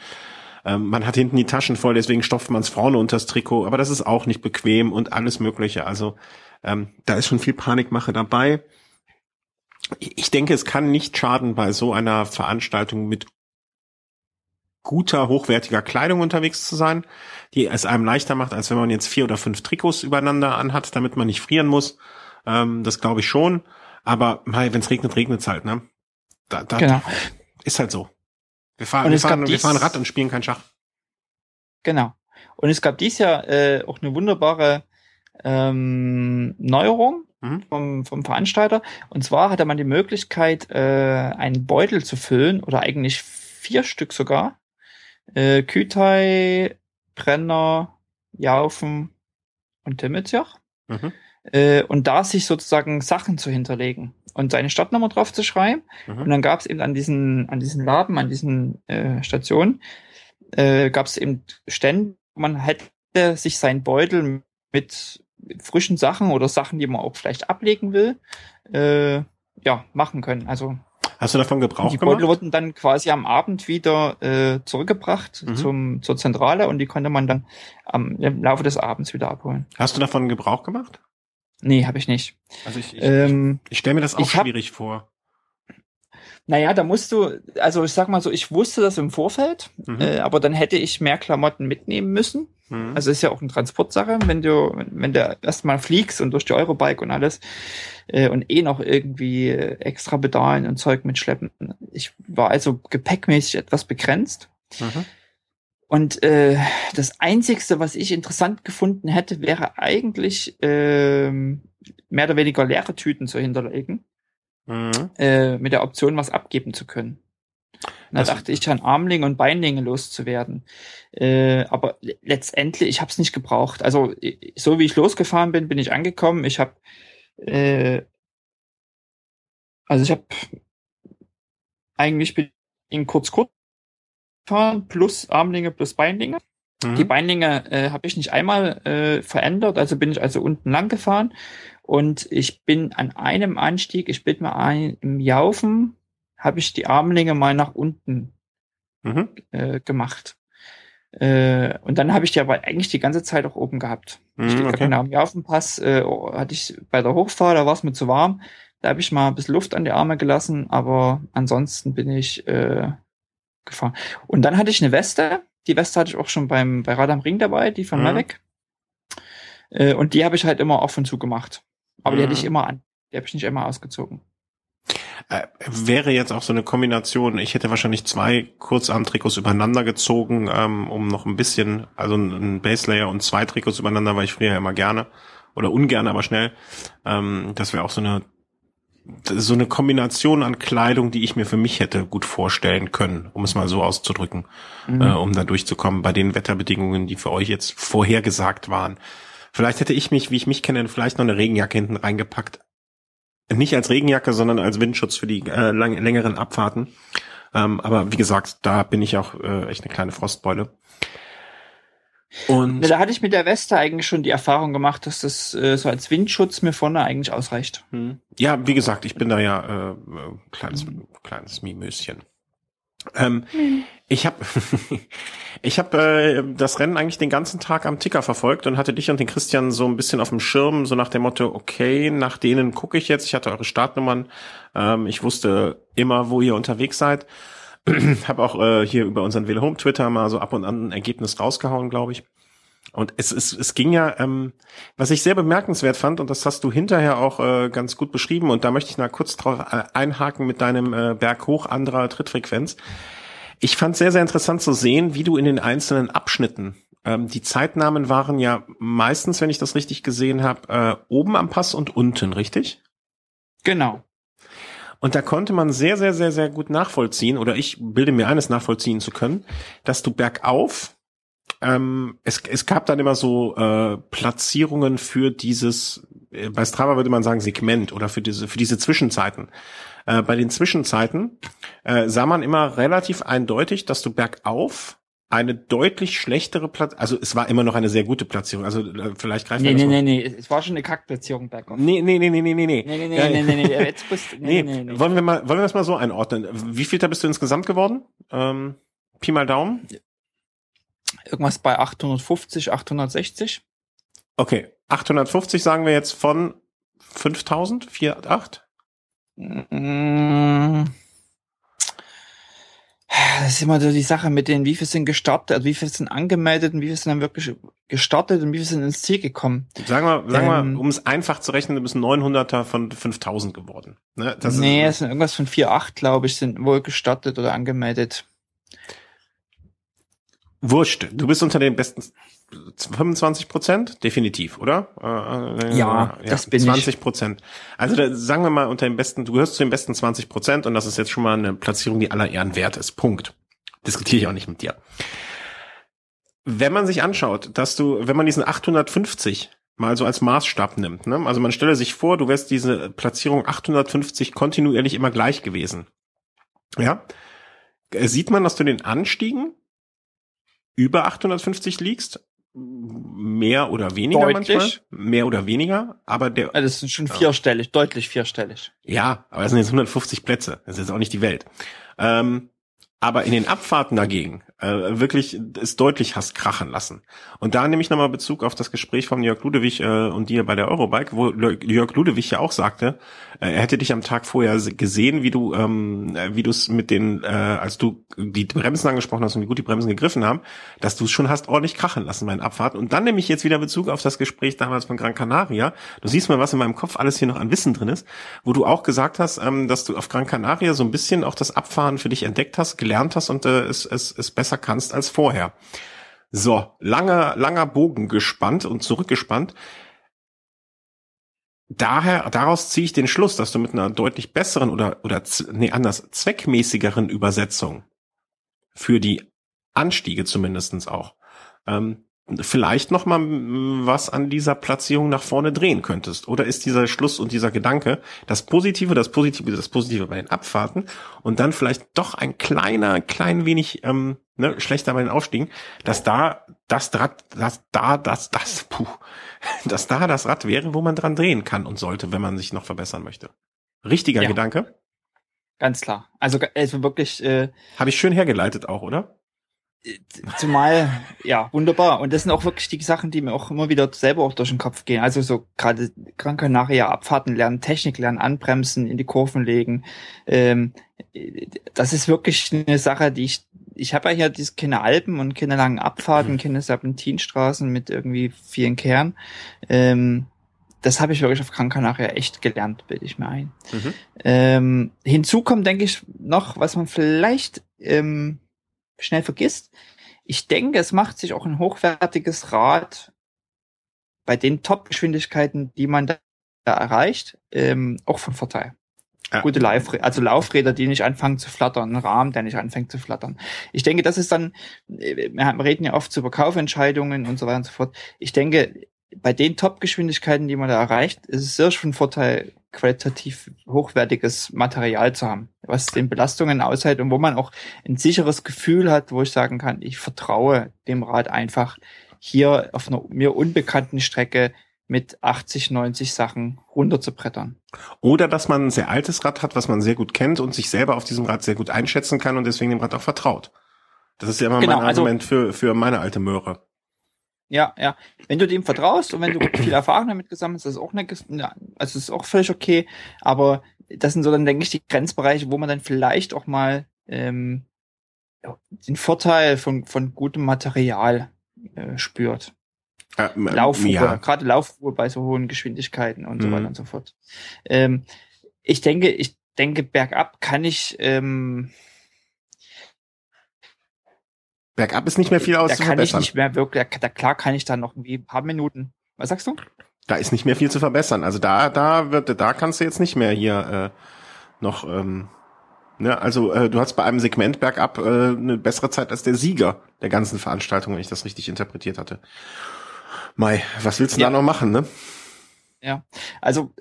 Ähm, man hat hinten die Taschen voll, deswegen stopft man es vorne unter das Trikot, aber das ist auch nicht bequem und alles Mögliche. Also ähm, da ist schon viel Panikmache dabei. Ich denke, es kann nicht schaden, bei so einer Veranstaltung mit guter, hochwertiger Kleidung unterwegs zu sein, die es einem leichter macht, als wenn man jetzt vier oder fünf Trikots übereinander anhat, damit man nicht frieren muss. Ähm, das glaube ich schon. Aber wenn es regnet, regnet es halt, ne? Da, da, genau. Ist halt so. Wir fahren, wir fahren, wir fahren Rad und spielen kein Schach. Genau. Und es gab dies Jahr äh, auch eine wunderbare ähm, Neuerung mhm. vom, vom Veranstalter. Und zwar hatte man die Möglichkeit, äh, einen Beutel zu füllen, oder eigentlich vier Stück sogar. Äh, Kütai, Brenner, Jaufen und Timmitjach. Mhm. Äh, und da sich sozusagen Sachen zu hinterlegen und seine Stadtnummer drauf zu schreiben. Mhm. Und dann gab es eben an diesen, an diesen Laden, an diesen äh, Stationen, äh, gab es eben Stände, wo man hätte sich seinen Beutel mit frischen Sachen oder Sachen, die man auch vielleicht ablegen will, äh, ja, machen können. Also Hast du davon Gebrauch die gemacht? Die Beutel wurden dann quasi am Abend wieder äh, zurückgebracht mhm. zum, zur Zentrale und die konnte man dann am, im Laufe des Abends wieder abholen. Hast du davon Gebrauch gemacht? Nee, habe ich nicht. Also ich, ich, ähm, ich stelle mir das auch schwierig hab, vor. Naja, da musst du, also ich sag mal so, ich wusste das im Vorfeld, mhm. äh, aber dann hätte ich mehr Klamotten mitnehmen müssen. Mhm. Also ist ja auch eine Transportsache, wenn du, wenn du erstmal fliegst und durch die Eurobike und alles äh, und eh noch irgendwie extra Pedalen und Zeug mitschleppen. Ich war also gepäckmäßig etwas begrenzt. Mhm. Und äh, das Einzigste, was ich interessant gefunden hätte, wäre eigentlich ähm, mehr oder weniger leere Tüten zu hinterlegen, mhm. äh, mit der Option, was abgeben zu können. da dachte ich an Armlinge und Beinlinge loszuwerden. Äh, aber letztendlich, ich habe es nicht gebraucht. Also so wie ich losgefahren bin, bin ich angekommen. Ich habe äh, also ich habe eigentlich bin in kurz kurz fahren plus Armlinge plus Beinlinge. Mhm. Die Beinlinge äh, habe ich nicht einmal äh, verändert, also bin ich also unten lang gefahren und ich bin an einem Anstieg, ich bin mal ein, im Jaufen, habe ich die Armlinge mal nach unten mhm. äh, gemacht. Äh, und dann habe ich die aber eigentlich die ganze Zeit auch oben gehabt. Mhm, okay. Genau, am Jaufenpass äh, hatte ich bei der Hochfahrt, da war es mir zu warm. Da habe ich mal ein bisschen Luft an die Arme gelassen, aber ansonsten bin ich äh, gefahren. Und dann hatte ich eine Weste. Die Weste hatte ich auch schon beim bei Rad am Ring dabei, die von mhm. Mavic. Äh, und die habe ich halt immer auf und zu gemacht. Aber mhm. die hatte ich mhm. immer an. Die habe ich nicht immer ausgezogen. Äh, wäre jetzt auch so eine Kombination. Ich hätte wahrscheinlich zwei Kurzarmtrikots übereinander gezogen, ähm, um noch ein bisschen, also ein Baselayer und zwei Trikots übereinander, weil ich früher immer gerne oder ungern, aber schnell. Ähm, das wäre auch so eine so eine Kombination an Kleidung, die ich mir für mich hätte gut vorstellen können, um es mal so auszudrücken, mhm. äh, um da durchzukommen bei den Wetterbedingungen, die für euch jetzt vorhergesagt waren. Vielleicht hätte ich mich, wie ich mich kenne, vielleicht noch eine Regenjacke hinten reingepackt. Nicht als Regenjacke, sondern als Windschutz für die äh, lang, längeren Abfahrten. Ähm, aber wie gesagt, da bin ich auch äh, echt eine kleine Frostbeule. Und da hatte ich mit der Weste eigentlich schon die Erfahrung gemacht, dass das äh, so als Windschutz mir vorne eigentlich ausreicht. Hm. Ja, wie gesagt, ich bin da ja äh, kleines kleines Mimöschen. Ähm, hm. Ich habe ich hab, äh, das Rennen eigentlich den ganzen Tag am Ticker verfolgt und hatte dich und den Christian so ein bisschen auf dem Schirm, so nach dem Motto, okay, nach denen gucke ich jetzt. Ich hatte eure Startnummern. Ähm, ich wusste immer, wo ihr unterwegs seid habe auch äh, hier über unseren Will Home Twitter mal so ab und an ein Ergebnis rausgehauen, glaube ich. Und es, es, es ging ja, ähm, was ich sehr bemerkenswert fand, und das hast du hinterher auch äh, ganz gut beschrieben, und da möchte ich mal kurz drauf äh, einhaken mit deinem äh, Berg hoch anderer Trittfrequenz. Ich fand sehr, sehr interessant zu sehen, wie du in den einzelnen Abschnitten, ähm, die Zeitnamen waren ja meistens, wenn ich das richtig gesehen habe, äh, oben am Pass und unten, richtig? Genau. Und da konnte man sehr, sehr, sehr, sehr gut nachvollziehen, oder ich bilde mir eines nachvollziehen zu können, dass du bergauf, ähm, es, es gab dann immer so äh, Platzierungen für dieses, äh, bei Strava würde man sagen Segment oder für diese, für diese Zwischenzeiten. Äh, bei den Zwischenzeiten äh, sah man immer relativ eindeutig, dass du bergauf eine deutlich schlechtere Platz, also es war immer noch eine sehr gute Platzierung, also äh, vielleicht greift Nee, nee, nee, nee, es war schon eine Kackplatzierung bergauf. Nee, nee, nee, nee, nee, nee, nee. Nee, nee, nee, nee, nee, nee, jetzt bist, nee, nee, nee, nee. Wollen wir mal, wollen wir das mal so einordnen? Wie viel da bist du insgesamt geworden? Ähm, Pi mal Daumen? Irgendwas bei 850, 860. Okay, 850 sagen wir jetzt von 5000, 4, 8? Mm, das ist immer so die Sache mit den, wie viel sind gestartet, also wie viel sind angemeldet und wie viel sind dann wirklich gestartet und wie viel sind ins Ziel gekommen. Sagen wir, sagen ähm, wir, um es einfach zu rechnen, du bist 900er von 5000 geworden. Ne? Das nee, ist, es sind irgendwas von 4,8, glaube ich, sind wohl gestartet oder angemeldet. Wurscht, du bist unter den besten 25 Prozent, definitiv, oder? Äh, ja, äh, ja, das bin 20 Prozent. Also da, sagen wir mal unter den besten, du gehörst zu den besten 20 Prozent und das ist jetzt schon mal eine Platzierung, die aller Ehren wert ist. Punkt. Diskutiere ich auch nicht mit dir. Wenn man sich anschaut, dass du, wenn man diesen 850 mal so als Maßstab nimmt, ne? also man stelle sich vor, du wärst diese Platzierung 850 kontinuierlich immer gleich gewesen. Ja, sieht man, dass du den Anstiegen über 850 liegst, mehr oder weniger deutlich. manchmal. Mehr oder weniger, aber der. Also das sind schon vierstellig, ja. deutlich vierstellig. Ja, aber das sind jetzt 150 Plätze. Das ist jetzt auch nicht die Welt. Ähm, aber in den Abfahrten dagegen äh, wirklich es deutlich hast krachen lassen. Und da nehme ich nochmal Bezug auf das Gespräch von Jörg Ludewig äh, und dir bei der Eurobike, wo Jörg Ludewig ja auch sagte, äh, er hätte dich am Tag vorher gesehen, wie du, ähm, wie du es mit den, äh, als du die Bremsen angesprochen hast und wie gut die Bremsen gegriffen haben, dass du es schon hast ordentlich krachen lassen bei den Abfahrten. Und dann nehme ich jetzt wieder Bezug auf das Gespräch damals von Gran Canaria. Du siehst mal, was in meinem Kopf alles hier noch an Wissen drin ist, wo du auch gesagt hast, ähm, dass du auf Gran Canaria so ein bisschen auch das Abfahren für dich entdeckt hast, gelernt hast und äh, es, es, es besser kannst als vorher. So, langer, langer Bogen gespannt und zurückgespannt. Daher, daraus ziehe ich den Schluss, dass du mit einer deutlich besseren oder, oder, nee, anders, zweckmäßigeren Übersetzung für die Anstiege zumindestens auch. Ähm, vielleicht noch mal was an dieser Platzierung nach vorne drehen könntest. Oder ist dieser Schluss und dieser Gedanke das Positive, das Positive, das Positive bei den Abfahrten und dann vielleicht doch ein kleiner, klein wenig ähm, ne, schlechter bei den Aufstiegen, dass da das Rad, das da, das, das, puh, dass da das Rad wäre, wo man dran drehen kann und sollte, wenn man sich noch verbessern möchte. Richtiger ja. Gedanke? Ganz klar. Also, also wirklich. Äh, Habe ich schön hergeleitet auch, oder? Zumal, ja, wunderbar. Und das sind auch wirklich die Sachen, die mir auch immer wieder selber auch durch den Kopf gehen. Also so gerade Kranke nachher Abfahrten lernen, Technik lernen, anbremsen, in die Kurven legen. Ähm, das ist wirklich eine Sache, die ich, ich habe ja hier diese keine Alpen und keine langen Abfahrten, mhm. keine Serpentinstraßen mit irgendwie vielen Kern. Ähm, das habe ich wirklich auf Kranka nachher echt gelernt, bilde ich mir ein. Mhm. Ähm, hinzu kommt, denke ich, noch, was man vielleicht ähm, schnell vergisst. Ich denke, es macht sich auch ein hochwertiges Rad bei den Top-Geschwindigkeiten, die man da erreicht, ähm, auch von Vorteil. Ja. Gute Lauf also Laufräder, die nicht anfangen zu flattern, ein Rahmen, der nicht anfängt zu flattern. Ich denke, das ist dann, äh, wir reden ja oft über Kaufentscheidungen und so weiter und so fort. Ich denke, bei den Top-Geschwindigkeiten, die man da erreicht, ist es sehr von Vorteil, qualitativ hochwertiges Material zu haben, was den Belastungen aushält und wo man auch ein sicheres Gefühl hat, wo ich sagen kann, ich vertraue dem Rad einfach hier auf einer mir unbekannten Strecke mit 80, 90 Sachen runterzubrettern. Oder dass man ein sehr altes Rad hat, was man sehr gut kennt und sich selber auf diesem Rad sehr gut einschätzen kann und deswegen dem Rad auch vertraut. Das ist ja immer genau, mein also Argument also, für, für meine alte Möhre. Ja, ja. Wenn du dem vertraust und wenn du viel Erfahrung damit gesammelt hast, ist das auch eine, also ist auch völlig okay. Aber das sind so dann, denke ich, die Grenzbereiche, wo man dann vielleicht auch mal ähm, den Vorteil von, von gutem Material äh, spürt. Äh, Laufruhe, ja. gerade Laufruhe bei so hohen Geschwindigkeiten und mhm. so weiter und so fort. Ähm, ich denke, ich denke, bergab kann ich ähm, Bergab ist nicht mehr viel aus da kann ich nicht mehr wirklich, da, klar kann ich da noch irgendwie ein paar Minuten. Was sagst du? Da ist nicht mehr viel zu verbessern. Also da, da wird, da kannst du jetzt nicht mehr hier äh, noch. Ähm, ne, also äh, du hast bei einem Segment bergab äh, eine bessere Zeit als der Sieger der ganzen Veranstaltung, wenn ich das richtig interpretiert hatte. Mai, was willst du ja. da noch machen, ne? Ja, also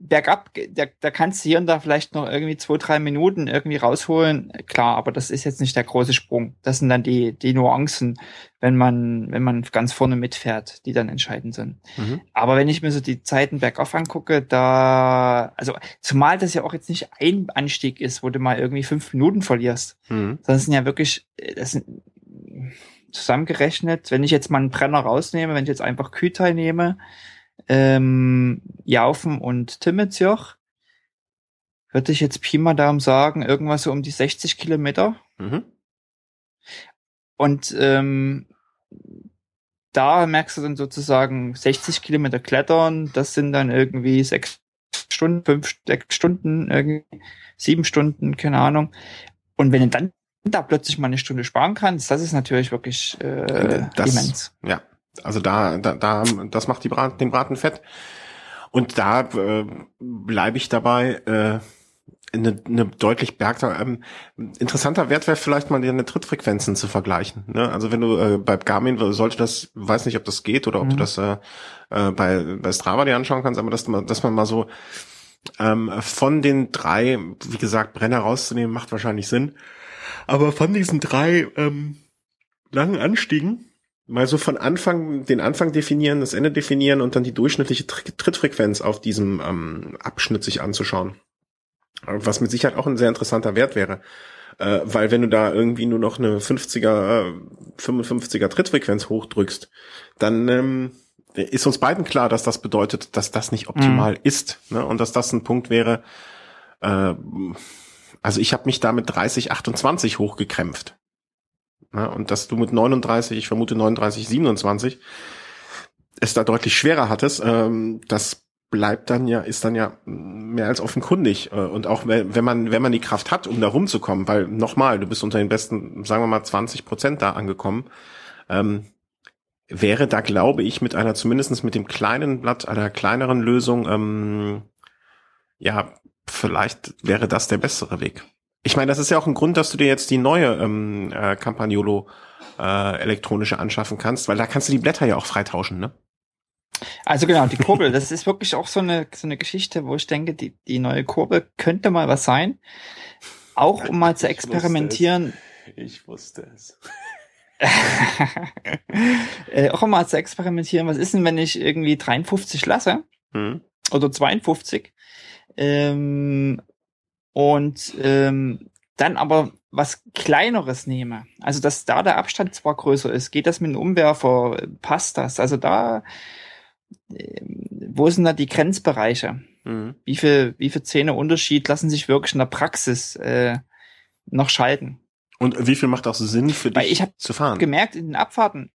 bergab, da, da kannst du hier und da vielleicht noch irgendwie zwei, drei Minuten irgendwie rausholen. Klar, aber das ist jetzt nicht der große Sprung. Das sind dann die, die Nuancen, wenn man, wenn man ganz vorne mitfährt, die dann entscheidend sind. Mhm. Aber wenn ich mir so die Zeiten bergauf angucke, da, also, zumal das ja auch jetzt nicht ein Anstieg ist, wo du mal irgendwie fünf Minuten verlierst, mhm. sondern es sind ja wirklich, das sind, zusammengerechnet, wenn ich jetzt mal einen Brenner rausnehme, wenn ich jetzt einfach Kühlteil nehme, ähm, Jaufen und Timmetsjoch, würde ich jetzt Pi mal Daumen sagen, irgendwas so um die 60 Kilometer. Mhm. Und ähm, da merkst du dann sozusagen 60 Kilometer klettern, das sind dann irgendwie sechs Stunden, fünf sechs Stunden, irgendwie sieben Stunden, keine Ahnung. Und wenn du dann da plötzlich mal eine Stunde sparen kannst, das ist natürlich wirklich äh, das, immens. Ja, also da, da, da das macht die Brat, den Braten fett. Und da äh, bleibe ich dabei. Äh, eine, eine deutlich bergter, ähm, interessanter Wert wäre vielleicht mal deine Trittfrequenzen zu vergleichen. Ne? Also wenn du äh, bei Garmin sollte das, weiß nicht, ob das geht oder ob mhm. du das äh, äh, bei, bei Strava dir anschauen kannst, aber dass, dass man mal so ähm, von den drei, wie gesagt, Brenner rauszunehmen, macht wahrscheinlich Sinn. Aber von diesen drei ähm, langen Anstiegen mal so von Anfang, den Anfang definieren, das Ende definieren und dann die durchschnittliche Trittfrequenz auf diesem ähm, Abschnitt sich anzuschauen. Was mit Sicherheit auch ein sehr interessanter Wert wäre. Äh, weil wenn du da irgendwie nur noch eine 50er, äh, 55er Trittfrequenz hochdrückst, dann ähm, ist uns beiden klar, dass das bedeutet, dass das nicht optimal mhm. ist. Ne? Und dass das ein Punkt wäre, äh, also ich habe mich da mit 30, 28 hochgekrämpft. Ja, und dass du mit 39, ich vermute 39, 27, es da deutlich schwerer hattest, ähm, das bleibt dann ja, ist dann ja mehr als offenkundig. Äh, und auch wenn man, wenn man die Kraft hat, um da rumzukommen, weil nochmal, du bist unter den besten, sagen wir mal, 20 Prozent da angekommen, ähm, wäre da, glaube ich, mit einer, zumindestens mit dem kleinen Blatt, einer kleineren Lösung, ähm, ja, vielleicht wäre das der bessere Weg. Ich meine, das ist ja auch ein Grund, dass du dir jetzt die neue ähm, äh, Campagnolo äh, elektronische anschaffen kannst, weil da kannst du die Blätter ja auch freitauschen, ne? Also genau, die Kurbel, das ist wirklich auch so eine, so eine Geschichte, wo ich denke, die, die neue Kurbel könnte mal was sein. Auch um mal zu experimentieren. Ich wusste es. äh, auch um mal zu experimentieren, was ist denn, wenn ich irgendwie 53 lasse? Hm. Oder 52? Ähm, und ähm, dann aber was kleineres nehme, also dass da der Abstand zwar größer ist, geht das mit einem Umwerfer, passt das? Also da, äh, wo sind da die Grenzbereiche? Mhm. Wie viel, wie viel Zähne Unterschied lassen sich wirklich in der Praxis äh, noch schalten? Und wie viel macht auch Sinn für dich ich zu fahren? Gemerkt in den Abfahrten,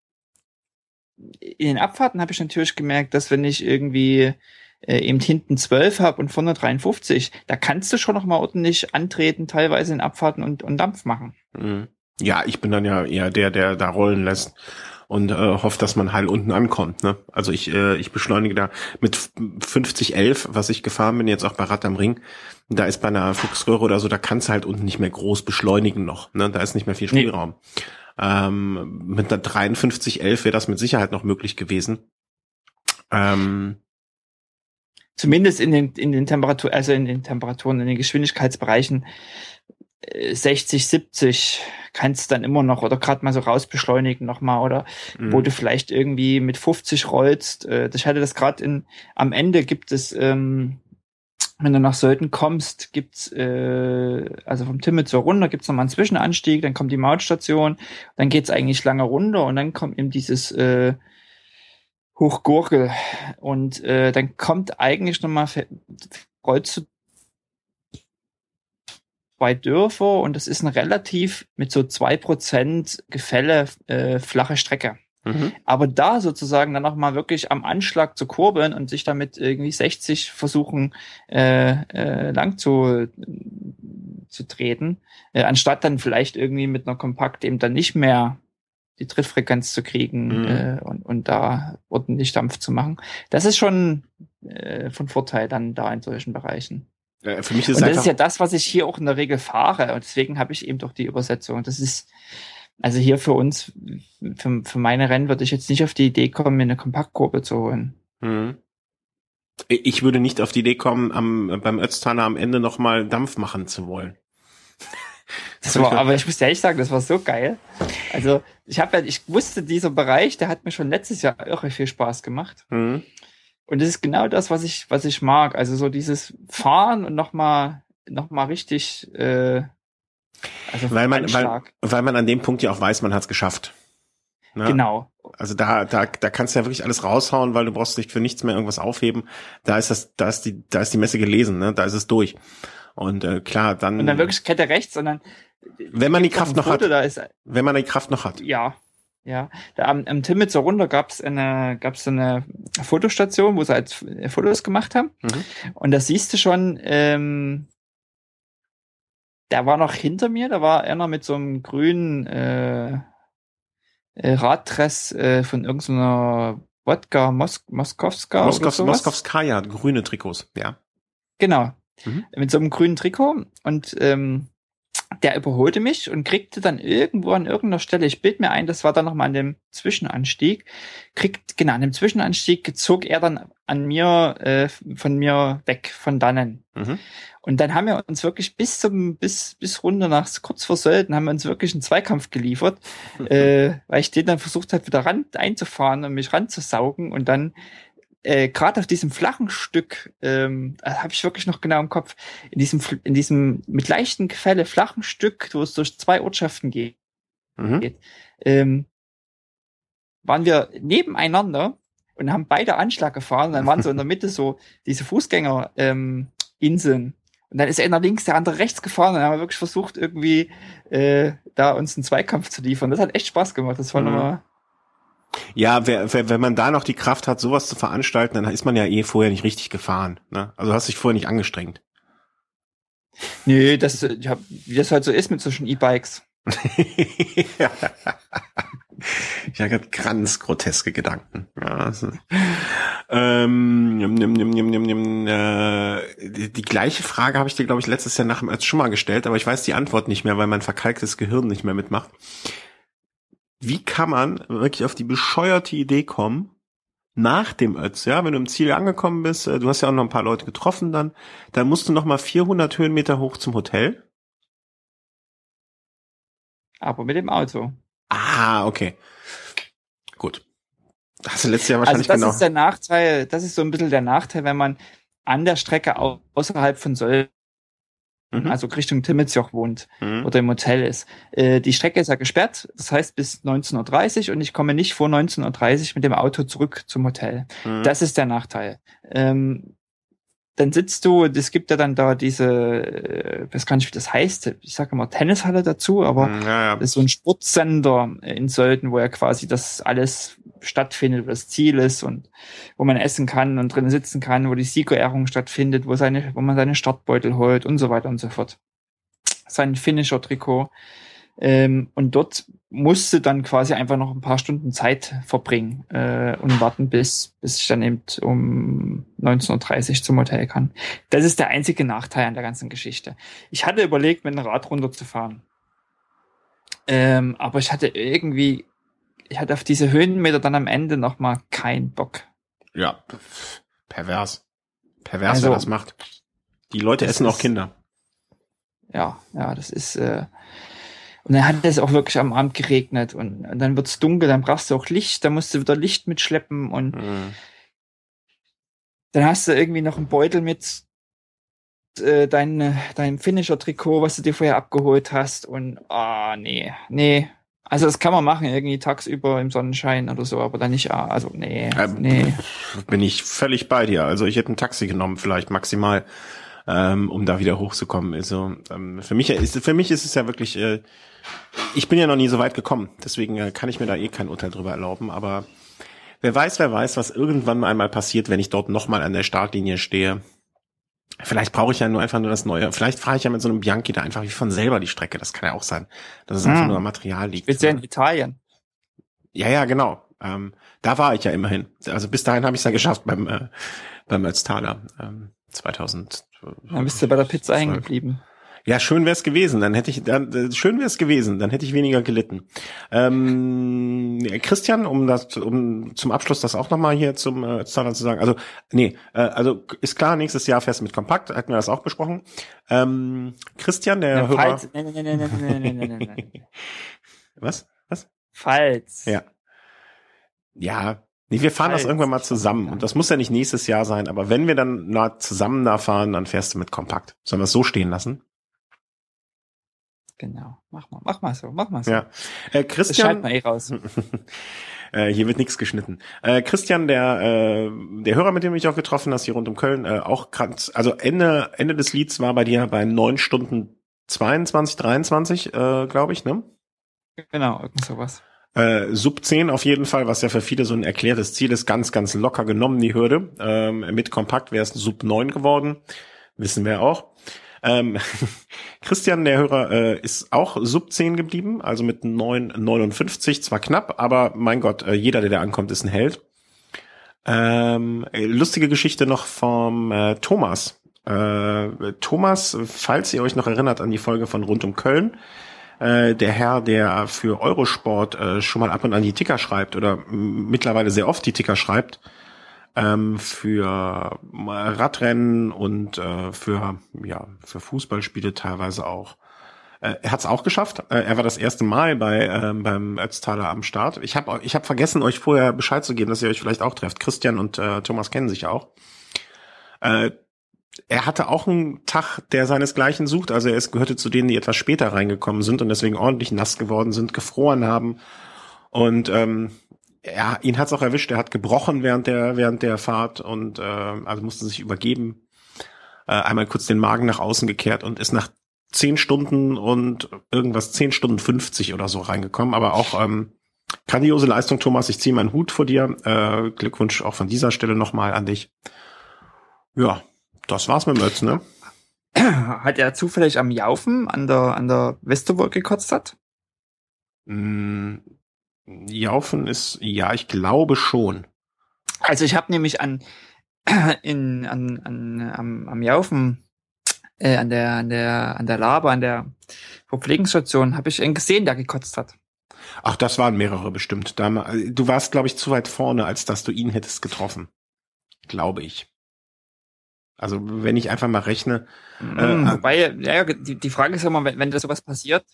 in den Abfahrten habe ich natürlich gemerkt, dass wenn ich irgendwie äh, eben hinten 12 habe und vorne 53, da kannst du schon noch mal ordentlich antreten, teilweise in Abfahrten und, und Dampf machen. Mhm. Ja, ich bin dann ja eher der, der da rollen lässt und äh, hofft, dass man heil unten ankommt. Ne? Also ich, äh, ich beschleunige da mit 5011, was ich gefahren bin, jetzt auch bei Rad am Ring. Da ist bei einer Fuchsröhre oder so, da kannst du halt unten nicht mehr groß beschleunigen noch. Ne? Da ist nicht mehr viel Spielraum. Nee. Ähm, mit einer 5311 wäre das mit Sicherheit noch möglich gewesen. Ähm, zumindest in den, in den Temperaturen, also in den Temperaturen, in den Geschwindigkeitsbereichen 60, äh, 70 kannst dann immer noch oder gerade mal so rausbeschleunigen nochmal oder mhm. wo du vielleicht irgendwie mit 50 rollst. Äh, ich hatte das gerade in am Ende gibt es, ähm, wenn du nach Sölden kommst, gibt's äh, also vom Timmel runter gibt's nochmal einen Zwischenanstieg, dann kommt die Mautstation, dann geht's eigentlich lange runter und dann kommt eben dieses äh, Hochgurgel. Und äh, dann kommt eigentlich nochmal, rollst du zwei Dörfer und das ist ein relativ mit so zwei Prozent Gefälle äh, flache Strecke. Mhm. Aber da sozusagen dann nochmal wirklich am Anschlag zu kurbeln und sich damit irgendwie 60 versuchen äh, äh, lang zu, zu treten, äh, anstatt dann vielleicht irgendwie mit einer Kompakt eben dann nicht mehr die Trittfrequenz zu kriegen mhm. äh, und, und da ordentlich Dampf zu machen. Das ist schon äh, von Vorteil dann da in solchen Bereichen. Ja, für mich ist und das ist ja das, was ich hier auch in der Regel fahre und deswegen habe ich eben doch die Übersetzung. Das ist also hier für uns, für, für meine Rennen würde ich jetzt nicht auf die Idee kommen, mir eine Kompaktkurve zu holen. Mhm. Ich würde nicht auf die Idee kommen, am, beim Ötztaler am Ende nochmal Dampf machen zu wollen. Das war, aber ich muss ehrlich sagen, das war so geil. Also ich habe ja, ich wusste, dieser Bereich, der hat mir schon letztes Jahr irre viel Spaß gemacht. Mhm. Und das ist genau das, was ich, was ich mag. Also so dieses Fahren und nochmal, noch mal richtig, äh, also weil man, weil, weil man an dem Punkt ja auch weiß, man hat es geschafft. Ne? Genau. Also da, da, da kannst du ja wirklich alles raushauen, weil du brauchst dich für nichts mehr irgendwas aufheben. Da ist das, da ist die, da ist die Messe gelesen, ne? Da ist es durch. Und äh, klar, dann. Und dann wirklich Kette rechts, sondern wenn man die Kraft noch Foto, hat. Ist, wenn man die Kraft noch hat. Ja. Ja, da am, am Timmitzer runter gab's eine, gab's eine Fotostation, wo sie halt Fotos gemacht haben. Mhm. Und da siehst du schon, ähm, der war noch hinter mir, da war einer mit so einem grünen äh, äh Raddress äh, von irgendeiner Wodka Mos Moskowska. Moskows, Moskowskaja, grüne Trikots, ja. Genau. Mhm. Mit so einem grünen Trikot und ähm, der überholte mich und kriegte dann irgendwo an irgendeiner Stelle, ich bild mir ein, das war dann nochmal an dem Zwischenanstieg, kriegt, genau, an dem Zwischenanstieg zog er dann an mir, äh, von mir weg, von dannen. Mhm. Und dann haben wir uns wirklich bis zum, bis, bis runter nach kurz vor Sölden haben wir uns wirklich einen Zweikampf geliefert, mhm. äh, weil ich den dann versucht habe, wieder ran einzufahren und mich ranzusaugen und dann äh, gerade auf diesem flachen Stück, ähm, äh, habe ich wirklich noch genau im Kopf, in diesem, in diesem mit leichten Gefälle flachen Stück, wo es durch zwei Ortschaften geht, mhm. ähm, waren wir nebeneinander und haben beide Anschlag gefahren. Dann waren so in der Mitte so diese Fußgänger ähm, Inseln. Und dann ist einer links, der andere rechts gefahren. Und dann haben wir wirklich versucht, irgendwie äh, da uns einen Zweikampf zu liefern. Das hat echt Spaß gemacht. Das war mhm. nochmal ja, wer, wer, wenn man da noch die Kraft hat, sowas zu veranstalten, dann ist man ja eh vorher nicht richtig gefahren. Ne? Also hast dich vorher nicht angestrengt. Nee, das, ich hab, wie das halt so ist mit solchen E-Bikes. ich habe ganz groteske Gedanken. Ja, also, ähm, nimm, nimm, nimm, nimm, nimm, äh, die, die gleiche Frage habe ich dir, glaube ich, letztes Jahr nach dem Ötz schon mal gestellt, aber ich weiß die Antwort nicht mehr, weil mein verkalktes Gehirn nicht mehr mitmacht. Wie kann man wirklich auf die bescheuerte Idee kommen, nach dem Ötz, ja, wenn du im Ziel angekommen bist, äh, du hast ja auch noch ein paar Leute getroffen dann, dann musst du noch mal 400 Höhenmeter hoch zum Hotel. Aber mit dem Auto. Ah, okay. Gut. Hast du letztes Jahr wahrscheinlich also das genau. ist der Nachteil, das ist so ein bisschen der Nachteil, wenn man an der Strecke au außerhalb von Söll, Mhm. also Richtung Timmelsjoch wohnt Mhm. oder im Hotel ist. Äh, die Strecke ist ja gesperrt, das heißt bis 19.30 Uhr und ich komme nicht vor 19.30 Uhr mit dem Auto zurück zum Hotel. Mhm. Das ist der Nachteil. Ähm, dann sitzt du, es gibt ja dann da diese, äh, weiß gar nicht, wie das heißt, ich sage immer Tennishalle dazu, aber ja, ja. das ist so ein Sportsender in Sölden, wo ja quasi das alles stattfindet, wo das Ziel ist und wo man essen kann und drin sitzen kann, wo die Siegerehrung stattfindet, wo seine, wo man seine Startbeutel holt und so weiter und so fort. Sein Finisher-Trikot. Ähm, und dort musste dann quasi einfach noch ein paar Stunden Zeit verbringen äh, und warten, bis, bis ich dann eben um 19.30 Uhr zum Hotel kann. Das ist der einzige Nachteil an der ganzen Geschichte. Ich hatte überlegt, mit einem Rad runterzufahren. Ähm, aber ich hatte irgendwie, ich hatte auf diese Höhenmeter dann am Ende noch mal keinen Bock. ja. Pervers. Pervers, Also, wer das macht. Die Leute essen auch ist- Kinder. Ja, ja, das ist. Äh, und dann hat es auch wirklich am Abend geregnet und, und dann wird's dunkel, dann brauchst du auch Licht, dann musst du wieder Licht mitschleppen und Mhm. dann hast du irgendwie noch einen Beutel mit äh, dein, deinem Finisher-Trikot, was du dir vorher abgeholt hast und ah nee, nee. Also das kann man machen, irgendwie tagsüber im Sonnenschein oder so, aber dann nicht, ah, also nee, Ähm, nee. Bin ich völlig bei dir. Also ich hätte ein Taxi genommen, vielleicht maximal, ähm, um da wieder hochzukommen. Also ähm, für mich ist für mich ist es ja wirklich. Äh, ich bin ja noch nie so weit gekommen, deswegen äh, kann ich mir da eh kein Urteil drüber erlauben. Aber wer weiß, wer weiß, was irgendwann einmal passiert, wenn ich dort nochmal an der Startlinie stehe. Vielleicht brauche ich ja nur einfach nur das Neue. Vielleicht fahre ich ja mit so einem Bianchi da einfach wie von selber die Strecke. Das kann ja auch sein, dass es einfach Hm. nur am Material liegt. Bist ja in Italien. Ja, ja, genau. Ähm, da war ich ja immerhin. Also bis dahin habe ich es ja geschafft beim äh, beim Ötztaler ähm, 2000. Dann bist du bei der Pizza hängen geblieben. Ja, schön wär's gewesen. Dann hätte ich, dann, äh, schön wär's gewesen. Dann hätte ich weniger gelitten. Ähm, Christian, um das, um zum Abschluss das auch nochmal hier zum äh, Ötztaler zu sagen. Also, nee, äh, also ist klar, nächstes Jahr fährst du mit Kompakt. Hatten wir das auch besprochen. Ähm, Christian, der Ja, Hörer. falls, nee, nee, nee, nee, nee, nee, nee, nee. Was? Was? Falls. Ja. Ja. Nee, wir fahren das irgendwann mal zusammen. Und das muss ja nicht nächstes Jahr sein, aber wenn wir dann na, zusammen da fahren, dann fährst du mit Kompakt. Sollen wir es so stehen lassen? Genau. Mach mal, mach mal so, mach mal so. Ja. Äh, Christian. schalten wir eh raus. äh, hier wird nichts geschnitten. Äh, Christian, der äh, der Hörer, mit dem du mich auch getroffen hast, hier rund um Köln, äh, auch grad, also Ende Ende des Lieds war bei dir bei neun Stunden 22, 23, äh, glaube ich, ne? Genau, irgend sowas. Äh, Sub 10 auf jeden Fall, was ja für viele so ein erklärtes Ziel ist, ganz, ganz locker genommen, die Hürde. Ähm, mit Kompakt wäre es Sub 9 geworden. Wissen wir auch. Ähm, Christian, der Hörer, äh, ist auch Sub 10 geblieben, also mit 9,59, zwar knapp, aber mein Gott, äh, jeder, der da ankommt, ist ein Held. Ähm, äh, lustige Geschichte noch vom äh, Thomas. Äh, Thomas, falls ihr euch noch erinnert an die Folge von Rund um Köln, äh, der Herr, der für Eurosport äh, schon mal ab und an die Ticker schreibt oder mittlerweile sehr oft die Ticker schreibt, ähm, für äh, Radrennen und äh, für ja für Fußballspiele teilweise auch. Äh, er hat es auch geschafft. Äh, er war das erste Mal bei ähm, beim Ötztaler am Start. Ich habe ich hab vergessen, euch vorher Bescheid zu geben, dass ihr euch vielleicht auch trefft. Christian und äh, Thomas kennen sich auch. Äh, er hatte auch einen Tag, der seinesgleichen sucht. Also er ist, gehörte zu denen, die etwas später reingekommen sind und deswegen ordentlich nass geworden sind, gefroren haben. Und ähm, ja, ihn hat's auch erwischt. Er hat gebrochen während der während der Fahrt und äh, also musste sich übergeben. Äh, einmal kurz den Magen nach außen gekehrt und ist nach zehn Stunden und irgendwas zehn Stunden 50 oder so reingekommen. Aber auch ähm, grandiose Leistung, Thomas. Ich ziehe meinen Hut vor dir. Äh, Glückwunsch auch von dieser Stelle nochmal an dich. Ja, das war's mit Mötz, ne? Hat er zufällig am Jaufen an der, an der Westerwolke gekotzt hat? Mm, Jaufen ist, ja, ich glaube schon. Also ich habe nämlich an, in, an, an, am, am Jaufen, äh, an der, an der, an der Laber, an der Verpflegungsstation, habe ich einen gesehen, der gekotzt hat. Ach, das waren mehrere bestimmt. Du warst, glaube ich, zu weit vorne, als dass du ihn hättest getroffen. Glaube ich. Also wenn ich einfach mal rechne. Mhm, äh, wobei, ja, die, die Frage ist immer, wenn, wenn das sowas passiert,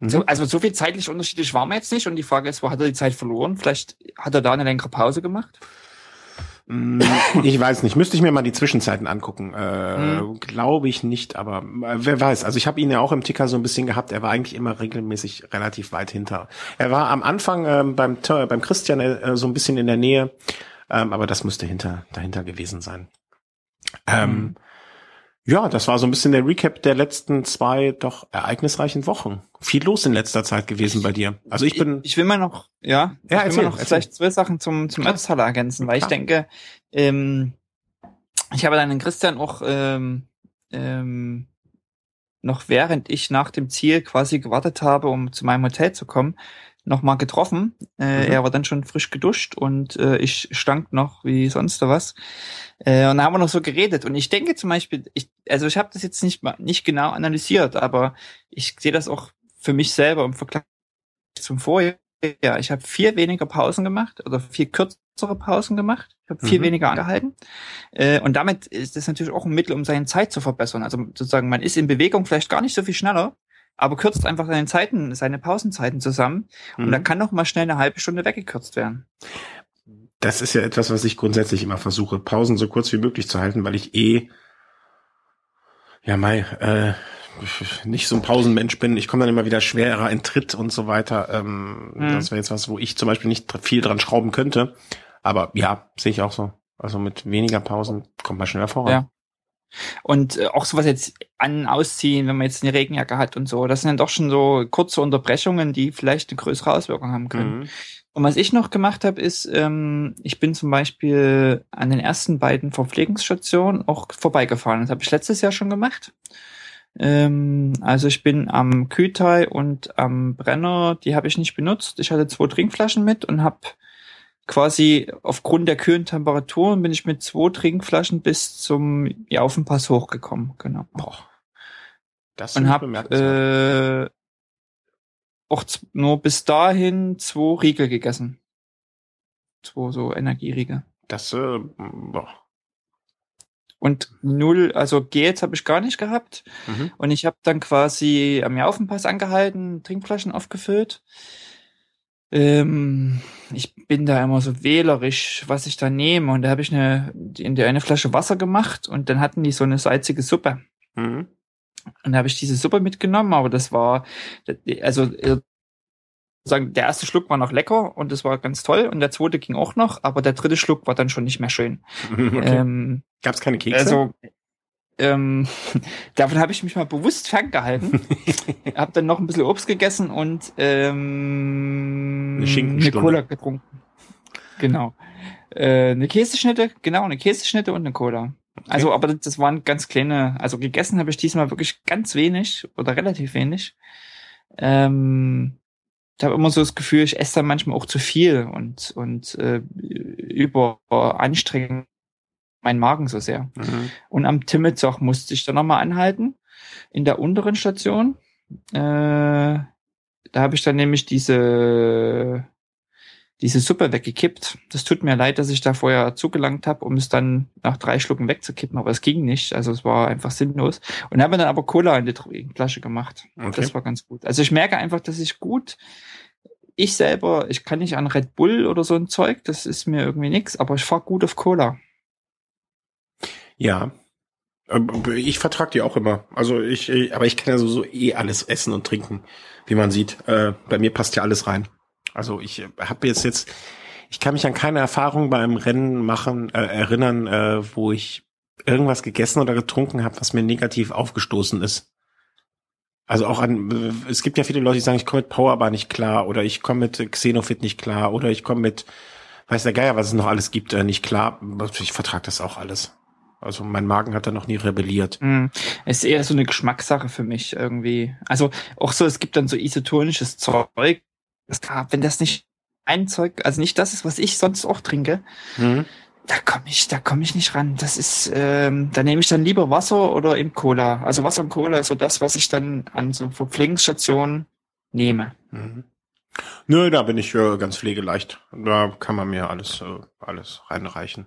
mhm. so, also so viel zeitlich unterschiedlich waren wir jetzt nicht und die Frage ist, wo hat er die Zeit verloren? Vielleicht hat er da eine längere Pause gemacht? Mm, ich weiß nicht, müsste ich mir mal die Zwischenzeiten angucken. Äh, hm. Glaube ich nicht, aber äh, wer weiß. Also ich habe ihn ja auch im Ticker so ein bisschen gehabt. Er war eigentlich immer regelmäßig relativ weit hinter. Er war am Anfang äh, beim beim Christian äh, so ein bisschen in der Nähe, ähm, aber das müsste hinter dahinter gewesen sein. Ähm, hm. Ja, das war so ein bisschen der Recap der letzten zwei doch ereignisreichen Wochen. Viel los in letzter Zeit gewesen bei dir. Also ich bin. Ich, ich will mal noch, ja, ja ich will mal noch erzähl. vielleicht zwei Sachen zum zum Ötztaler ergänzen, weil Klar. ich denke, ähm, ich habe dann den Christian auch ähm, ähm, noch während ich nach dem Ziel quasi gewartet habe, um zu meinem Hotel zu kommen, nochmal getroffen. Äh, mhm. Er war dann schon frisch geduscht und äh, ich stank noch wie sonst was. Äh, und da haben wir noch so geredet. Und ich denke zum Beispiel, ich, also ich habe das jetzt nicht mal nicht genau analysiert, aber ich sehe das auch für mich selber im Vergleich zum Vorjahr. Ich habe viel weniger Pausen gemacht oder viel kürzere Pausen gemacht. Ich habe viel mhm. weniger angehalten. Äh, und damit ist das natürlich auch ein Mittel, um seine Zeit zu verbessern. Also sozusagen, man ist in Bewegung vielleicht gar nicht so viel schneller, aber kürzt einfach seine Zeiten, seine Pausenzeiten zusammen mhm. und dann kann noch mal schnell eine halbe Stunde weggekürzt werden. Das ist ja etwas, was ich grundsätzlich immer versuche, Pausen so kurz wie möglich zu halten, weil ich eh ja mai äh, nicht so ein Pausenmensch bin. Ich komme dann immer wieder schwerer in Tritt und so weiter. Ähm, mhm. Das wäre jetzt was, wo ich zum Beispiel nicht viel dran schrauben könnte. Aber ja, sehe ich auch so. Also mit weniger Pausen kommt man schneller voran. Ja. Und äh, auch sowas jetzt an ausziehen, wenn man jetzt eine Regenjacke hat und so, das sind dann doch schon so kurze Unterbrechungen, die vielleicht eine größere Auswirkung haben können. Mhm. Und was ich noch gemacht habe, ist, ähm, ich bin zum Beispiel an den ersten beiden Verpflegungsstationen auch vorbeigefahren. Das habe ich letztes Jahr schon gemacht. Ähm, also ich bin am Kütai und am Brenner, die habe ich nicht benutzt. Ich hatte zwei Trinkflaschen mit und habe quasi aufgrund der kühlen Temperaturen bin ich mit zwei Trinkflaschen bis zum Jaufenpass hochgekommen. Genau. Boah. Das und habe äh, auch nur bis dahin zwei Riegel gegessen. Zwei so Energieriegel. Das äh, boah. Und null, also Gels habe ich gar nicht gehabt. Mhm. Und ich habe dann quasi am Jaufenpass angehalten, Trinkflaschen aufgefüllt. Ähm, ich bin da immer so wählerisch, was ich da nehme. Und da habe ich eine, in der eine Flasche Wasser gemacht und dann hatten die so eine salzige Suppe. Mhm. Und da habe ich diese Suppe mitgenommen, aber das war, also äh, sagen, der erste Schluck war noch lecker und das war ganz toll und der zweite ging auch noch, aber der dritte Schluck war dann schon nicht mehr schön. Okay. Ähm, Gab es keine Kekse? Also ähm, davon habe ich mich mal bewusst ferngehalten. habe dann noch ein bisschen Obst gegessen und ähm, eine, eine Cola getrunken. Genau. Äh, eine Käseschnitte, genau, eine Käseschnitte und eine Cola. Okay. Also, aber das waren ganz kleine, also gegessen habe ich diesmal wirklich ganz wenig oder relativ wenig. Ähm, ich habe immer so das Gefühl, ich esse dann manchmal auch zu viel und, und äh, über Anstrengung mein Magen so sehr. Mhm. Und am Timmelzoch musste ich dann nochmal anhalten, in der unteren Station. Äh, da habe ich dann nämlich diese, diese Suppe weggekippt. Das tut mir leid, dass ich da vorher zugelangt habe, um es dann nach drei Schlucken wegzukippen, aber es ging nicht. Also es war einfach sinnlos. Und habe dann aber Cola in die Flasche gemacht. Okay. Das war ganz gut. Also ich merke einfach, dass ich gut ich selber, ich kann nicht an Red Bull oder so ein Zeug, das ist mir irgendwie nix, aber ich fahr gut auf Cola. Ja. Ähm, ich vertrag die auch immer. Also ich, aber ich kann ja sowieso eh alles essen und trinken, wie man sieht. Äh, bei mir passt ja alles rein. Also ich äh, habe jetzt jetzt, ich kann mich an keine Erfahrung beim Rennen machen, äh, erinnern, äh, wo ich irgendwas gegessen oder getrunken habe, was mir negativ aufgestoßen ist. Also auch an, es gibt ja viele Leute, die sagen, ich komme mit Powerbar nicht klar oder ich komme mit Xenofit nicht klar oder ich komme mit, weiß der Geier, was es noch alles gibt, äh, nicht klar. Ich vertrag das auch alles. Also mein Magen hat da noch nie rebelliert. Mm, ist eher so eine Geschmackssache für mich irgendwie. Also auch so, es gibt dann so isotonisches Zeug, das, wenn das nicht ein Zeug, also nicht das ist, was ich sonst auch trinke, mhm. da komme ich, da komme ich nicht ran. Das ist, ähm, da nehme ich dann lieber Wasser oder eben Cola. Also Wasser und Cola ist so das, was ich dann an so Verpflegungsstationen nehme. Mhm. Nö, da bin ich äh, ganz pflegeleicht. Da kann man mir alles, äh, alles reinreichen.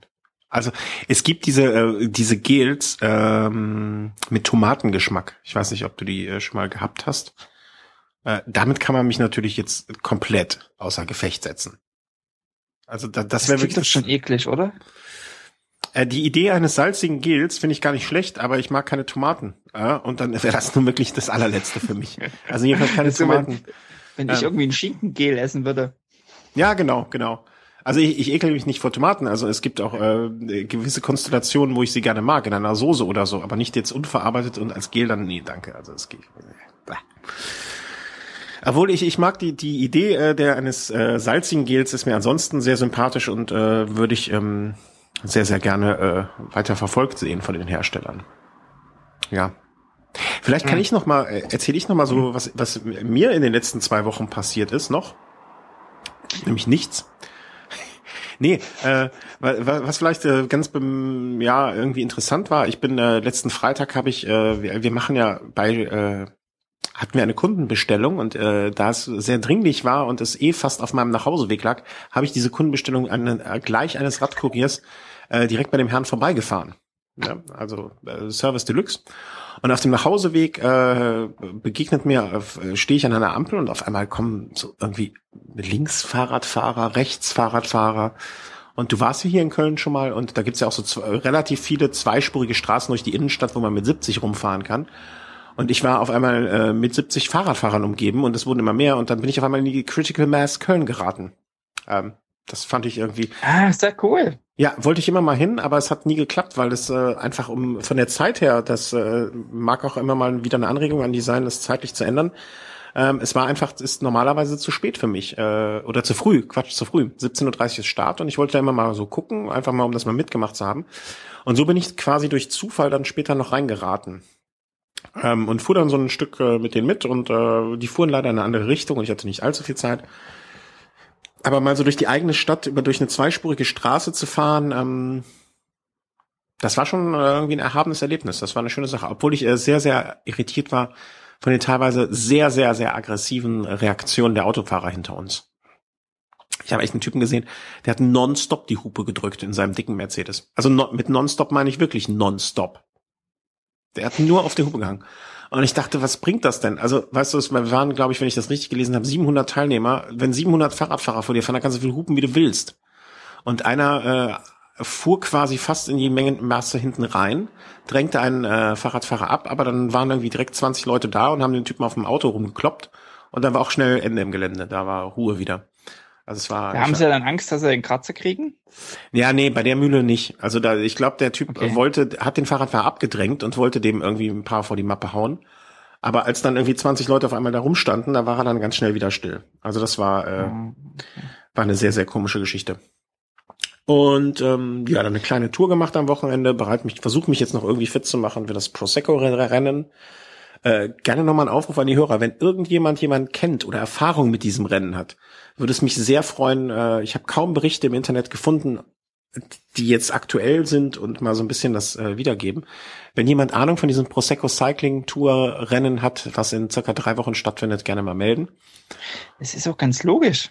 Also es gibt diese äh, diese Gels ähm, mit Tomatengeschmack. Ich weiß nicht, ob du die äh, schon mal gehabt hast. Äh, damit kann man mich natürlich jetzt komplett außer Gefecht setzen. Also da, das, das wäre wirklich. Das schon eklig, oder? Äh, die Idee eines salzigen Gels finde ich gar nicht schlecht, aber ich mag keine Tomaten. Äh, und dann wäre das nun wirklich das allerletzte für mich. Also jedenfalls keine Tomaten. Wenn, wenn ich ähm, irgendwie ein Schinkengel essen würde. Ja, genau, genau. Also ich, ich ekel mich nicht vor Tomaten. Also es gibt auch äh, gewisse Konstellationen, wo ich sie gerne mag, in einer Soße oder so, aber nicht jetzt unverarbeitet und als Gel dann, nee, danke. Also es geht. Äh, obwohl ich, ich mag die, die Idee äh, der eines äh, salzigen Gels ist mir ansonsten sehr sympathisch und äh, würde ich ähm, sehr, sehr gerne äh, weiter verfolgt sehen von den Herstellern. Ja. Vielleicht kann hm. ich noch mal, äh, erzähle ich noch mal so, was, was mir in den letzten zwei Wochen passiert ist noch. Nämlich nichts. Nee, äh, was vielleicht äh, ganz ja irgendwie interessant war, ich bin äh, letzten Freitag habe ich, äh, wir, wir machen ja bei äh, hatten wir eine Kundenbestellung und äh, da es sehr dringlich war und es eh fast auf meinem Nachhauseweg lag, habe ich diese Kundenbestellung an, äh, gleich eines Radkuriers äh, direkt bei dem Herrn vorbeigefahren. Ja, also äh, Service Deluxe. Und auf dem Nachhauseweg äh, begegnet mir, äh, stehe ich an einer Ampel und auf einmal kommen so irgendwie links Fahrradfahrer, rechts Fahrradfahrer. Und du warst ja hier in Köln schon mal und da gibt's ja auch so zwei, relativ viele zweispurige Straßen durch die Innenstadt, wo man mit 70 rumfahren kann. Und ich war auf einmal äh, mit 70 Fahrradfahrern umgeben und es wurden immer mehr und dann bin ich auf einmal in die Critical Mass Köln geraten. Ähm, das fand ich irgendwie. Ah, ist ja cool. Ja, wollte ich immer mal hin, aber es hat nie geklappt, weil es äh, einfach um von der Zeit her, das äh, mag auch immer mal wieder eine Anregung an die sein, das zeitlich zu ändern. Ähm, es war einfach, ist normalerweise zu spät für mich äh, oder zu früh, Quatsch, zu früh. 17.30 Uhr ist Start und ich wollte da immer mal so gucken, einfach mal, um das mal mitgemacht zu haben. Und so bin ich quasi durch Zufall dann später noch reingeraten. Ähm, und fuhr dann so ein Stück äh, mit denen mit und äh, die fuhren leider in eine andere Richtung und ich hatte nicht allzu viel Zeit. Aber mal so durch die eigene Stadt, über durch eine zweispurige Straße zu fahren, ähm, das war schon äh, irgendwie ein erhabenes Erlebnis. Das war eine schöne Sache. Obwohl ich äh, sehr, sehr irritiert war von den teilweise sehr, sehr, sehr aggressiven Reaktionen der Autofahrer hinter uns. Ich habe echt einen Typen gesehen, der hat nonstop die Hupe gedrückt in seinem dicken Mercedes. Also no, mit nonstop meine ich wirklich nonstop. Der hat nur auf die Hupe gehangen. Und ich dachte, was bringt das denn? Also, weißt du, es waren, glaube ich, wenn ich das richtig gelesen habe, 700 Teilnehmer. Wenn 700 Fahrradfahrer vor dir fahren, dann kannst du viel hupen, wie du willst. Und einer äh, fuhr quasi fast in die Mengenmasse hinten rein, drängte einen äh, Fahrradfahrer ab, aber dann waren irgendwie direkt 20 Leute da und haben den Typen auf dem Auto rumgekloppt. Und dann war auch schnell Ende im Gelände. Da war Ruhe wieder. Also es war. Da haben sie dann Angst, dass sie den Kratzer kriegen? Ja, nee, bei der Mühle nicht. Also da, ich glaube, der Typ okay. wollte, hat den Fahrradfahrer abgedrängt und wollte dem irgendwie ein paar vor die Mappe hauen. Aber als dann irgendwie 20 Leute auf einmal da rumstanden, da war er dann ganz schnell wieder still. Also das war, äh, oh, okay. war eine sehr, sehr komische Geschichte. Und ähm, ja, dann eine kleine Tour gemacht am Wochenende, bereit mich, versuche mich jetzt noch irgendwie fit zu machen für das Prosecco-Rennen. Äh, gerne nochmal ein Aufruf an die Hörer. Wenn irgendjemand jemand kennt oder Erfahrung mit diesem Rennen hat, würde es mich sehr freuen. Äh, ich habe kaum Berichte im Internet gefunden, die jetzt aktuell sind und mal so ein bisschen das äh, wiedergeben. Wenn jemand Ahnung von diesem Prosecco Cycling Tour Rennen hat, was in circa drei Wochen stattfindet, gerne mal melden. Es ist auch ganz logisch.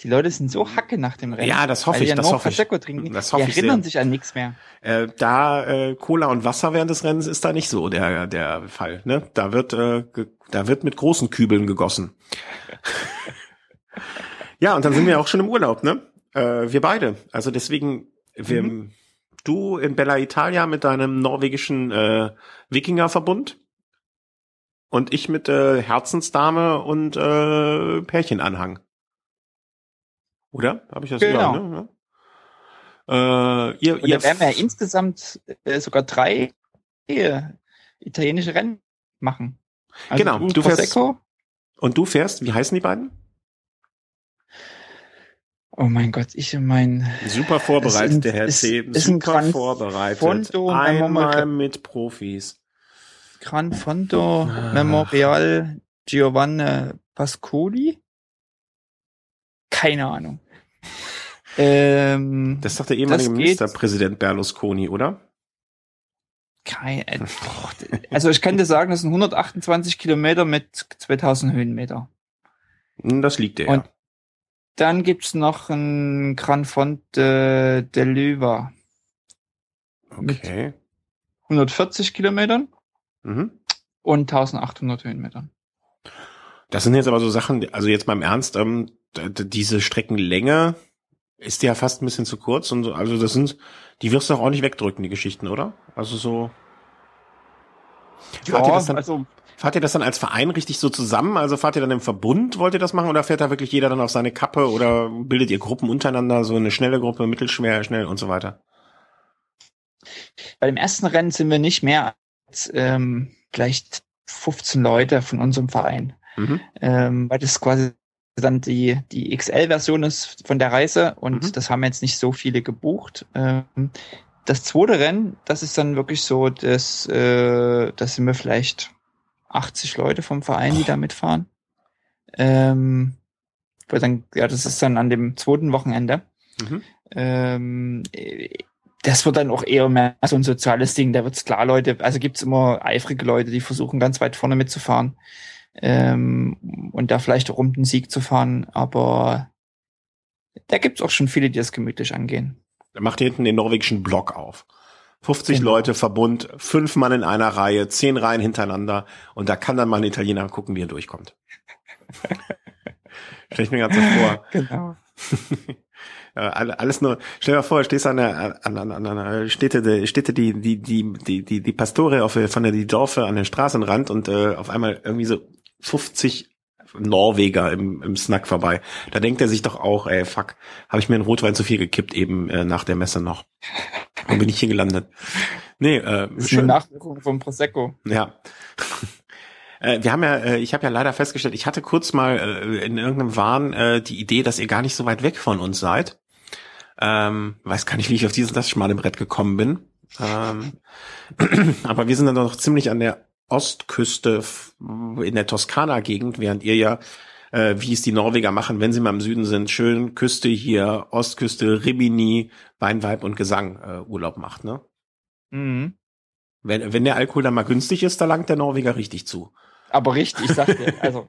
Die Leute sind so hacke nach dem Rennen. Ja, das hoffe ich. Das hoffe ich. Trinken. Das hoffe die erinnern ich sich an nichts mehr. Äh, da äh, Cola und Wasser während des Rennens ist da nicht so der der Fall. Ne? Da wird äh, da wird mit großen Kübeln gegossen. ja, und dann sind wir auch schon im Urlaub, ne? Äh, wir beide. Also deswegen, wir, mhm. du in Bella Italia mit deinem norwegischen äh, Wikingerverbund und ich mit äh, Herzensdame und äh, Pärchenanhang. Oder? Habe ich das genau. gesagt? Ne? Ja. Äh, ihr, und ihr werden wir ja insgesamt äh, sogar drei äh, italienische Rennen machen. Also genau, du, du fährst. Und du fährst, wie heißen die beiden? Oh mein Gott, ich mein. Super vorbereitet, der Herr C. Ist Super ein vorbereitet. Fondo Einmal mit Profis. Gran Fondo ah. Memorial Giovanni Pascoli. keine Ahnung. Ähm, das ist doch der ehemalige Ministerpräsident Berlusconi, oder? Kein, äh, also ich kann dir sagen, das sind 128 Kilometer mit 2000 Höhenmeter. Hm, das liegt der. Und dann gibt's noch ein Gran Fonte de Luva. Okay. 140 Kilometern mhm. und 1800 Höhenmetern. Das sind jetzt aber so Sachen, also jetzt mal im Ernst, ähm, diese Streckenlänge ist ja fast ein bisschen zu kurz und so, also das sind, die wirst du auch nicht wegdrücken, die Geschichten, oder? Also so. Ja, also fahrt ihr das dann als Verein richtig so zusammen? Also fahrt ihr dann im Verbund, wollt ihr das machen oder fährt da wirklich jeder dann auf seine Kappe oder bildet ihr Gruppen untereinander, so eine schnelle Gruppe, mittelschwer, schnell und so weiter? Bei dem ersten Rennen sind wir nicht mehr als ähm, vielleicht 15 Leute von unserem Verein. Mhm. Ähm, weil das quasi dann die, die XL-Version ist von der Reise und mhm. das haben jetzt nicht so viele gebucht. Ähm, das zweite Rennen, das ist dann wirklich so, dass, äh, das sind wir vielleicht 80 Leute vom Verein, die da mitfahren. Ähm, weil dann, ja, das ist dann an dem zweiten Wochenende. Mhm. Ähm, das wird dann auch eher mehr so ein soziales Ding. Da wird's klar, Leute, also gibt's immer eifrige Leute, die versuchen ganz weit vorne mitzufahren ähm, und da vielleicht auch um den Sieg zu fahren. Aber da gibt's auch schon viele, die das gemütlich angehen. Da macht ihr hinten den norwegischen Block auf. 50 genau. Leute Verbund, fünf Mann in einer Reihe, zehn Reihen hintereinander und da kann dann mal ein Italiener gucken, wie er durchkommt. Stell ich mir ganz so vor. Genau. alles nur, stell dir mal vor, stehst an der, an, an, an einer Städte, Städte die, die, die, die, die, die Pastore auf, von der, die Dorfe an den Straßenrand und äh, auf einmal irgendwie so 50 Norweger im, im Snack vorbei. Da denkt er sich doch auch, ey, fuck, habe ich mir einen Rotwein zu viel gekippt eben äh, nach der Messe noch. Und bin ich hier gelandet. Nee, äh, das ist schön. eine Nachwirkung vom Prosecco. Ja. Äh, wir haben ja, äh, ich habe ja leider festgestellt, ich hatte kurz mal äh, in irgendeinem Wahn die Idee, dass ihr gar nicht so weit weg von uns seid. Ähm, weiß gar nicht, wie ich auf dieses das schmale Brett gekommen bin. Ähm, aber wir sind dann noch ziemlich an der Ostküste in der Toskana-Gegend, während ihr ja, äh, wie es die Norweger machen, wenn sie mal im Süden sind, schön Küste hier, Ostküste, Rimini, Weinweib und Gesang äh, Urlaub macht, ne? Mhm. Wenn, wenn der Alkohol dann mal günstig ist, da langt der Norweger richtig zu. Aber richtig, ich sag dir, also.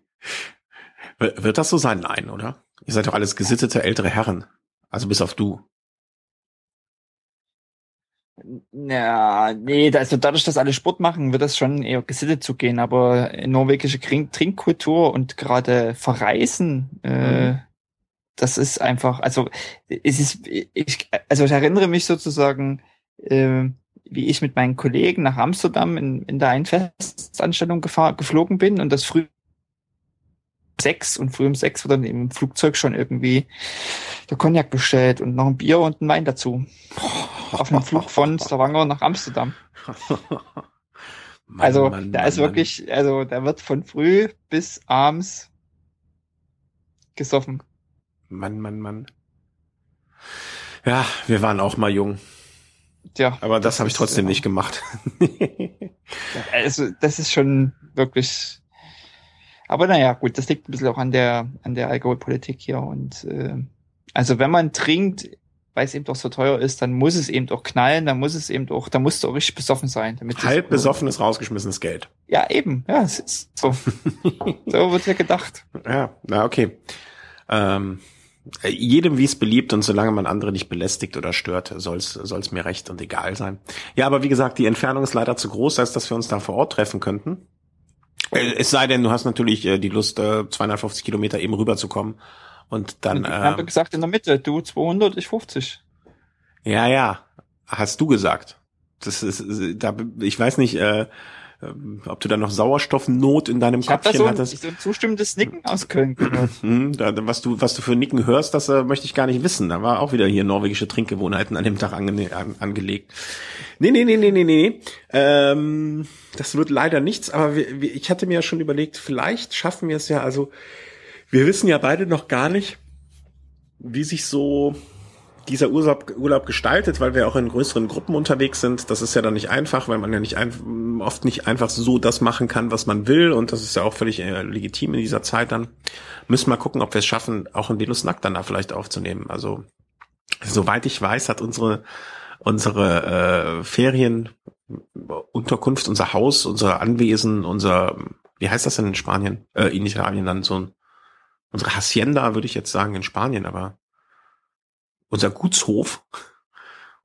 Wird das so sein? Nein, oder? Ihr seid doch alles gesittete ältere Herren. Also bis auf du. Ja, nee, also dadurch, dass alle Sport machen, wird das schon eher gesittet zu gehen, aber norwegische Trinkkultur und gerade Verreisen, äh, mhm. das ist einfach, also es ist, ich, also ich erinnere mich sozusagen, äh, wie ich mit meinen Kollegen nach Amsterdam in, in der Einfestanstellung gefahr, geflogen bin und das früh sechs und früh um sechs wird dann im Flugzeug schon irgendwie der Cognac bestellt und noch ein Bier und ein Wein dazu. Auf einem Flug von Stavanger nach Amsterdam. Mann, also Mann, da Mann, ist wirklich, also da wird von früh bis abends gesoffen. Mann, Mann, Mann. Ja, wir waren auch mal jung. Ja. Aber das, das habe ich trotzdem nicht gemacht. also das ist schon wirklich aber naja, gut, das liegt ein bisschen auch an der, an der Alkoholpolitik hier. Und äh, also wenn man trinkt, weil es eben doch so teuer ist, dann muss es eben doch knallen, dann muss es eben doch, da musst du auch richtig besoffen sein. Damit Halb besoffenes, rausgeschmissenes Geld. Ja, eben, ja, es ist so. so wird ja gedacht. Ja, na okay. Ähm, jedem wie es beliebt und solange man andere nicht belästigt oder stört, soll es mir recht und egal sein. Ja, aber wie gesagt, die Entfernung ist leider zu groß, als dass wir uns da vor Ort treffen könnten. Äh, es sei denn, du hast natürlich äh, die Lust, äh, 250 Kilometer eben rüberzukommen und dann. Ich äh, habe gesagt in der Mitte, du 200, ich 50. Ja, ja, hast du gesagt. Das ist, da, ich weiß nicht, äh, ob du da noch Sauerstoffnot in deinem ich Köpfchen so hattest. Ich so ein zustimmendes Nicken aus Köln gehört. Hm, da, was du, was du für Nicken hörst, das äh, möchte ich gar nicht wissen. Da war auch wieder hier norwegische Trinkgewohnheiten an dem Tag ange an, angelegt. Nee, nee, nee, nee, nee, nee. Ähm, das wird leider nichts, aber wir, wir, ich hatte mir ja schon überlegt, vielleicht schaffen wir es ja, also wir wissen ja beide noch gar nicht, wie sich so dieser Urlaub, Urlaub gestaltet, weil wir auch in größeren Gruppen unterwegs sind. Das ist ja dann nicht einfach, weil man ja nicht ein, oft nicht einfach so das machen kann, was man will. Und das ist ja auch völlig äh, legitim in dieser Zeit dann. Müssen wir gucken, ob wir es schaffen, auch in Venus Nackt dann da vielleicht aufzunehmen. Also, soweit ich weiß, hat unsere, unsere äh, Ferienunterkunft, unser Haus, unser Anwesen, unser, wie heißt das denn in Spanien? Äh, in Italien dann so ein, unsere Hacienda, würde ich jetzt sagen, in Spanien, aber unser Gutshof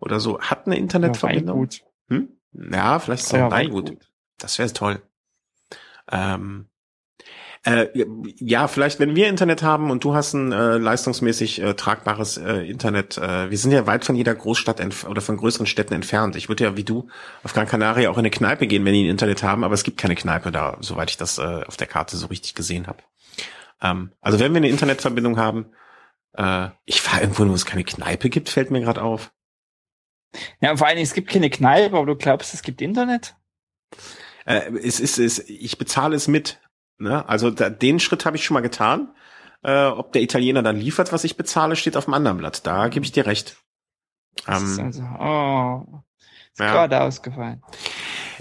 oder so hat eine Internetverbindung. Ja, hm? ja vielleicht ist es auch Weingut. Weingut. Das wäre toll. Ähm, äh, ja, vielleicht, wenn wir Internet haben und du hast ein äh, leistungsmäßig äh, tragbares äh, Internet, äh, wir sind ja weit von jeder Großstadt oder von größeren Städten entfernt. Ich würde ja wie du auf Gran Canaria auch in eine Kneipe gehen, wenn die ein Internet haben, aber es gibt keine Kneipe da, soweit ich das äh, auf der Karte so richtig gesehen habe. Ähm, also wenn wir eine Internetverbindung haben, äh, ich fahre irgendwo, wo es keine Kneipe gibt, fällt mir gerade auf. Ja, vor allen Dingen, es gibt keine Kneipe, aber du glaubst, es gibt Internet? Äh, es ist, es, ich bezahle es mit. Ne? Also da, den Schritt habe ich schon mal getan. Äh, ob der Italiener dann liefert, was ich bezahle, steht auf dem anderen Blatt. Da gebe ich dir recht. Ähm, also, oh, ist ja. gerade ausgefallen.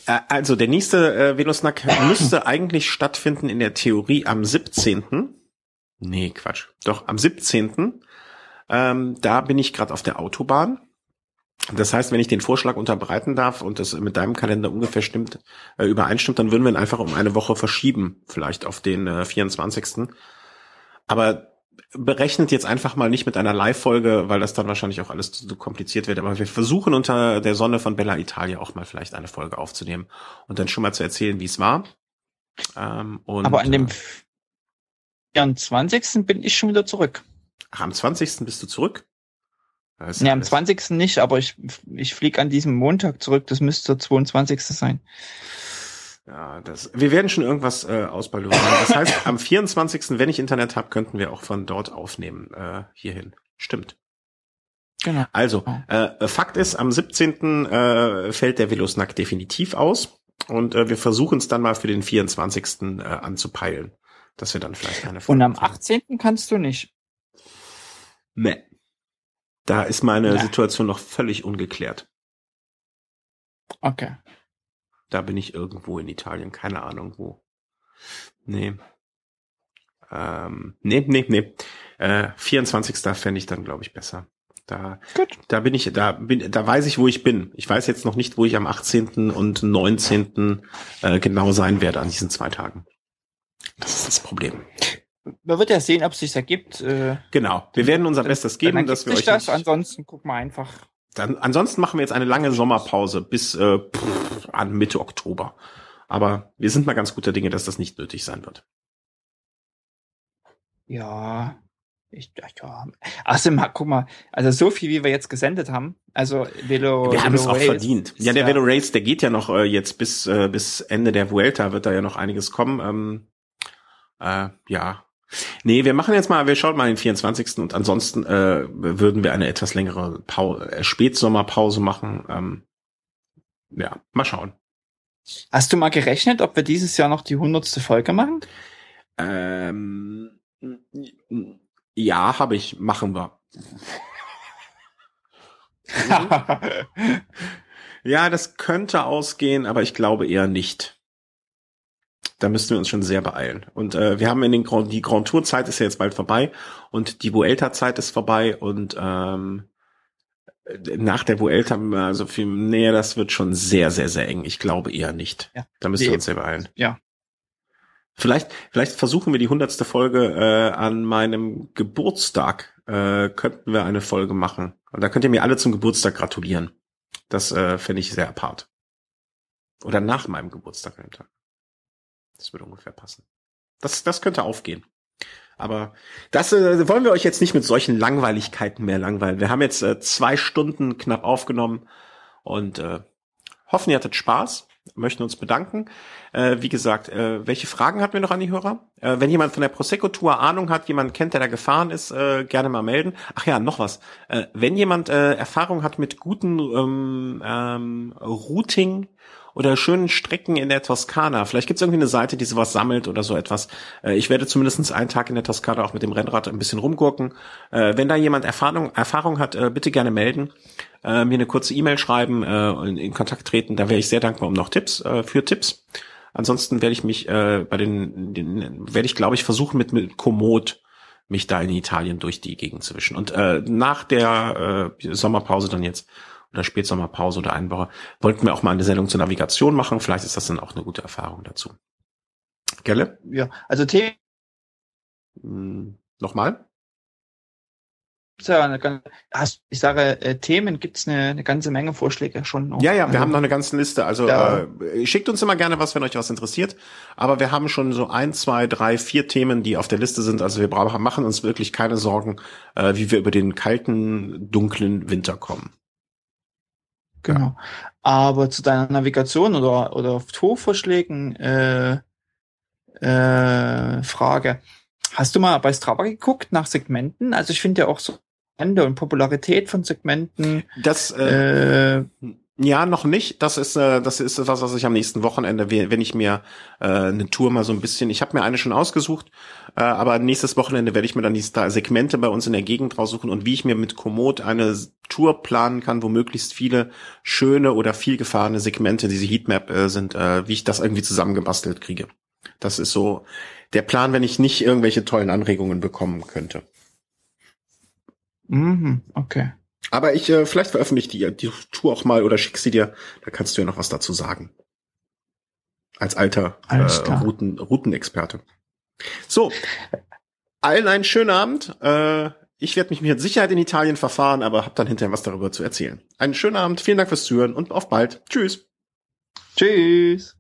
Äh, also der nächste äh, Venusnack müsste eigentlich stattfinden in der Theorie am 17. Nee, Quatsch. Doch, am 17. Ähm, da bin ich gerade auf der Autobahn. Das heißt, wenn ich den Vorschlag unterbreiten darf und das mit deinem Kalender ungefähr stimmt, äh, übereinstimmt, dann würden wir ihn einfach um eine Woche verschieben, vielleicht auf den äh, 24. Aber berechnet jetzt einfach mal nicht mit einer Live-Folge, weil das dann wahrscheinlich auch alles zu, zu kompliziert wird. Aber wir versuchen unter der Sonne von Bella Italia auch mal vielleicht eine Folge aufzunehmen und dann schon mal zu erzählen, wie es war. Ähm, und, Aber an dem äh, 24. bin ich schon wieder zurück. Ach, am 20. bist du zurück? Ja, am 20. nicht, aber ich, ich fliege an diesem Montag zurück. Das müsste der 22. sein. Ja, das, wir werden schon irgendwas äh, ausbaldowern. Das heißt, am 24., wenn ich Internet habe, könnten wir auch von dort aufnehmen, äh, hierhin. Stimmt. Genau. Also, äh, Fakt ist, am 17. Äh, fällt der Velosnack definitiv aus. Und äh, wir versuchen es dann mal für den 24. Äh, anzupeilen dass wir dann vielleicht eine Folge Und am 18. kannst du nicht. Nee. Da ist meine ja. Situation noch völlig ungeklärt. Okay. Da bin ich irgendwo in Italien, keine Ahnung wo. Nee. Ähm, nee, nee, nee. Äh, 24. fände ich dann, glaube ich, besser. Da, Gut. da bin ich, da bin, da weiß ich, wo ich bin. Ich weiß jetzt noch nicht, wo ich am 18. und 19. Äh, genau sein werde an diesen zwei Tagen. Das ist das Problem. Man wird ja sehen, ob es sich ergibt. Äh, genau. Wir werden unser Bestes geben, dass wir euch. Das. Ansonsten gucken wir einfach. Dann, ansonsten machen wir jetzt eine lange Sommerpause bis äh, pff, an Mitte Oktober. Aber wir sind mal ganz guter Dinge, dass das nicht nötig sein wird. Ja, ich, ja. Also, guck mal, also so viel, wie wir jetzt gesendet haben, also Velo. Wir haben es auch verdient. Ja, der ja, Velo Race, der geht ja noch äh, jetzt bis, äh, bis Ende der Vuelta, wird da ja noch einiges kommen. Ähm, äh, ja. Nee, wir machen jetzt mal, wir schauen mal den 24. und ansonsten äh, würden wir eine etwas längere Pause, äh, Spätsommerpause machen. Ähm, ja, mal schauen. Hast du mal gerechnet, ob wir dieses Jahr noch die hundertste Folge machen? Ähm, ja, habe ich. Machen wir. ja, das könnte ausgehen, aber ich glaube eher nicht da müssten wir uns schon sehr beeilen. Und äh, wir haben in den Grand, die Grand Tour Zeit ist ja jetzt bald vorbei und die Vuelta Zeit ist vorbei und ähm, nach der Vuelta, also viel näher, das wird schon sehr, sehr, sehr eng. Ich glaube eher nicht. Ja. Da müssen nee. wir uns sehr beeilen. Ja. Vielleicht, vielleicht versuchen wir die hundertste Folge äh, an meinem Geburtstag. Äh, könnten wir eine Folge machen. Und da könnt ihr mir alle zum Geburtstag gratulieren. Das äh, fände ich sehr apart. Oder nach meinem Geburtstag. Das würde ungefähr passen. Das, das könnte aufgehen. Aber das äh, wollen wir euch jetzt nicht mit solchen Langweiligkeiten mehr langweilen. Wir haben jetzt äh, zwei Stunden knapp aufgenommen und äh, hoffen, ihr hattet Spaß, möchten uns bedanken. Äh, wie gesagt, äh, welche Fragen hatten wir noch an die Hörer? Äh, wenn jemand von der Prosecco-Tour Ahnung hat, jemand kennt, der da gefahren ist, äh, gerne mal melden. Ach ja, noch was. Äh, wenn jemand äh, Erfahrung hat mit guten ähm, ähm, Routing oder schönen Strecken in der Toskana. Vielleicht gibt es irgendwie eine Seite, die sowas sammelt oder so etwas. Äh, ich werde zumindest einen Tag in der Toskana auch mit dem Rennrad ein bisschen rumgurken. Äh, wenn da jemand Erfahrung, Erfahrung hat, äh, bitte gerne melden. Mir eine kurze E-Mail schreiben und in Kontakt treten. Da wäre ich sehr dankbar um noch Tipps, für Tipps. Ansonsten werde ich mich äh, bei den, den werde ich glaube ich versuchen mit, mit Komoot mich da in Italien durch die Gegend zu wischen. Und äh, nach der äh, Sommerpause dann jetzt oder Spätsommerpause oder eine Woche wollten wir auch mal eine Sendung zur Navigation machen. Vielleicht ist das dann auch eine gute Erfahrung dazu. Gelle? Ja, also Themen. Hm, nochmal? ich sage, äh, Themen gibt's eine, eine ganze Menge Vorschläge schon noch. Ja, ja, wir also, haben noch eine ganze Liste. Also ja. äh, schickt uns immer gerne was, wenn euch was interessiert. Aber wir haben schon so ein, zwei, drei, vier Themen, die auf der Liste sind. Also wir brauchen, machen uns wirklich keine Sorgen, äh, wie wir über den kalten, dunklen Winter kommen. Genau. Ja. Aber zu deiner Navigation oder, oder auf Tourvorschlägen äh, äh, Frage. Hast du mal bei Strava geguckt nach Segmenten? Also ich finde ja auch so Ende und Popularität von Segmenten. Das äh, äh, ja noch nicht. Das ist äh, das ist was, was ich am nächsten Wochenende, wenn ich mir äh, eine Tour mal so ein bisschen. Ich habe mir eine schon ausgesucht, äh, aber nächstes Wochenende werde ich mir dann die Segmente bei uns in der Gegend raussuchen und wie ich mir mit Komoot eine Tour planen kann, wo möglichst viele schöne oder viel gefahrene Segmente, diese Heatmap äh, sind, äh, wie ich das irgendwie zusammengebastelt kriege. Das ist so der Plan, wenn ich nicht irgendwelche tollen Anregungen bekommen könnte. Mhm, okay. Aber ich, äh, vielleicht veröffentliche die, die Tour auch mal oder schick sie dir, da kannst du ja noch was dazu sagen. Als alter äh, Routen, Routenexperte. So, allen einen schönen Abend. Äh, ich werde mich mit Sicherheit in Italien verfahren, aber hab dann hinterher was darüber zu erzählen. Einen schönen Abend, vielen Dank fürs Zuhören und auf bald. Tschüss. Tschüss.